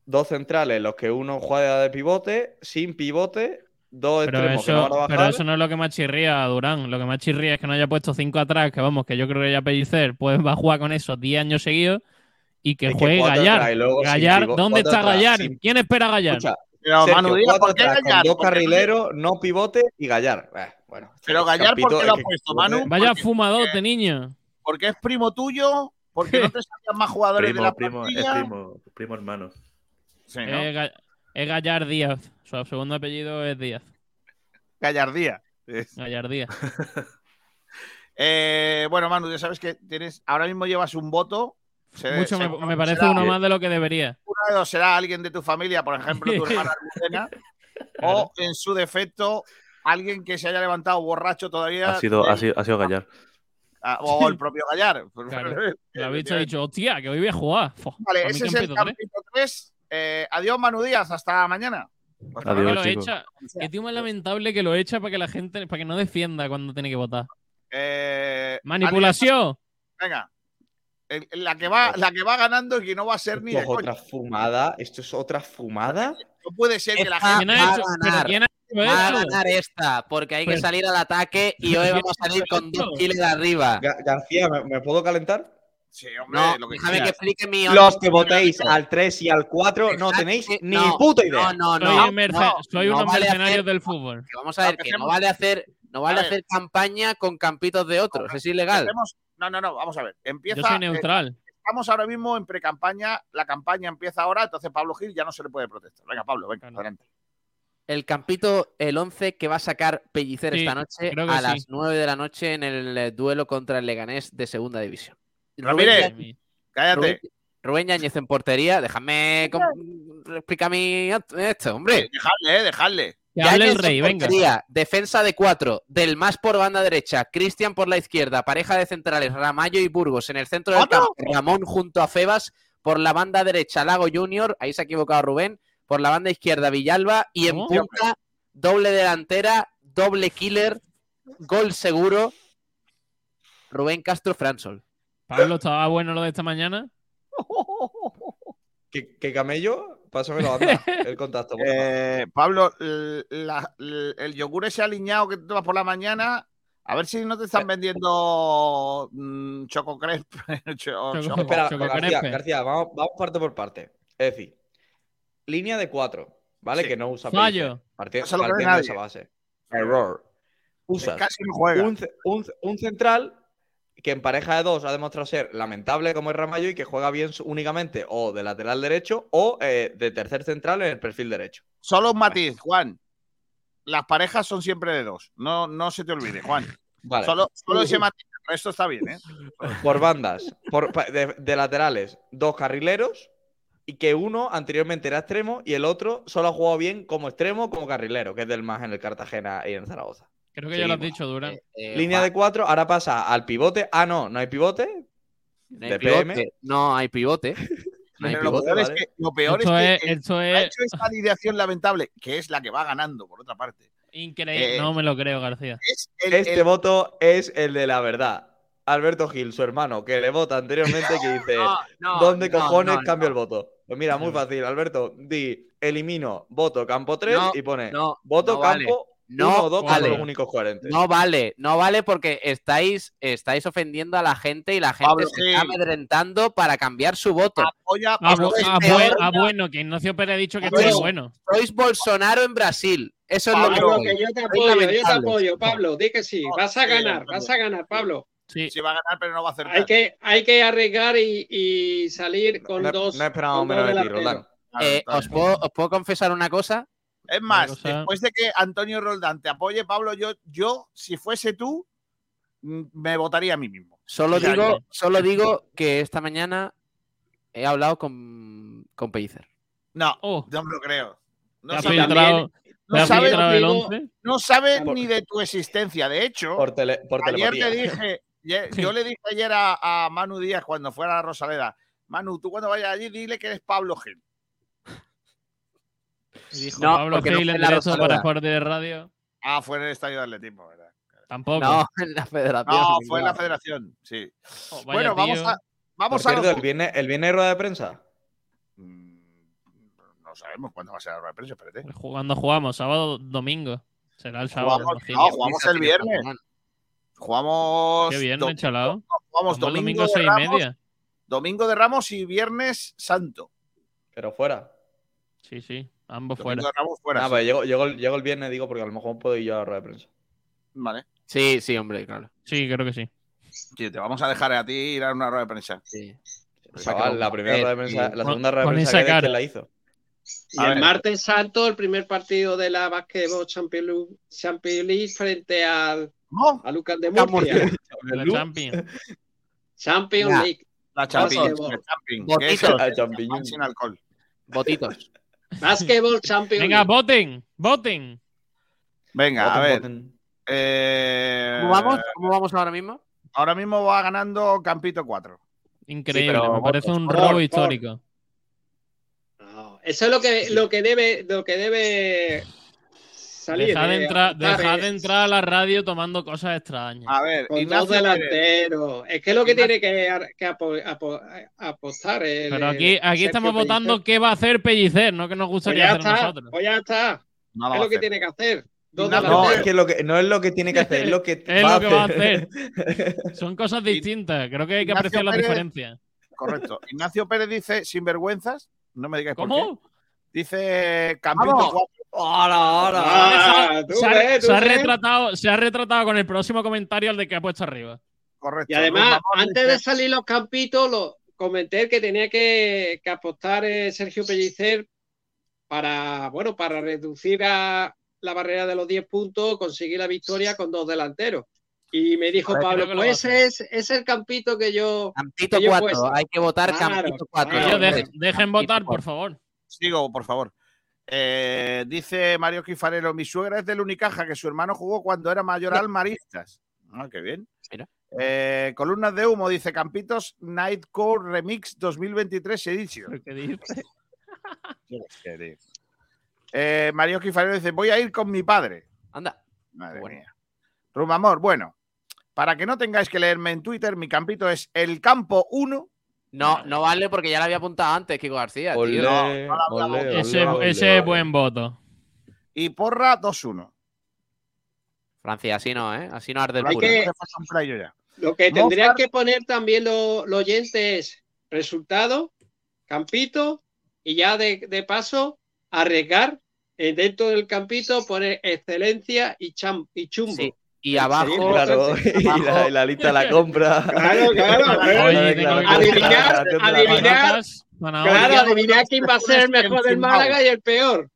dos centrales, los que uno juega de pivote, sin pivote, dos Pero extremos que no eso, van a pero eso no es lo que más chirría, Durán. Lo que más chirría es que no haya puesto cinco atrás, que vamos, que yo creo que ya Pellicer pues, va a jugar con eso 10 años seguidos y que Es juegue Gallar. luego Gallar, ¿dónde está atrás, Gallar? sin- ¿Quién espera a Gallar? Escucha, Pero Sergio, Manu Díaz, cuatro ¿por qué atrás con Gallar? dos ¿Por qué no- carrileros, no pivote y Gallar. Eh, bueno, Pero el Gallar, ¿por qué lo es ha que- puesto, Manu? Vaya Porque- fumadote, niño. Porque es primo tuyo, porque no te *laughs* sabían más jugadores de la primo, es plantilla. primo, primo hermano. Sí, ¿no? Es, Ga- es Gallar Díaz. Su segundo apellido es Díaz. Gallardía. Es- Gallar Díaz. *laughs* Eh, bueno, Manu, ya sabes que tienes, ahora mismo llevas un voto. Se- Mucho me, parece será- uno más de lo que debería. uno de dos será alguien de tu familia, por ejemplo, tu hermana *laughs* Almudena, o en su defecto, alguien que se haya levantado borracho todavía. Ha sido, de- ha sido, ha sido Gallar. ah, o el propio Gallar. *laughs* Claro. *laughs* Lo ha visto y ha dicho, hostia, que hoy voy a jugar. Vale, ese es el tres. campito 3. adiós, Manu Díaz, hasta mañana. Hasta Adiós, que lo echa. Qué tío más lamentable que lo echa para que la gente, para que no defienda cuando tiene que votar. Eh, Manipulación. Venga. El- la, que va, la que va ganando y que no va a ser ni de es otra fumada. Esto es otra fumada. No puede ser que la gente. ¿Quién ha va a ganar. quién ha hecho Va a ganar esta, porque hay que Pero- salir al ataque y *laughs* hoy vamos a salir con dos kilos de arriba. Ga- García, ¿me, me puedo calentar? Sí, hombre, No, lo que déjame que explique mi Los que votéis al 3 y al 4 no tenéis sí, ni no, puta idea. No, no, Soy, no. soy no unos vale mercenarios hacer- del fútbol. vamos a ver, que no vale hacer No vale A ver. hacer campaña con campitos de otros, es ilegal. No, no, no, vamos a ver. Empieza, Yo soy eh, neutral. estamos ahora mismo en pre-campaña. La campaña empieza ahora, entonces Pablo Gil ya no se le puede protestar. Venga, Pablo, venga, adelante. El campito, el 11 que va a sacar Pellicer Sí, esta noche a sí. las 9 de la noche en el eh, duelo contra el Leganés de Segunda División. Ramírez, Rubén cállate. Rubén, Rubén Yáñez en portería. Déjame explicarme esto, hombre. Dejadle, eh, dejadle. Que hable el rey, en venga. defensa de cuatro, del más por banda derecha, Cristian por la izquierda, pareja de centrales, Ramallo y Burgos en el centro del campo, Ramón junto a Febas por la banda derecha, Lago Junior, ahí se ha equivocado Rubén, por la banda izquierda, Villalba, y en ¿Cómo? punta, doble delantera, doble killer, gol seguro, Rubén Castro Fransol. Pablo, ¿estaba bueno lo de esta mañana? *laughs* ¿Qué, qué camello? Pásamelo, anda. *laughs* El contacto. Eh, Pablo, la- el yogur ese aliñado que tomas por la mañana, a ver si no te Eh. están vendiendo mm, choco crepe. *laughs* cho- Choco- choco- Espera, Choco García, vamos, vamos parte por parte. Es decir, línea de cuatro, ¿vale? Sí. Que no usa Fallo. No partiendo de esa base. Error. Usas Casi no juega. un, ce- un ce- un central que en pareja de dos ha demostrado ser lamentable como es Ramallo y que juega bien únicamente o de lateral derecho o eh, de tercer central en el perfil derecho. Solo un matiz, Juan. Las parejas son siempre de dos. No, no se te olvide, Juan. Vale. Solo, solo ese matiz. El resto está bien, ¿eh? Por bandas, por, de, de laterales, dos carrileros y que uno anteriormente era extremo y el otro solo ha jugado bien como extremo como carrilero, que es del más en el Cartagena y en Zaragoza. Creo que ya lo has dicho, Durán. Eh, Línea Juan, de cuatro, ahora pasa al pivote. Ah, no, no hay pivote. no hay pivote. No hay pivote. *laughs* No hay Pero lo peor, es que, lo peor Esto es que ha es hecho esta lamentable, que es la que va ganando, por otra parte. increíble. eh, no me lo creo, García. Es el, Este el- voto es el de la verdad. Alberto Gil, su hermano, que le vota anteriormente, que *laughs* dice: No, no, ¿Dónde no, cojones no, cambio no. el voto? Pues mira, muy fácil, Alberto. Di elimino voto campo 3 No, y pone no, voto no vale. campo No 1 o 2 vale. los únicos coherentes. No vale, no vale porque estáis, estáis ofendiendo a la gente y la gente Pablo se está Gil. amedrentando para cambiar su voto. apoya Pablo peor. buen- ah, bueno, que Ignacio Pérez ha dicho que Pablo. está bueno. Sois Bolsonaro en Brasil. Eso es lo que Pablo, Pablo, sois. que yo te Sois apoyo, yo te apoyo, Pablo, di que sí, vas a sí, ganar, Pablo. vas a ganar, Pablo. Sí. Sí va a ganar, pero no va a hacer Hay que, hay que arriesgar y, y salir con no, dos. no dos menos de ti. Roldán. Eh, ¿os, puedo, os puedo confesar una cosa? Es más, cosa- después de que Antonio Roldán te apoye, Pablo, yo, yo si fuese tú, mm, me votaría a mí mismo. Solo Ya, digo, ya. solo digo que esta mañana he hablado con, con Pellicer. No, Oh, no me lo creo. te No ha sabe, filtrado, no te sabe- filtrado el digo- 11. no sabe Por- ni de tu existencia. De hecho, Por, tele, por ayer le dije, *laughs* yo le dije ayer a, a Manu Díaz cuando fuera a la Rosaleda, Manu, tú cuando vayas allí dile que eres Pablo Gil. Y dijo No, Pablo no Gil fue en directo para Sport de Radio. Ah, fue en el estadio de atletismo, ¿verdad? Tampoco. No, *laughs* en la federación. No, fue en la federación, sí. Oh, bueno, vamos tío. a, vamos Por a cierto, los- el viernes, el viernes hay rueda de prensa. Mm, No sabemos cuándo va a ser la rueda de prensa, espérate. Cuando jugamos, sábado, domingo. Será el sábado. Jugamos, no, jugamos el viernes. Jugamos. Qué viernes, domingo- chalao. Jugamos domingo, domingo de seis y media. domingo de Ramos y viernes santo. Pero fuera. Sí, sí. Ambos fuera. Ramos pues llego, llego, el- llego el viernes, digo, porque a lo mejor puedo ir yo a la rueda de prensa. Vale. Sí, sí, hombre, claro. Sí, creo que sí. Sí, te vamos a dejar a ti ir a una rueda de prensa. Sí. Chaval, la primera Eh, rueda de prensa, la segunda rueda de prensa que, cara. ¿quién la hizo. Y A el ver. martes santo, el primer partido de la Basketball Champions League, Champions League frente al, No, a Lucas de Murcia. La Champions. Champions. League. la Champions. La *laughs* Champions, Botitos. Ah, es champiñón. sin alcohol. Votitos. Basketball Champions Venga, League. voten. Voten. Venga, a ver. voten. eh, ¿Cómo vamos? ¿Cómo vamos ahora mismo? Ahora mismo va ganando Campito 4. Increíble. pero me parece un por, robo por. histórico. No, eso es lo que, lo que debe, lo que debe salir. Dejad de, eh, entrar, eh, de a la radio tomando cosas extrañas. A ver, Con dos delanteros. Es que es lo que Ignacio- tiene que, que apo- apo- apostar. el- Pero aquí, estamos Pellicer. votando qué va a hacer Pellicer, no que nos Pues gustaría ya hacer está, nosotros. pues ya está. No es lo que hacer. tiene que hacer. No, delanteros. es que, lo que no es lo que tiene que hacer, es lo que *laughs* Es va lo a que va a hacer. *laughs* Son cosas distintas. Creo que hay que Ignacio apreciar las Pérez- diferencias. Correcto. Ignacio Pérez dice sinvergüenzas. No me digáis por qué. ¿Cómo? Dice Campito Vamos. 4 Ahora, ahora. Ah, tú se, ha, ves, tú se ha ves. retratado, se ha retratado con el próximo comentario al de que ha puesto arriba. Correcto. Y además, antes de salir los campitos, lo comenté que tenía que, que apostar eh, Sergio Pellicer para, bueno, para reducir a la barrera de los 10 puntos, conseguir la victoria con dos delanteros. Y me dijo. Pablo, pues ese es, ese es el campito que yo. Campito que yo he 4, puesto. hay que votar Claro, Campito 4. claro. Ellos hombre. de- dejen votar, por favor. Sigo, por favor. Eh, dice Mario Quifarero, mi suegra es del Unicaja, que su hermano jugó cuando era mayoral Maristas. Ah, qué bien. Eh, columnas de humo, dice Campitos Nightcore Remix 2023 Edition. ¿Qué dice? *laughs* Qué tío. Eh, Mario Quifarero dice, voy a ir con mi padre. Anda. Madre mía. Rumamor, bueno, para que no tengáis que leerme en Twitter, mi campito es el campo 1. No, no vale porque ya lo había apuntado antes, Kiko García. tío. Olé, No, no la hablamos. olé, Ese, olé, ese olé. es buen voto. Y porra 2-1. Francia, así no, ¿eh? Así no arde el Hay puro. que-. Lo que Mozart- tendrían que poner también los oyentes es resultado, campito, y ya de, de paso, arriesgar eh, dentro del campito, poner excelencia y, cham, y chumbo. Sí. Y abajo, Claro, *laughs* y la, y la lista de la compra. Claro, claro. *laughs* Oye, adivinar, Patatas, zanahorias. claro, adivinar quién va a ser el mejor del Málaga y el peor.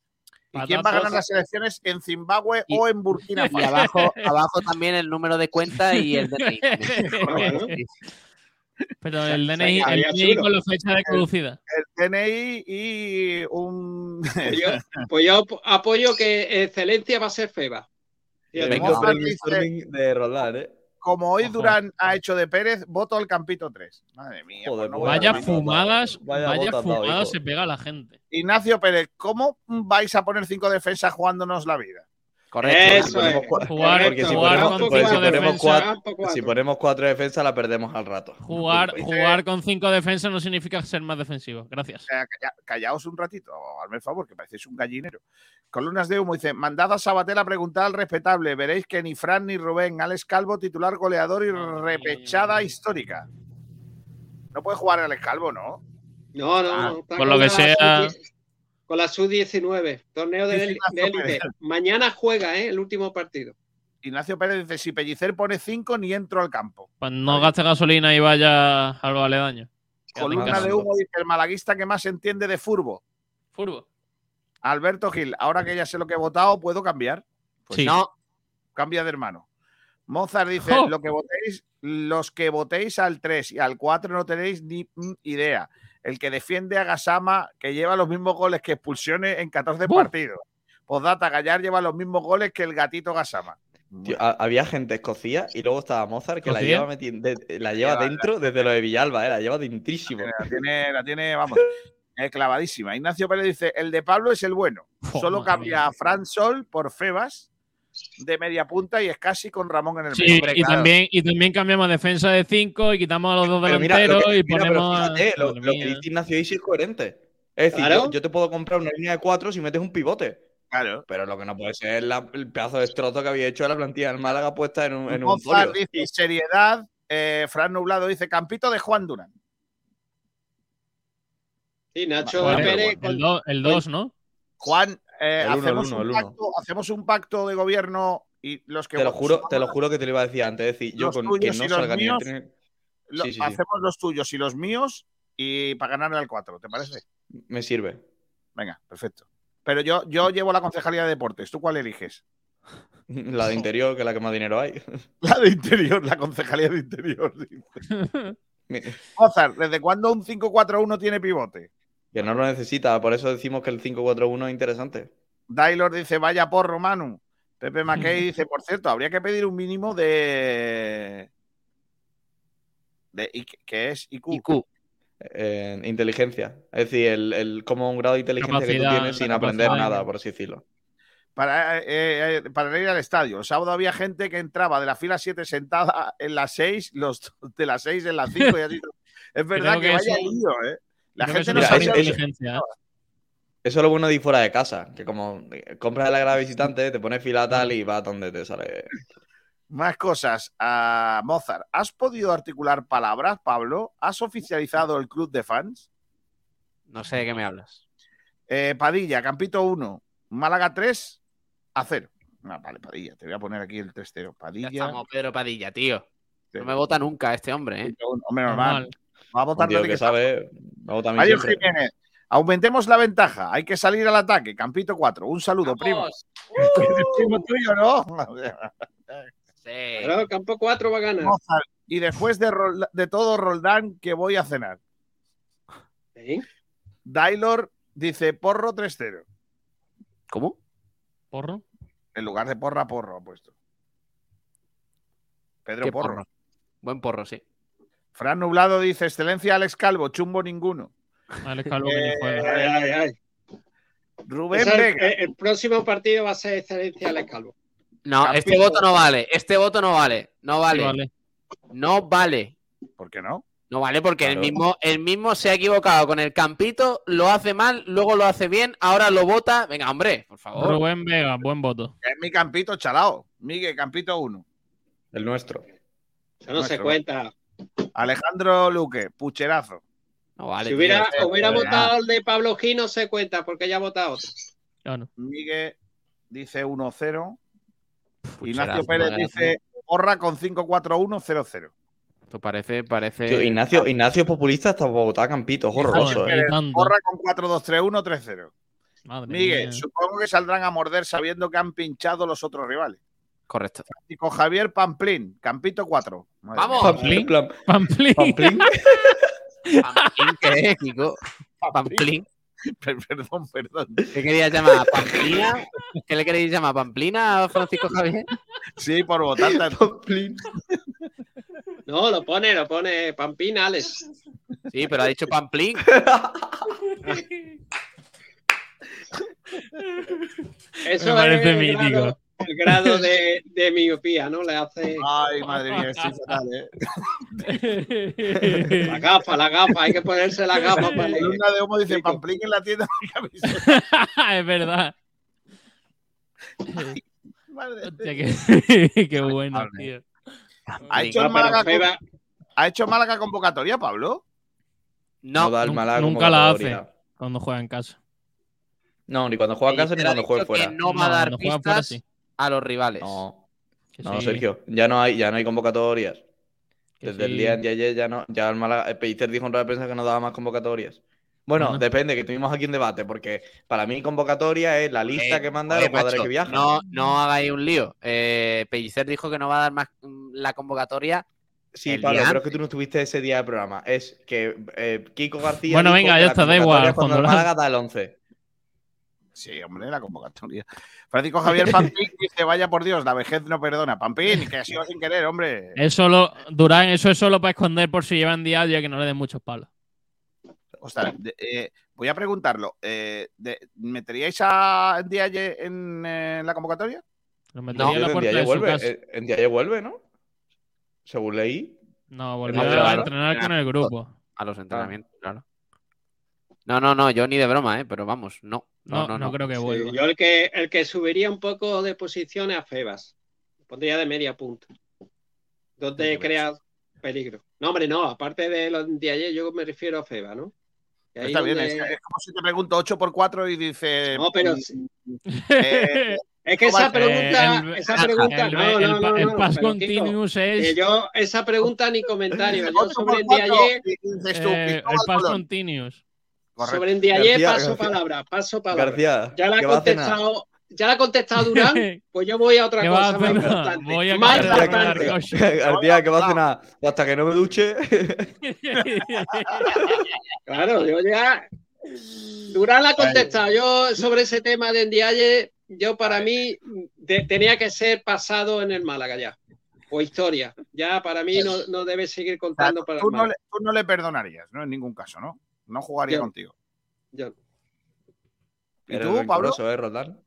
¿Y quién va a ganar las elecciones en Zimbabue Y- o en Burkina y Faso? abajo, *laughs* abajo también el número de cuenta y el DNI. Pero el DNI, el DNI con la fecha de caducidad. El DNI y un. Pues yo, pues yo ap- apoyo que excelencia va a ser Feba. Vengo brainstorming de Roland, ¿eh? Como hoy. Durán ha hecho de Pérez, voto al campito 3. Madre mía. Joder, no Vaya fumadas, Vaya fumadas se pega la gente. Ignacio Pérez, ¿cómo vais a poner cinco defensas jugándonos la vida? Correcto. Si ponemos, cuatro, Campo cuatro. si ponemos cuatro defensas, la perdemos al rato. Jugar, jugar con cinco defensas no significa ser más defensivo. Gracias. Calla- callaos un ratito, hazme el favor, que parecéis un gallinero. Columnas de humo dice: Mandad a Sabatel a preguntar al respetable. Veréis que ni Fran ni Rubén, Alex Calvo, titular goleador y repechada histórica. No puede jugar Alex Calvo, ¿no? No, no, Ah, no. por lo que sea- Con la sub-19, torneo de, élite. Mañana juega, ¿eh? El último partido. Ignacio Pérez dice: Si Pellicer pone cinco, ni entro al campo. Pues no gaste gasolina y vaya a lo aledaño. Quédate en Columna de humo dice: El malaguista que más entiende de furbo. Furbo. Alberto Gil, ahora que ya sé lo que he votado, ¿puedo cambiar? Pues Sí. No, Cambia de hermano. Mozart dice, ¡Jo! lo que votéis, los que votéis al 3 y al 4 no tenéis ni mm, idea. El que defiende a Gasama, que lleva los mismos goles que expulsiones en 14 ¡Buf! partidos. Postdata, Gallar lleva los mismos goles que el gatito Gasama. Tío, había gente escocía y luego estaba Mozart que la lleva, meti- de- la lleva dentro desde lo de Villalba, ¿eh? la lleva dentrísimo. La tiene, la tiene vamos, eh, clavadísima. Ignacio Pérez dice, el de Pablo es el bueno. Solo cambia a Fran Sol por Febas de media punta y es casi con Ramón en el Sí, medio. y, claro. también, y también cambiamos defensa de 5 y quitamos a los dos Pero mira, lo delanteros que- y mira, ponemos. fíjate, lo, que dice Ignacio Isi es coherente. Es decir, Claro. yo, yo te puedo comprar una línea de cuatro si metes un pivote. Claro. Pero lo que no puede ser es la- el pedazo de destrozo que había hecho la plantilla del Málaga puesta en un, en un dice seriedad. eh, Fran Nublado dice Campito de Juan Durán. Sí, Nacho Vale, Pérez. el 2, el dos, ¿no? Juan, eh, El uno, el hacemos, uno, un el uno. pacto, hacemos un pacto de gobierno y los que Te lo juro, te lo juro que te lo iba a decir antes. Es decir, yo con tuyos que y no los salga ni míos. entre- lo- sí, sí, sí. hacemos los tuyos y los míos y para ganarle al 4, ¿te parece? Me sirve. Venga, perfecto. Pero yo, yo llevo la concejalía de deportes. ¿Tú cuál eliges? *laughs* La de interior, que es la que más dinero hay. *laughs* La de interior, la concejalía de interior. *laughs* Mozart, ¿desde cuándo un 5-4-1 tiene pivote? Que no lo necesita, por eso decimos que el 5-4-1 es interesante. Dailor dice, vaya porro, Manu. Pepe *laughs* Mackey dice, por cierto, habría que pedir un mínimo de. de ¿Qué es? IQ. IQ. Eh, inteligencia. Es decir, el, el- como un grado de inteligencia que tú tienes sin aprender nada, por así decirlo. Para, eh, eh, para ir al estadio. El sábado había gente que entraba de la fila 7 sentada en la 6, los de la 6 en la 5 y así. Es *laughs* verdad que, que vaya eso- lío, ¿eh? La gente no es es- inteligencia. ¿eh? Eso es lo bueno de ir fuera de casa, que como eh, compras la grada visitante, te pones fila tal y vas donde te sale. Más cosas. a Mozart, ¿has podido articular palabras, Pablo? ¿Has oficializado el club de fans? No sé de qué me hablas. Eh, Padilla, Campito 1. Málaga 3 a 0. Ah, vale, Padilla, te voy a poner aquí el 3-0. Ya Padilla. estamos, Pedro Padilla, tío. No me vota nunca este hombre, ¿eh? Hombre, normal. Va a votar tío que que sabe, Mario. Jiménez, aumentemos la ventaja. Hay que salir al ataque. Campito 4. Un saludo, primo. *laughs* Es primo tuyo, ¿no? Pero el campo 4 va a ganar. Mozart. Y después de, de todo, Roldán, que voy a cenar. ¿Sí? Dailor dice porro 3-0. ¿Cómo? ¿Porro? En lugar de porra, porro ha puesto. Pedro ¿Qué Porro. porro? Buen porro, sí. Fran Nublado dice: Excelencia Alex Calvo, chumbo ninguno. Alex Calvo Eh, juega. Ay, ay, ay. Rubén es el, Vega. el próximo partido va a ser excelencia Alex Calvo. No, Campeón. este voto no vale. Este voto no vale. No vale. Sí, vale. No vale. ¿Por qué no? No vale porque Claro. el, mismo, el mismo se ha equivocado con el campito, lo hace mal, luego lo hace bien, ahora lo vota. Venga, hombre, por favor. Rubén Vega, buen voto. Es mi campito chalao. Miguel, campito 1. El nuestro. Eso no se cuenta. Alejandro Luque, pucherazo. No vale. si hubiera, tío. hubiera votado el de Pablo Gil, no se cuenta porque ya ha votado otro. Claro. Miguel dice 1-0. Pucherazo, Ignacio Pérez dice porra con 5-4-1-0-0. Esto parece, parece. Tío, Ignacio, Ignacio es populista hasta Bogotá, Campito, es horroroso, Joder, ¿eh? con 4-2-3-1-3-0. Madre Miguel, mía. supongo que saldrán a morder sabiendo que han pinchado los otros rivales. Correcto. Y con Javier Pamplín, Campito 4. ¡Vamos! Pamplín. Pamplín. Pamplín. ¿Pamplín qué es, Kiko? Pamplín. Perdón, perdón. ¿Qué querías llamar? ¿Pamplina? ¿Qué le queréis llamar? ¿Pamplina a Francisco Javier? Sí, por votar tanto. No, lo pone, lo pone Pampín Alex. Sí, pero ha dicho Pamplín. Eso Me parece es mítico. El grado de, de miopía, ¿no? Le hace Ay, madre mía, estoy fatal, ¿eh? la gafa, la gafa, hay que ponerse la gafa para La alumna de Homo dice. Pamplín en la tienda de camisetas. *laughs* es verdad. Madre qué, *laughs* qué bueno, tío. ¿Ha hecho, Málaga, Feba- ¿Ha hecho Málaga convocatoria, Pablo? No No, da el nun- Málaga nunca la hace cuando juega en casa. No, ni cuando juega a casa ni cuando juega fuera. no va a No, dar pistas sí. A los rivales. No, no, sí, Sergio. Ya no hay, ya no hay convocatorias. que Desde el día de ayer ya no, ya el Málaga, el Pellicer dijo en rueda de prensa que no daba más convocatorias. Bueno, depende, que tuvimos aquí un debate, porque para mí convocatoria es la lista Eh, que manda los jugadores macho, que viajan. No, no hagáis un lío. Eh, Pellicer dijo que no va a dar más mm, la convocatoria. Sí, el Pablo, día pero es que tú no estuviste ese día del programa. Es que eh, Kiko García. Bueno, venga, ya está, da igual, Cuando el Málaga da el 11. Sí, hombre, la convocatoria. Francisco Javier Pampín dice, vaya por Dios, la vejez no perdona. Pampín, que ha sido sin querer, hombre. Es solo, Durán, eso es solo para esconder por si llevan día ya que no le den muchos palos. Ostras, de- eh, voy a preguntarlo. eh, de- ¿Meteríais a Diaye en, eh, la convocatoria? Lo No, en la en puerta su vuelve. casa. eh, En vuelve, ¿no? Según leí. No, volvió No, a claro. entrenar con el grupo. A los entrenamientos, claro. No, no, no, yo ni de broma, ¿eh? Pero vamos, no. No, No, no, no, creo que Sí, vuelva. yo el que, el que subiría un poco de posiciones a Febas. Pondría de media punta. Donde crea peligro. No, hombre, no. Aparte de los de ayer, yo me refiero a Febas, ¿no? Está bien, donde- es, es como si te pregunto 8 por 4 y dice... No, pero mm, eh, *laughs* es que esa Eh, pregunta, el- esa pregunta, el, no, el- no, no, el Kiko, continuous que es yo esa pregunta ni comentario. Yo 8 sobre el de 4 ayer, y dices tú, eh, el Colón. continuous. Correcto. sobre el de ayer García, paso García. palabra, paso palabra. García, ya la ¿qué ha contestado, ya la ha contestado Durán, *laughs* pues yo voy a otra ¿Qué va a cosa más importante. Voy a más importante. García. ¿qué va a cenar? Pues hasta que no me duche. *laughs* Claro, yo ya. Durán la ha contestado. Yo sobre ese tema de Ndiaye, yo para mí de- tenía que ser pasado en el Málaga ya. O historia. Ya para mí no, no debe seguir O sea, contando para el tú, no le, tú no le perdonarías, ¿no? En ningún caso, ¿no? No jugaría Yo- contigo. Yo- ¿Y Eres tú, Pablo? ¿eh, Roldán?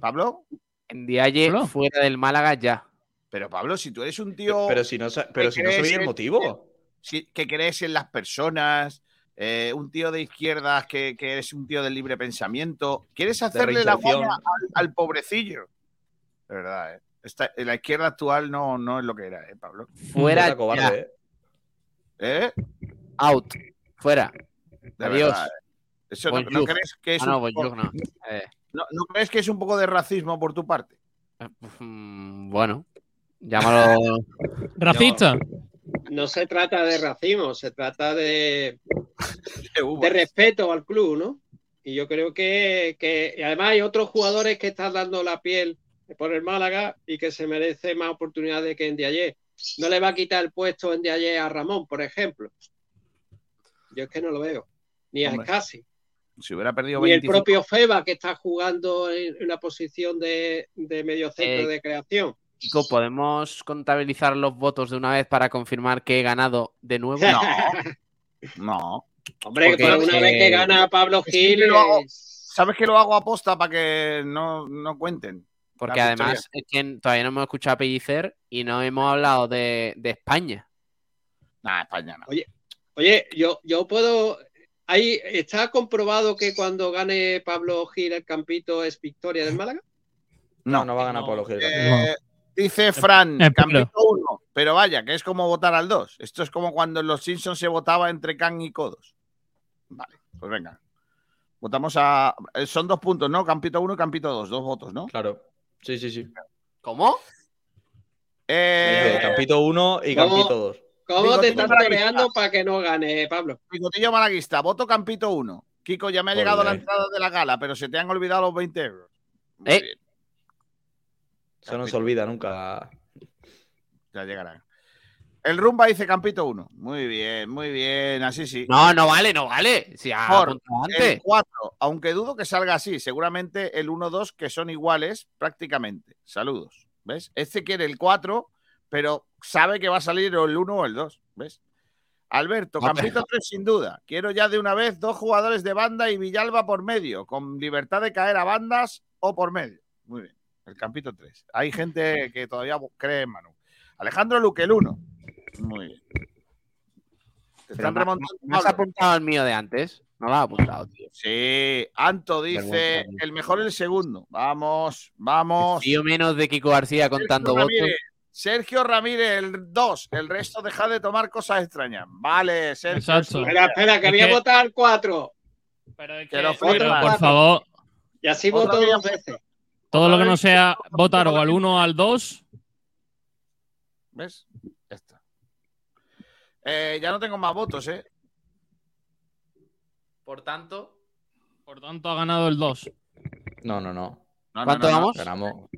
¿Pablo? En Dialle, ¿Pablo? fuera del Málaga ya. Pero Pablo, si tú eres un tío Pero si no, pero si no el motivo. si- que crees en las personas, eh, un tío de izquierdas que, que eres un tío del libre pensamiento, ¿quieres hacerle la guaya al, al pobrecillo? De verdad, ¿eh? Esta- la izquierda actual no, no es lo que era, ¿eh, Pablo? Fuera cobarde, ya. ¿eh? ¿Eh? Out. Fuera. De Adiós. verdad, ¿eh? Eso no, Bonjour. ¿no crees que es Ah, no, un- Bonjour no. Eh, ¿No, no crees que es un poco de racismo por tu parte? Mm, Bueno, llámalo. *laughs* ¿Racista? No se trata de racismo, se trata de, *laughs* de respeto al club, ¿no? Y yo creo que, que- y además hay otros jugadores que están dando la piel por el Málaga y que se merece más oportunidades que en Diaye. No le va a quitar el puesto en Diaye a Ramón, por ejemplo. Yo es que no lo veo. Ni a Escasi. Si hubiera perdido Ni el 25 propio Feba, que está jugando en una posición de, de medio centro Eh, de creación. Chico, ¿podemos contabilizar los votos de una vez para confirmar que he ganado de nuevo? *laughs* No. No. Hombre, Porque, pero una vez que gana Pablo Es que Gil, hago- ¿Sabes que lo hago aposta para que no, no cuenten? Porque además es que todavía no hemos escuchado a Pellicer y no hemos hablado de, de España. Nah, España no. Oye, oye, yo, yo puedo. Ahí está comprobado que cuando gane Pablo Gil el campito es victoria del Málaga. No, no va a ganar Pablo Gil. Eh, Dice Fran, Campito 1, pero vaya, que es como votar al 2. Esto es como cuando en los Simpsons se votaba entre Can y Codos. Vale, pues venga. Votamos a. eh, Son dos puntos, ¿no? Campito 1 y Campito 2, dos votos, ¿no? Claro. Sí, sí, sí. ¿Cómo? Eh, Campito 1 y ¿Cómo? Campito 2. ¿Cómo Bigotillo te estás toreando para que no gane, Pablo? Bigotillo Malaguista, voto Campito 1. Kiko, ya me ha llegado la entrada de la gala, pero se te han olvidado los 20 euros. Muy Eh. bien, Eso no se olvida nunca. ya llegarán. El Rumba dice Campito 1. Muy bien, muy bien, así sí. No, no vale, no vale. Si ha Por el antes. 4, aunque dudo que salga así, seguramente el 1-2 que son iguales prácticamente. Saludos. ¿Ves? Este quiere el 4, pero sabe que va a salir o el 1 o el 2. ¿Ves? Alberto, No, Campito pero- 3 sin duda. Quiero ya de una vez dos jugadores de banda y Villalba por medio, con libertad de caer a bandas o por medio. Muy bien. El Campito 3. Hay gente que todavía cree en Manu. Alejandro Luque, el 1. Muy bien. Te están remontando. ¿Me has apuntado el mío de antes? No lo has apuntado, tío. Sí, Anto dice el mejor el segundo. Vamos, vamos. Tío menos de Kiko García contando votos. Sergio Ramírez, el 2. El resto deja de tomar cosas extrañas. Vale, Sergio. Exacto. Espera, espera, que Es votar al 4. Pero es Que pero, por favor, Y así voto dos veces. todo lo que no sea votar o al 1 o al 2, ¿Ves? Ya está. Eh, ya no tengo más votos, ¿eh? Por tanto, por tanto ha ganado el 2. No, no, no. No, no, ¿Cuánto no, no. vamos? Ganamos.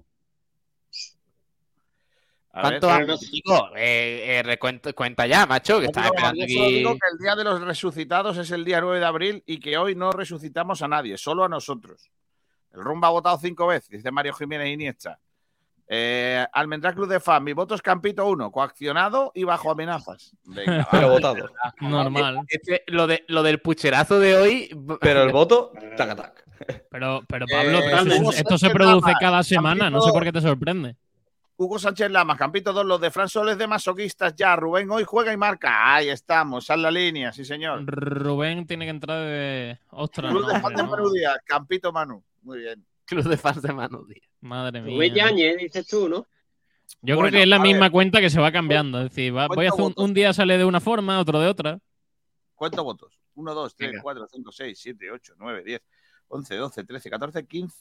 A ver, ¿cuánto no- Kiko? Eh, eh, recuenta- cuenta ya, macho, que Yo estás esperando yo solo aquí. digo que el día de los resucitados es el día 9 de abril y que hoy no resucitamos a nadie, solo a nosotros. El Rumba ha votado cinco veces, dice Mario Jiménez Iniesta. Eh, Almendrá Club de Fan, mi voto es Campito 1, coaccionado y bajo amenazas. Venga. *laughs* Pero votado. Normal. Este- lo, de, lo del pucherazo de hoy. Pero el *laughs* voto, tac, tac. Pero, pero Pablo, Eh, pero esto se produce cada semana, no sé por qué te sorprende. Hugo Sánchez Lamas, Campito 2, los de Fran Soles de masoquistas ya. Rubén hoy juega y marca. Ahí estamos, sal la línea, sí señor. Rubén tiene que entrar de. Ostras, Club no, de Fan de no. Manu Díaz, Campito Manu. Muy bien. Club de fans de Manu Díaz. Madre mía. Rubén Yañez, dices tú, ¿no? Yo Bueno, creo que es la misma ver. cuenta que se va cambiando. Es decir, va- voy a ¿Cuántos hacer un, día sale de una forma, otro de otra. ¿Cuántos votos? 1, 2, 3, Venga. 4, 5, 6, 7, 8, 9, 10, 11, 12, 13, 14, 15.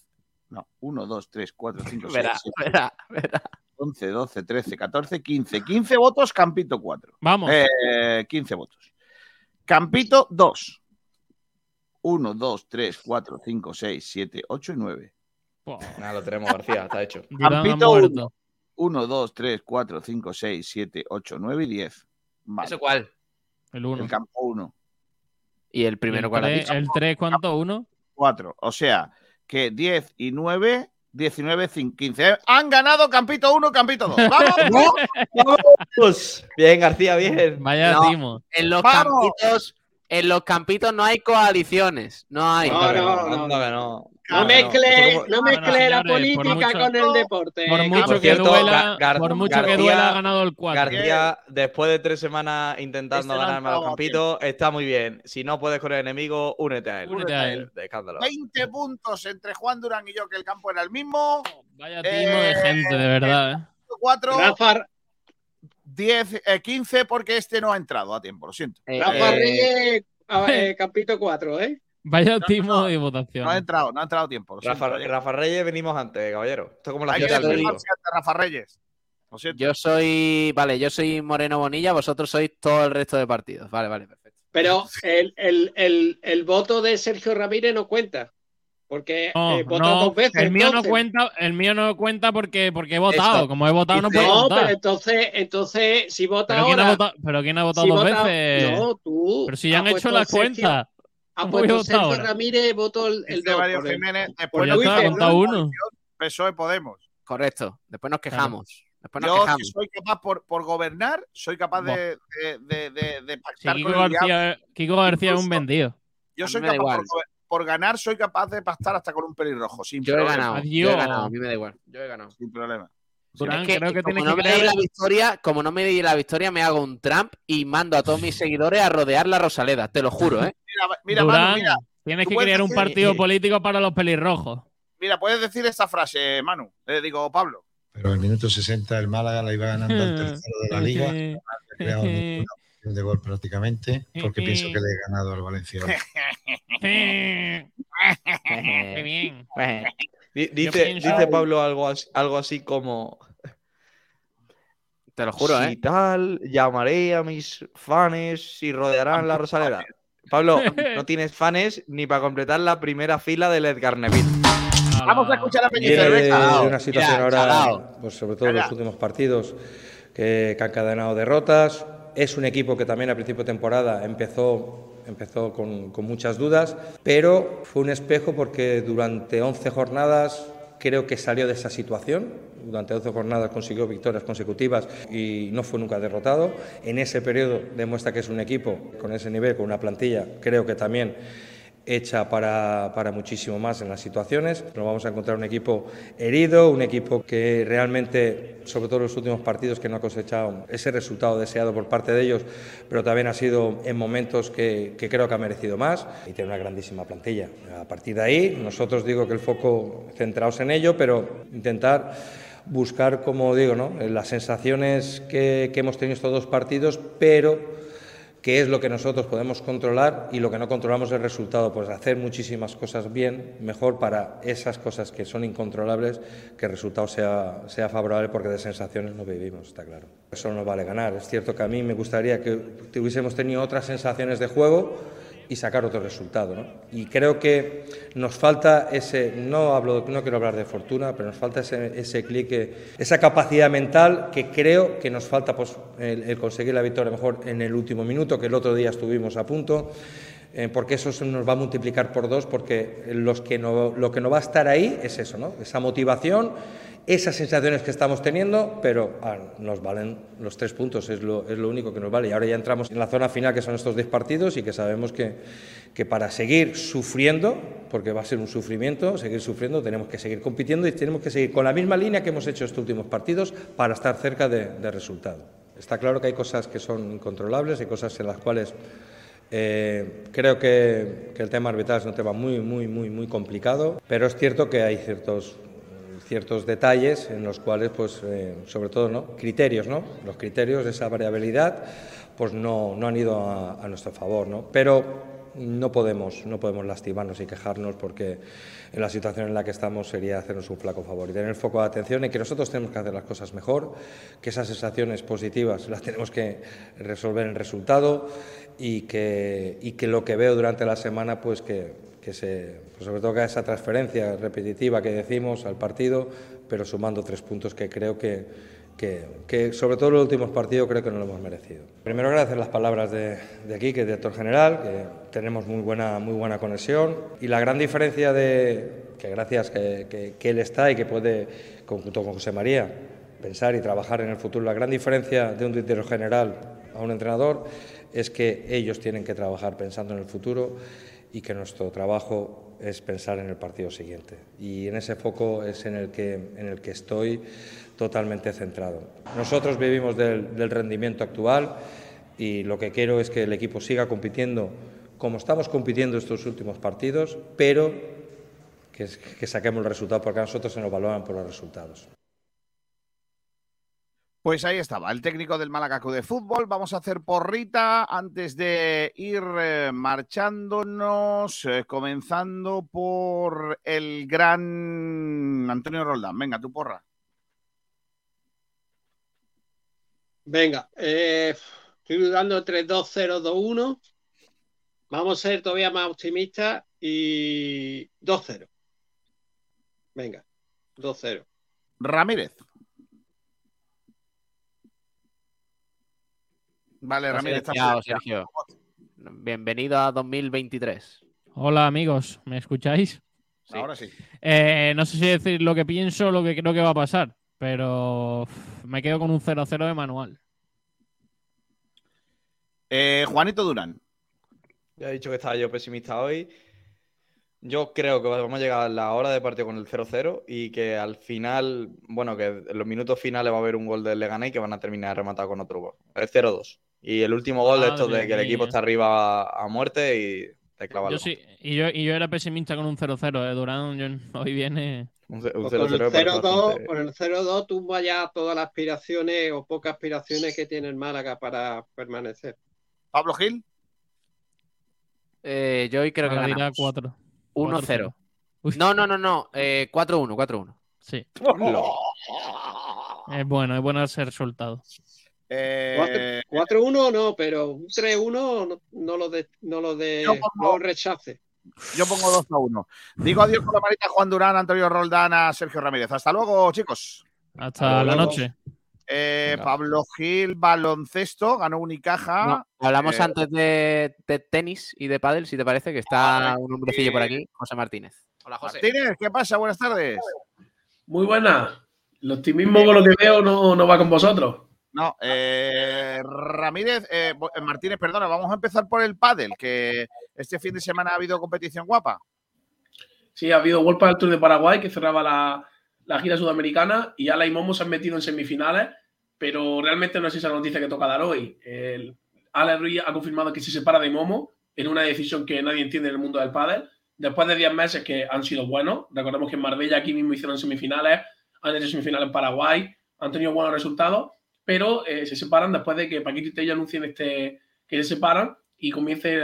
No, 1, 2, 3, 4, 5, 6, Verá, 7, verá, verá. 11, 12, 13, 14, 15. 15 votos, Campito 4. Vamos. Eh, 15 votos. Campito 2. 1, 2, 3, 4, 5, 6, 7, 8 y 9. Buah, Nada, lo tenemos, García, está hecho. *laughs* Campito muerto. 1, 2, 3, 4, 5, 6, 7, 8, 9 y 10. Vale. ¿Eso cuál? El 1. El campo 1. ¿Y el primero cuál? ¿El 3 cuánto? ¿1? 4. O sea, que 10 y 9, 19, 15. Han ganado Campito 1, Campito 2. *laughs* ¡Vamos! Vamos. Bien, García, bien. Vaya No. En los ¡Vamos! campitos, en los campitos no hay coaliciones. No hay. No, no, Anda no. no. Mezcle, no mezcle la política mucho- con el deporte. Por mucho Por que cierto, duela, Gar- por mucho que García- duela, ha ganado el 4. García, después de tres semanas intentando Este ganarme a los campitos, está muy bien. Si no puedes con el enemigo, únete a él. Únete a él. De escándalo. 20 puntos entre Juan Durán y yo, que el campo era el mismo. Vaya timo de Eh, gente, de verdad. ¿eh? 4, Rafa, 10, eh, 15, porque este no ha entrado a tiempo, lo siento. Eh, Rafa eh, Reyes, a- eh, Campito 4, ¿eh? Vaya timo de votación. No ha entrado, no ha entrado tiempo. lo Rafa, siento, Rafa Reyes venimos antes, caballero. Esto es como la Hay que del Rafa Reyes. Lo siento. Yo soy, vale, yo soy Moreno Bonilla, vosotros sois todo el resto de partidos. Vale, vale, perfecto. Pero el, el, el, el voto de Sergio Ramírez no cuenta. Porque No, eh, votó no, dos veces. el mío no cuenta, el mío no cuenta porque, porque he votado. Eso. Como he votado, no No, puedo contar. pero entonces, entonces, si vota ¿Pero quién, ha ahora. votado, pero quién ha votado si dos vota- veces? No, tú. Pero si ya Ha han hecho las cuentas. Ha ¿Cómo voy a puesto Sergio ahora? Ramírez, votó el, el dos Mario Jiménez, después ya nos está, uno. coalición PSOE Podemos. Correcto. Después nos quejamos. Después nos Yo, si soy capaz por, por gobernar, soy capaz de, de, de, de- de Sí, pactar Kiko con el diablo. García, Kiko García es un vendido. Yo soy capaz por. Por ganar, soy capaz de pactar hasta con un pelirrojo, sin Yo he problema. ganado. Yo he ganado. A mí me da igual. Yo he ganado. Sin problema. Durán, Es que, creo que como no que me la victoria, como no me deis la victoria, me hago un Trump y mando a todos mis seguidores a rodear la Rosaleda. Te lo juro, ¿eh? Mira, mira, Durán, Manu, mira, tienes que crear un partido político para los pelirrojos. mira, puedes decir esta frase, Manu. Le digo, Pablo. Pero al minuto 60 el Málaga la iba ganando al tercero de la *laughs* liga. No había creado *laughs* ninguna ocasión de gol prácticamente, porque pienso que le he ganado al Valencia. *laughs* Qué bien. Dice, pienso- dice Pablo algo así, algo así como. Te lo juro, si ¿eh? tal, llamaré a mis fans y rodearán la Rosaleda. Pablo, no tienes fans ni para completar la primera fila del Edgar Neville. Vamos a escuchar a venga. de una situación Mira, ahora, pues sobre todo en los últimos partidos, que, que ha encadenado derrotas. Es un equipo que también a principio de temporada empezó, empezó con, con muchas dudas, pero fue un espejo porque durante 11 jornadas creo que salió de esa situación. Durante 12 jornadas consiguió victorias consecutivas y no fue nunca derrotado. En ese periodo demuestra que es un equipo con ese nivel, con una plantilla, creo que también hecha para, para muchísimo más en las situaciones. Nos vamos a encontrar un equipo herido, un equipo que realmente, sobre todo en los últimos partidos, que no ha cosechado ese resultado deseado por parte de ellos, pero también ha sido en momentos que, creo que ha merecido más y tiene una grandísima plantilla. A partir de ahí, nosotros digo que el foco centrados en ello, pero intentar buscar, como digo, ¿no? las sensaciones que, que hemos tenido estos dos partidos, pero qué es lo que nosotros podemos controlar y lo que no controlamos el resultado, pues hacer muchísimas cosas bien, mejor para esas cosas que son incontrolables, que el resultado sea, sea favorable porque de sensaciones no vivimos, está claro. Eso no vale ganar. Es cierto que a mí me gustaría que tuviésemos tenido otras sensaciones de juego y sacar otro resultado. ¿no? Y creo que nos falta ese, no, hablo, no quiero hablar de fortuna, pero nos falta ese, ese clic, esa capacidad mental que creo que nos falta pues, el, conseguir la victoria mejor en el último minuto, que el otro día estuvimos a punto. eh, porque eso nos va a multiplicar por dos, porque los que no, lo que no va a estar ahí es eso, ¿no? esa motivación, esas sensaciones que estamos teniendo, pero ah, nos valen los tres puntos, es lo, único que nos vale. Y ahora ya entramos en la zona final, que son estos 10 partidos, y que sabemos que, que para seguir sufriendo, porque va a ser un sufrimiento, seguir sufriendo, tenemos que seguir compitiendo y tenemos que seguir con la misma línea que hemos hecho estos últimos partidos para estar cerca de, de resultado. Está claro que hay cosas que son incontrolables, hay cosas en las cuales eh, creo que, que el tema arbitral es un tema muy, muy, muy, muy complicado, pero es cierto que hay ciertos ciertos detalles en los cuales, pues, eh, sobre todo, ¿no? criterios, ¿no? Los criterios de esa variabilidad, pues no, no han ido a, a nuestro favor, ¿no? Pero no podemos, no podemos lastimarnos y quejarnos porque en la situación en la que estamos sería hacernos un flaco favor y tener el foco de atención en que nosotros tenemos que hacer las cosas mejor, que esas sensaciones positivas las tenemos que resolver en resultado y que, y que lo que veo durante la semana, pues que, que se, pues sobre todo que esa transferencia repetitiva que decimos al partido, pero sumando tres puntos que creo que, que, que sobre todo en los últimos partidos creo que no lo hemos merecido. Primero agradecer las palabras de, de aquí, que es director general, que tenemos muy buena, muy buena conexión y la gran diferencia de que gracias que, que, que él está y que puede, junto con José María, pensar y trabajar en el futuro, la gran diferencia de un director general a un entrenador es que ellos tienen que trabajar pensando en el futuro y que nuestro trabajo es pensar en el partido siguiente. Y en ese foco es en el que, en el que estoy totalmente centrado. Nosotros vivimos del, rendimiento actual y lo que quiero es que el equipo siga compitiendo como estamos compitiendo estos últimos partidos, pero que, que saquemos el resultado, porque a nosotros se nos valoran por los resultados. Pues ahí estaba, el técnico del Málaga Club de Fútbol. Vamos a hacer porrita antes de ir eh, marchándonos, eh, comenzando por el gran Antonio Roldán. Venga, tu porra. Venga, eh, estoy dudando entre 2-0-2-1. Vamos a ser todavía más optimistas y 2-0. Venga, 2-0. Ramírez. Vale, Ramírez. está Silenciado, silenciado. Sergio. Bienvenido a 2023. Hola amigos, ¿me escucháis? Ahora sí. Eh, no sé si decir lo que pienso o lo que creo que va a pasar, pero me quedo con un 0-0 de manual. Eh, Juanito Durán. Ya he dicho que estaba yo pesimista hoy. Yo creo que vamos a llegar a la hora de partido con el 0-0 y que al final, bueno, que en los minutos finales va a haber un gol del Leganés y que van a terminar rematado con otro gol. El 0-2. Y el último gol de esto de que el equipo está arriba a, muerte y te clava el Yo sí, y yo, y yo era pesimista con un 0-0, eh, Durán yo- *laughs* hoy viene... Un Pues con el 0-2, con el 0-2 tumba ya todas las aspiraciones o pocas aspiraciones que tiene el Málaga para permanecer. Pablo Gil. Eh, yo hoy creo que Ahora dirá ganamos. 4. 1-0. No, no, no, no. eh, 4-1, 4-1. Sí. *laughs* *laughs* Es bueno, es bueno ese resultado. Eh, 4-1 no, pero un 3-1 no, no lo de, no lo de, Yo pongo- no rechace. Yo pongo 2 a 1. Digo adiós con la manita a Juan Durán, Antonio Roldán, a Sergio Ramírez. Hasta luego, chicos. Hasta la noche. Eh, Pablo Gil, baloncesto, ganó Unicaja. No, hablamos Eh, antes de, de tenis y de pádel, si te parece, que está un hombrecillo por aquí, José Martínez. Hola, José. Martínez, ¿qué pasa? Buenas tardes. Muy buena. El optimismo con lo que veo no, no va con vosotros. No, eh, Ramírez, eh, eh, Martínez, perdona, vamos a empezar por el pádel, que este fin de semana ha habido competición guapa. Sí, ha habido World Padel Tour de Paraguay que cerraba la, la gira sudamericana y Ala y Momo se han metido en semifinales, pero realmente no es esa noticia que toca dar hoy. El, Ala Ruiz ha confirmado que se separa de Momo en una decisión que nadie entiende en el mundo del pádel. Después de 10 meses que han sido buenos, recordemos que en Marbella aquí mismo hicieron semifinales, han hecho semifinales en Paraguay, han tenido buenos resultados, pero eh, se separan después de que Paquito y Tello anuncien este, que se separan y comience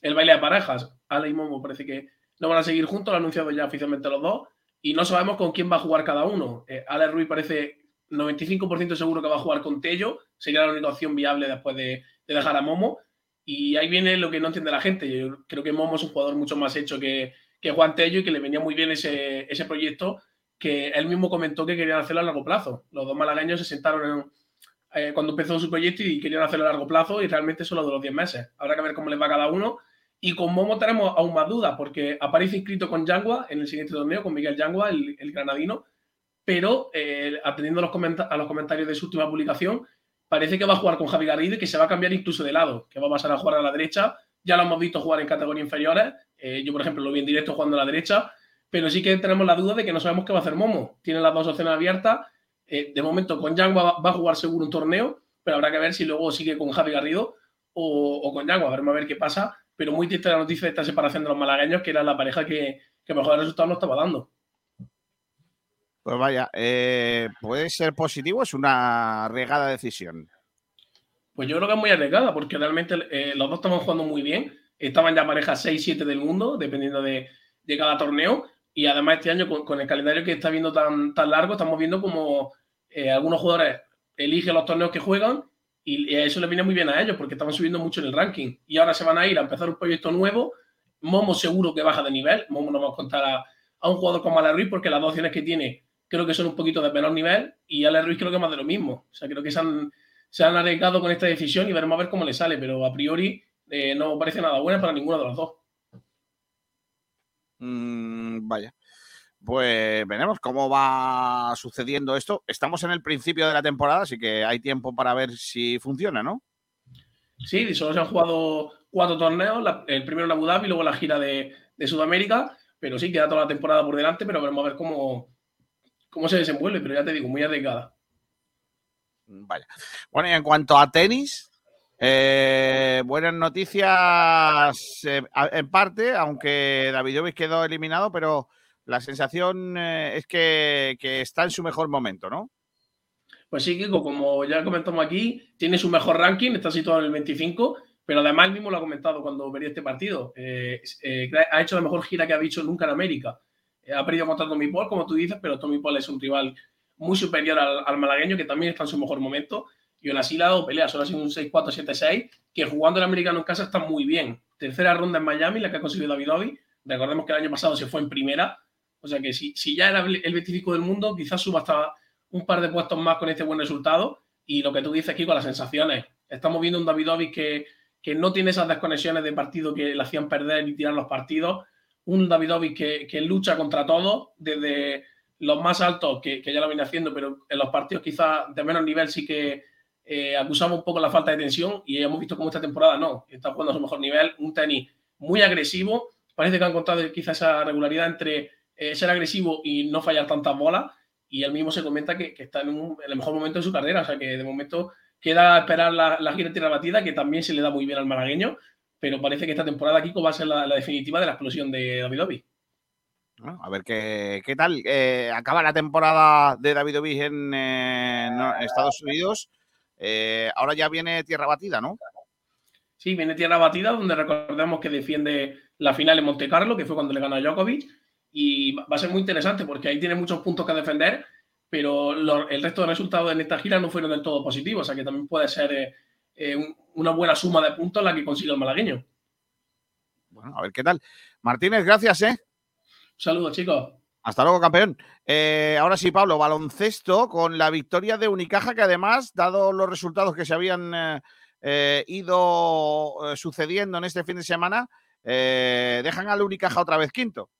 el baile de parejas. Ale y Momo parece que no van a seguir juntos, lo han anunciado ya oficialmente los dos, y no sabemos con quién va a jugar cada uno. Eh, Ale Ruiz parece 95% seguro que va a jugar con Tello, sería la única opción viable después de, de dejar a Momo, y ahí viene lo que no entiende la gente. Yo creo que Momo es un jugador mucho más hecho que, que Juan Tello y que le venía muy bien ese, ese proyecto que él mismo comentó que querían hacerlo a largo plazo. Los dos malagueños se sentaron en, eh, cuando empezó su proyecto y querían hacerlo a largo plazo y realmente solo duró 10 meses. Habrá que ver cómo les va a cada uno. Y con Momo tenemos aún más dudas porque aparece inscrito con Yangua en el siguiente torneo, con Miguel Yangua, el, el granadino, pero eh, atendiendo a los, a los comentarios de su última publicación, parece que va a jugar con Javi Garrido y que se va a cambiar incluso de lado, que va a pasar a jugar a la derecha. Ya lo hemos visto jugar en categorías inferiores. Eh, yo, por ejemplo, lo vi en directo jugando a la derecha, pero sí que tenemos la duda de que no sabemos qué va a hacer Momo. Tiene las dos opciones abiertas. Eh, de momento, con Yangua va, va a jugar seguro un torneo, pero habrá que ver si luego sigue con Javi Garrido o, o con Yangua. Veremos a ver qué pasa. Pero muy triste la noticia de esta separación de los malagueños, que era la pareja que, que mejor resultado no estaba dando. Pues vaya, eh, puede ser positivo, es una regada decisión. Pues yo creo que es muy arriesgada, porque realmente eh, los dos estaban jugando muy bien. Estaban ya pareja 6-7 del mundo, dependiendo de, de cada torneo. Y además este año, con, el calendario que está viendo tan, tan largo, estamos viendo como eh, algunos jugadores eligen los torneos que juegan y, eso les viene muy bien a ellos, porque estaban subiendo mucho en el ranking. Y ahora se van a ir a empezar un proyecto nuevo. Momo seguro que baja de nivel. Momo no va a contar a, a un jugador como Ale Ruiz, porque las dos opciones que tiene creo que son un poquito de menor nivel. Y Ale Ruiz creo que más de lo mismo. O sea, creo que se han, se han arriesgado con esta decisión y veremos a ver cómo le sale, pero a priori eh, no parece nada buena para ninguno de los dos. Mm, vaya. Pues veremos cómo va sucediendo esto. Estamos en el principio de la temporada, así que hay tiempo para ver si funciona, ¿no? Sí, solo se han jugado cuatro torneos, la- el primero en Abu Dhabi, luego la gira de, de Sudamérica, pero sí, queda toda la temporada por delante, pero veremos a ver cómo, cómo se desenvuelve, pero ya te digo, muy arriesgada. Vaya. Bueno, y en cuanto a tenis, eh, buenas noticias eh, en parte, aunque Davidovich quedó eliminado, pero la sensación eh, es que, está en su mejor momento, ¿no? Pues sí, Kiko, como ya comentamos aquí, tiene su mejor ranking, está situado en el 25, pero además mismo lo ha comentado cuando vería este partido. Ha hecho la mejor gira que ha dicho nunca en América. Ha perdido contra Tommy Paul, como tú dices, pero Tommy Paul es un rival muy superior al malagueño, que también está en su mejor momento. Y aún así le ha dado pelea, solo ha sido un 6-4-7-6, que jugando el americano en casa está muy bien. Tercera ronda en Miami, la que ha conseguido David Ovi. Recordemos que el año pasado se fue en primera. O sea que si, si ya era el 25 del mundo, quizás suba hasta un par de puestos más con este buen resultado. Y lo que tú dices aquí con las sensaciones. Estamos viendo un David Ovi que, que no tiene esas desconexiones de partido que le hacían perder y tirar los partidos. Un David Ovi que, que lucha contra todo, desde los más altos, que, que, ya lo viene haciendo, pero en los partidos quizás de menos nivel sí que eh, acusamos un poco la falta de tensión y hemos visto cómo esta temporada no, está jugando a su mejor nivel, un tenis muy agresivo, parece que ha encontrado quizás esa regularidad entre eh, ser agresivo y no fallar tantas bolas y él mismo se comenta que, está en, en, el mejor momento de su carrera, o sea que de momento queda esperar la, la gira tierra batida, que también se le da muy bien al malagueño, pero parece que esta temporada Kiko va a ser la, definitiva de la explosión de David. Bueno, a ver qué, qué tal. Eh, acaba la temporada de David Ovi en, eh, no, Estados Unidos. Eh, ahora ya viene tierra batida, ¿no? Sí, viene tierra batida, donde recordemos que defiende la final en Monte Carlo, que fue cuando le ganó a Djokovic. Y va a ser muy interesante porque ahí tiene muchos puntos que defender, pero lo, el resto de resultados en esta gira no fueron del todo positivos. O sea que también puede ser eh, eh, un, una buena suma de puntos la que consigue el malagueño. Bueno, a ver qué tal. Martínez, gracias, ¿eh? Saludos, chicos. Hasta luego, campeón. Eh, ahora sí, Pablo, baloncesto con la victoria de Unicaja, que además, dado los resultados que se habían eh, eh, ido sucediendo en este fin de semana, dejan al Unicaja otra vez quinto.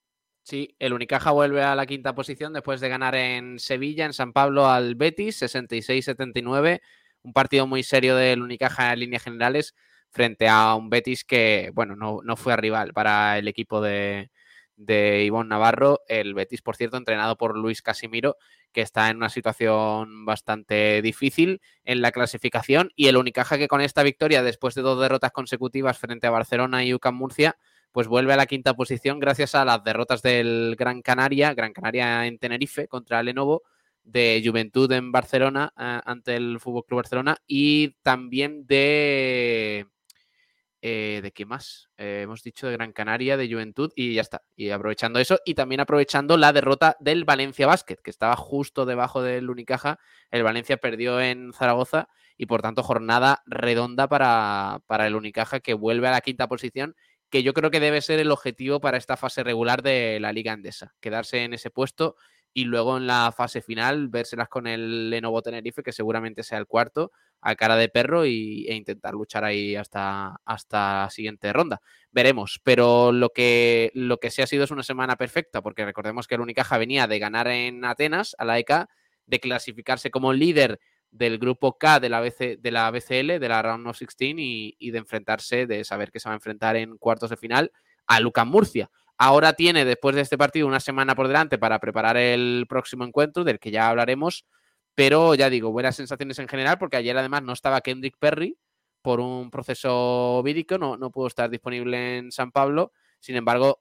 Sí, el Unicaja vuelve a la quinta posición después de ganar en Sevilla, en San Pablo, al Betis, 66-79. Un partido muy serio del Unicaja en líneas generales frente a un Betis que, bueno, no, no fue rival para el equipo de, de Ivonne Navarro, el Betis, por cierto, entrenado por Luis Casimiro, que está en una situación bastante difícil en la clasificación, y el Unicaja que con esta victoria, después de dos derrotas consecutivas frente a Barcelona y UCAM Murcia, pues vuelve a la quinta posición gracias a las derrotas del Gran Canaria, Gran Canaria en Tenerife contra Lenovo, de Juventud en Barcelona eh, ante el Fútbol Club Barcelona y también de eh, ¿De qué más? Eh, hemos dicho de Gran Canaria, de Juventud y ya está. Y aprovechando eso y también aprovechando la derrota del Valencia Basket, que estaba justo debajo del Unicaja. El Valencia perdió en Zaragoza y por tanto jornada redonda para, para el Unicaja que vuelve a la quinta posición, que yo creo que debe ser el objetivo para esta fase regular de la Liga Andesa. Quedarse en ese puesto y luego en la fase final vérselas con el Lenovo Tenerife, que seguramente sea el cuarto, a cara de perro y, e intentar luchar ahí hasta, hasta la siguiente ronda. Veremos, pero lo que, lo que sí ha sido es una semana perfecta, porque recordemos que el Unicaja venía de ganar en Atenas a la ECA, de clasificarse como líder del grupo K de la, BC, de la BCL, de la Round of 16, y, y de enfrentarse, de saber que se va a enfrentar en cuartos de final a Lucas Murcia. Ahora tiene, después de este partido, una semana por delante para preparar el próximo encuentro, del que ya hablaremos. Pero ya digo, buenas sensaciones en general, porque ayer además no estaba Kendrick Perry por un proceso vírico, no, no pudo estar disponible en San Pablo. Sin embargo,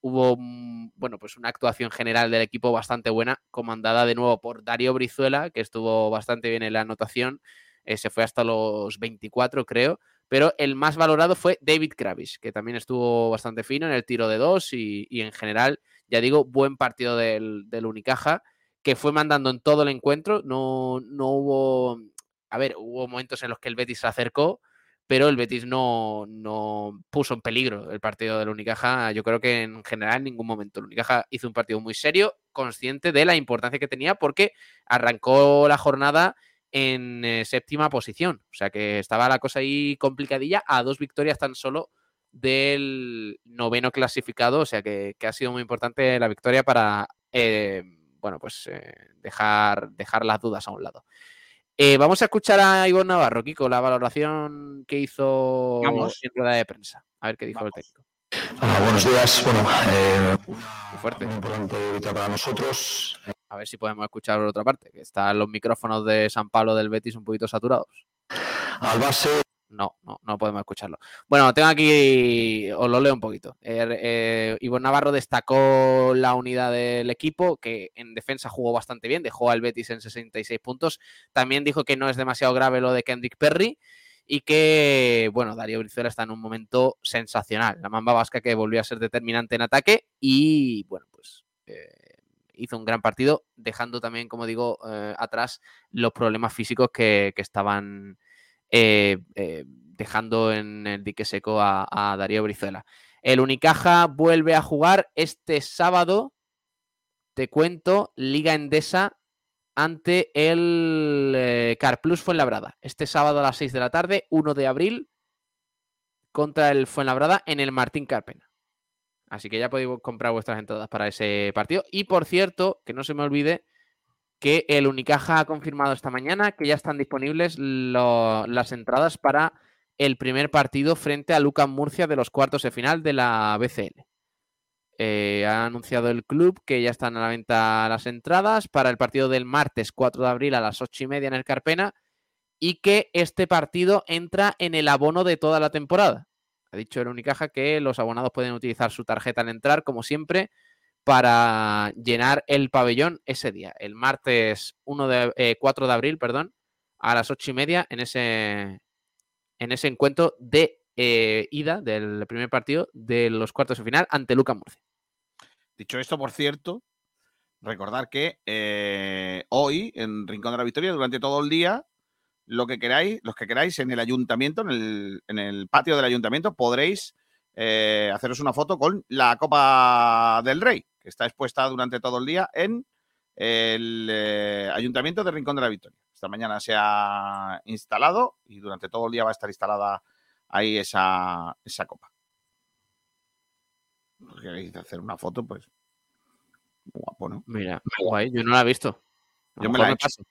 hubo bueno, pues una actuación general del equipo bastante buena, comandada de nuevo por Darío Brizuela, que estuvo bastante bien en la anotación. Eh, se fue hasta los 24, creo pero el más valorado fue David Kravis, que también estuvo bastante fino en el tiro de dos y, en general, ya digo, buen partido del, del, Unicaja, que fue mandando en todo el encuentro, no, no hubo, a ver, hubo momentos en los que el Betis se acercó, pero el Betis no, no puso en peligro el partido del Unicaja, yo creo que en general en ningún momento. El Unicaja hizo un partido muy serio, consciente de la importancia que tenía, porque arrancó la jornada en eh, séptima posición. O sea que estaba la cosa ahí complicadilla a dos victorias tan solo del noveno clasificado. O sea que, que ha sido muy importante la victoria para, eh, bueno, pues eh, dejar, dejar las dudas a un lado. Eh, vamos a escuchar a Ivonne Navarro, Kiko, la valoración que hizo Vamos. en rueda de prensa. A ver qué dijo Vamos. el técnico. Hola, buenos días. Bueno, eh, Muy fuerte. muy importante para nosotros. A ver si podemos escuchar por otra parte, que están los micrófonos de San Pablo del Betis un poquito saturados. Al base, No, no, no podemos escucharlo. Bueno, tengo aquí, os lo leo un poquito. Eh, eh, Ivonne Navarro destacó la unidad del equipo, que en defensa jugó bastante bien, dejó al Betis en 66 puntos. También dijo que no es demasiado grave lo de Kendrick Perry y que, bueno, Darío Brizuela está en un momento sensacional. La mamba vasca que volvió a ser determinante en ataque y, bueno, pues eh, hizo un gran partido, dejando también, como digo, eh, atrás los problemas físicos que, que estaban eh, eh, dejando en el dique seco a, Darío Brizuela. El Unicaja vuelve a jugar este sábado, te cuento, Liga Endesa ante el Carplus Fuenlabrada. Este sábado a las 6 de la tarde, 1 de abril, contra el Fuenlabrada en el Martín Carpena. Así que ya podéis comprar vuestras entradas para ese partido. Y por cierto, que no se me olvide que el Unicaja ha confirmado esta mañana que ya están disponibles las entradas para el primer partido frente a Lucas Murcia de los cuartos de final de la BCL. Eh, ha anunciado el club que ya están a la venta las entradas para el partido del martes 4 de abril a las 8 y media en el Carpena y que este partido entra en el abono de toda la temporada. Ha dicho el Unicaja que los abonados pueden utilizar su tarjeta al entrar, como siempre, para llenar el pabellón ese día, el martes 1 de, eh, 4 de abril, perdón, a las 8 y media en ese, en ese encuentro de eh, ida del primer partido de los cuartos de final ante Lucas Murcia. Dicho esto, por cierto, recordar que eh, hoy en Rincón de la Victoria, durante todo el día, lo que queráis, los que queráis en el ayuntamiento, en el, en el patio del ayuntamiento, podréis eh, haceros una foto con la Copa del Rey, que está expuesta durante todo el día en el eh, ayuntamiento de Rincón de la Victoria. Esta mañana se ha instalado y durante todo el día va a estar instalada ahí esa, esa copa. Si queréis hacer una foto, pues guapo, ¿no? Mira, guay, yo no la he visto. A Yo me la he hecho. paso.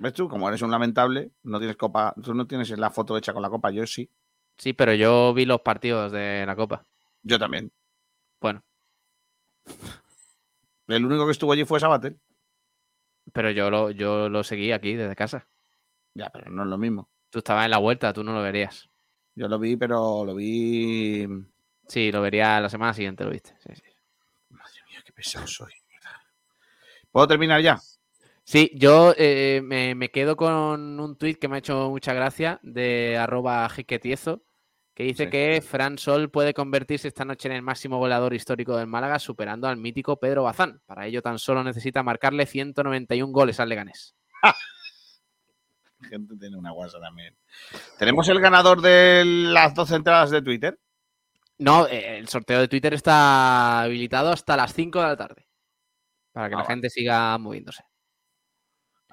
¿Ves tú? Como eres un lamentable, no tienes copa, tú no tienes la foto hecha con la copa, yo sí. Sí, pero yo vi los partidos de la Copa. Yo también. Bueno, *laughs* El único que estuvo allí fue Sabater. pero yo lo, yo lo seguí aquí desde casa. Ya, pero no es lo mismo. Tú estabas en la vuelta, tú no lo verías. Yo lo vi, pero lo vi. Sí, lo vería la semana siguiente, lo viste. Sí, sí. Qué pesado soy. ¿Puedo terminar ya? Sí, yo eh, me, me quedo con un tuit que me ha hecho mucha gracia de arroba jiquetiezo, que dice Sí. que Fran Sol puede convertirse esta noche en el máximo goleador histórico del Málaga, superando al mítico Pedro Bazán. Para ello tan solo necesita marcarle 191 goles al Leganés. La gente tiene una guasa también. ¿Tenemos el ganador de las 12 entradas de Twitter? No, el sorteo de Twitter está habilitado hasta las 5 de la tarde. Para que Ah, la gente siga moviéndose.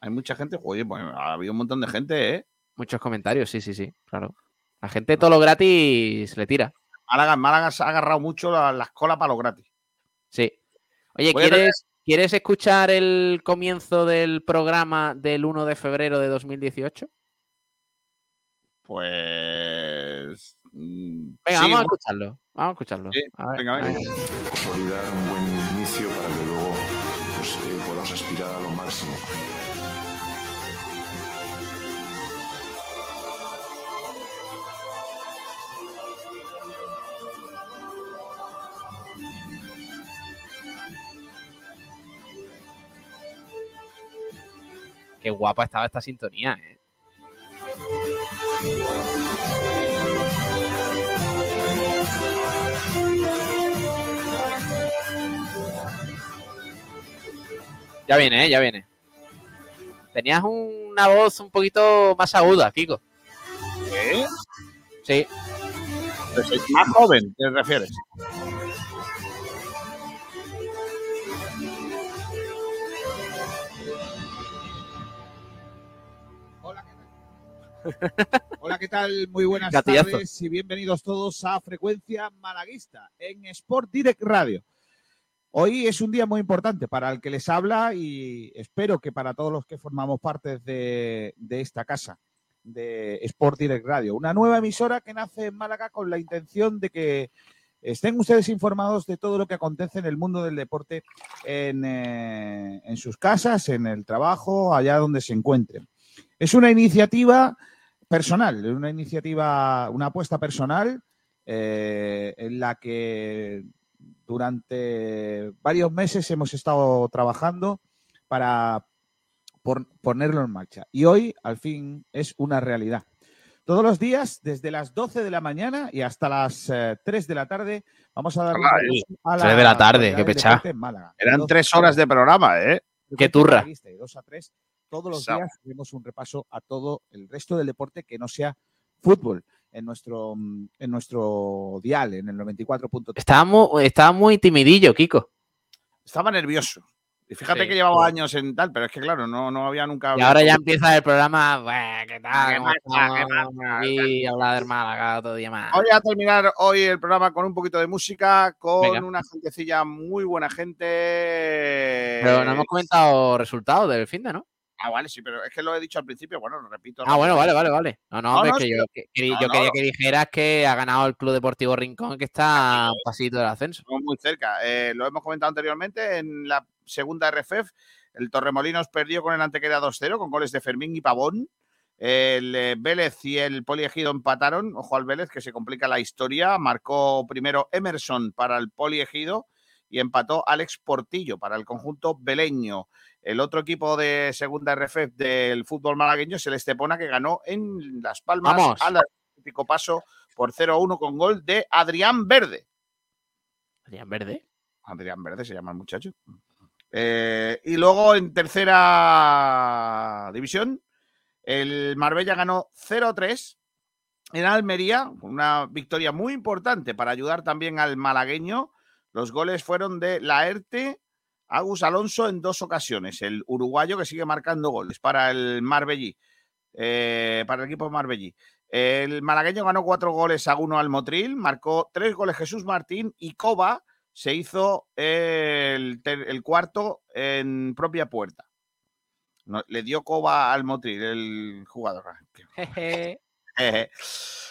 Hay mucha gente. Oye, pues ha habido un montón de gente, ¿eh? Muchos comentarios, sí, sí, sí, claro. La gente todo lo gratis le tira. Málaga, Málaga se ha agarrado mucho la- las colas para lo gratis. Sí. Oye, Voy ¿quieres, ¿quieres escuchar el comienzo del programa del 1 de febrero de 2018? Pues. mm, Venga, sí, vamos a escucharlo. Vamos a escucharlo. Sí, A ver, venga, a venga. ver. consolidar un buen inicio para que luego pues, eh, podamos aspirar a lo máximo. Qué guapa estaba esta sintonía, eh. Ya viene, ¿eh? Ya viene. Tenías una voz un poquito más aguda, Kiko. ¿Qué? Sí. Pues más joven, ¿te refieres? *laughs* Hola, ¿qué tal? Muy buenas Gatillazo. tardes y bienvenidos todos a Frecuencia Malaguista en Sport Direct Radio. Hoy es un día muy importante para el que les habla y espero que para todos los que formamos parte de, de esta casa de Sport Direct Radio, una nueva emisora que nace en Málaga con la intención de que estén ustedes informados de todo lo que acontece en el mundo del deporte en, eh, en sus casas, en el trabajo, allá donde se encuentren. Es una iniciativa personal, una iniciativa, una apuesta personal eh, en la que durante varios meses hemos estado trabajando para por- ponerlo en marcha. Y hoy, al fin, es una realidad. Todos los días, desde las 12 de la mañana y hasta las eh, 3 de la tarde, vamos a dar Ay, repaso a 3 de la tarde, qué pechá. deporte en Málaga. Eran Doce- tres horas de programa, ¿eh? Qué turra. de 2 a 3. Todos los días hacemos un repaso a todo el resto del deporte que no sea fútbol en nuestro, mm, en nuestro dial, en el 94.3. Estaba muy, estaba muy timidillo, Kiko. Estaba nervioso. Y fíjate Sí, que llevaba años en tal, pero es que claro, no, no había nunca. Y ahora ya *laughs* empieza el programa. "Bueh, ¿Qué tal? ¿Qué. Aquí hablar del Málaga otro día más. Voy a terminar hoy el programa con un poquito de música, con Venga. una gentecilla muy buena gente. Pero no hemos comentado resultados del fin de, ¿no? Ah, vale, sí, pero es que lo he dicho al principio, bueno, lo repito. Ah, bueno, vale, vale, vale. No, no, No, hombre, no, es que yo, que- que- no, yo no, quería que dijeras que ha ganado el Club Deportivo Rincón, que está a un pasito del ascenso. Muy cerca. Eh, lo hemos comentado anteriormente en la segunda RFF. El Torremolinos perdió con el Antequera 2-0 con goles de Fermín y Pavón. El eh, Vélez y el Poliegido empataron. Ojo al Vélez, que se complica la historia. Marcó primero Emerson para el Poliegido y empató Alex Portillo para el conjunto beleño. El otro equipo de segunda RFF del fútbol malagueño es el Estepona, que ganó en Las Palmas Vamos. al Atlético Paso por 0-1 con gol de Adrián Verde. Adrián Verde. Adrián Verde se llama el muchacho. Eh, y luego en tercera división, el Marbella ganó 0-3 en Almería, una victoria muy importante para ayudar también al malagueño. Los goles fueron de Laerte, Agus Alonso en dos ocasiones, el uruguayo que sigue marcando goles para el Marbellí, eh, para el equipo Marbellí. El malagueño ganó cuatro goles a uno al Motril, marcó tres goles Jesús Martín y Coba se hizo el, cuarto en propia puerta. No, le dio Coba al Motril, el jugador. *laughs* *laughs*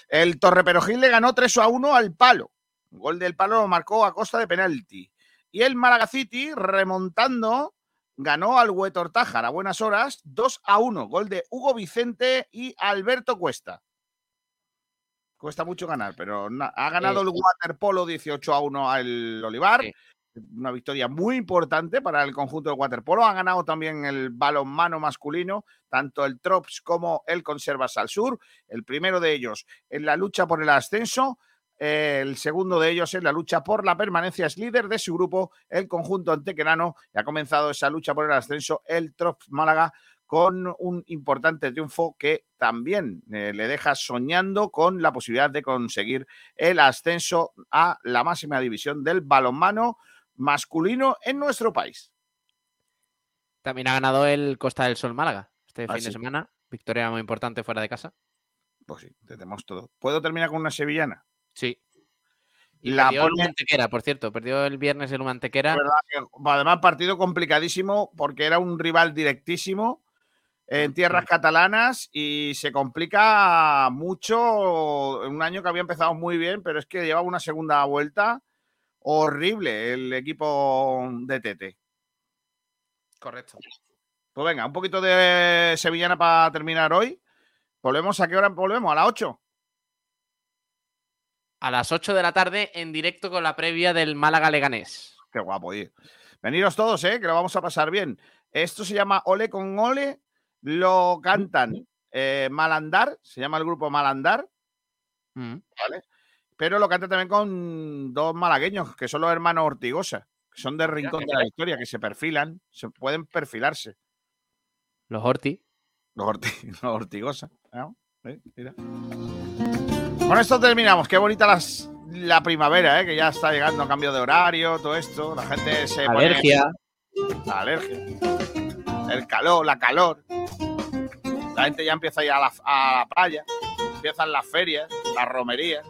El Torreperogil le ganó 3 a 1 al palo. Gol del palo lo marcó a costa de penalti. Y el Málaga City, remontando, ganó al Huetor Tájar a buenas horas 2 a 1. Gol de Hugo Vicente y Alberto Cuesta. Cuesta mucho ganar, pero ha ganado el waterpolo 18 a 1 al Olivar. Una victoria muy importante para el conjunto del waterpolo. Ha ganado también el balonmano masculino, tanto el Trops como el Conservas al Sur. El primero de ellos en la lucha por el ascenso. El segundo de ellos en la lucha por la permanencia es líder de su grupo, el conjunto antequerano. Y ha comenzado esa lucha por el ascenso el Trops Málaga con un importante triunfo que también eh, le deja soñando con la posibilidad de conseguir el ascenso a la máxima división del balonmano masculino en nuestro país. También ha ganado el Costa del Sol Málaga este Ah, fin de semana. Victoria muy importante fuera de casa. Pues sí, tenemos todo. ¿Puedo terminar con una sevillana? Sí. Y La perdió el pone- Mantequera, por cierto. Perdió el viernes el Mantequera. Además, partido complicadísimo porque era un rival directísimo en tierras catalanas y se complica mucho en un año que había empezado muy bien, pero es que llevaba una segunda vuelta horrible el equipo de Tete. Correcto. Pues venga, un poquito de sevillana para terminar hoy. ¿Volvemos a qué hora volvemos? ¿A las 8? A las 8 de la tarde en directo con la previa del Málaga Leganés. Qué guapo, oye. Veniros todos, ¿eh? que lo vamos a pasar bien. Esto se llama Ole con Ole. Lo cantan eh, Malandar, se llama el grupo Malandar, Mm. ¿vale? Pero lo canta también con dos malagueños, que son los hermanos Ortigosa, que son de Rincón de la Victoria, que se perfilan, se pueden perfilarse. Los Horti. Los, Orti- *laughs* los Ortigosa. ¿no? ¿Eh? Mira. Con esto terminamos. Qué bonita la primavera, ¿eh? que ya está llegando a cambio de horario, todo esto. La gente se. Alergia. La alergia. El calor, la calor. La gente ya empieza a ir a la, a la playa. Empiezan las ferias, las romerías.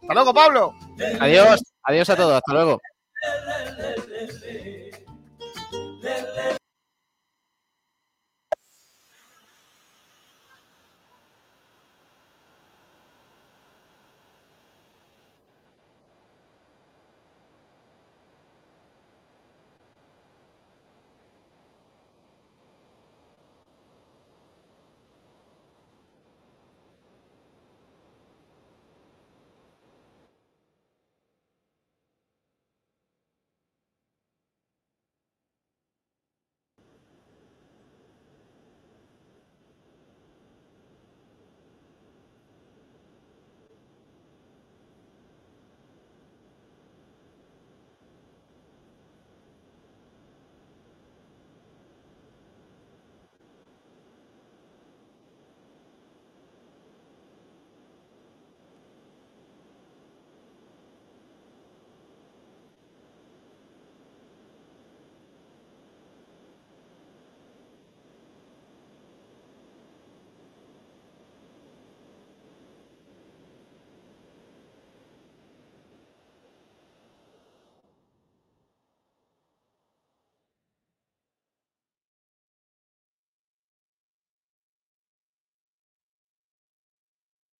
Hasta luego, Pablo. Adiós. Adiós a todos. Hasta luego.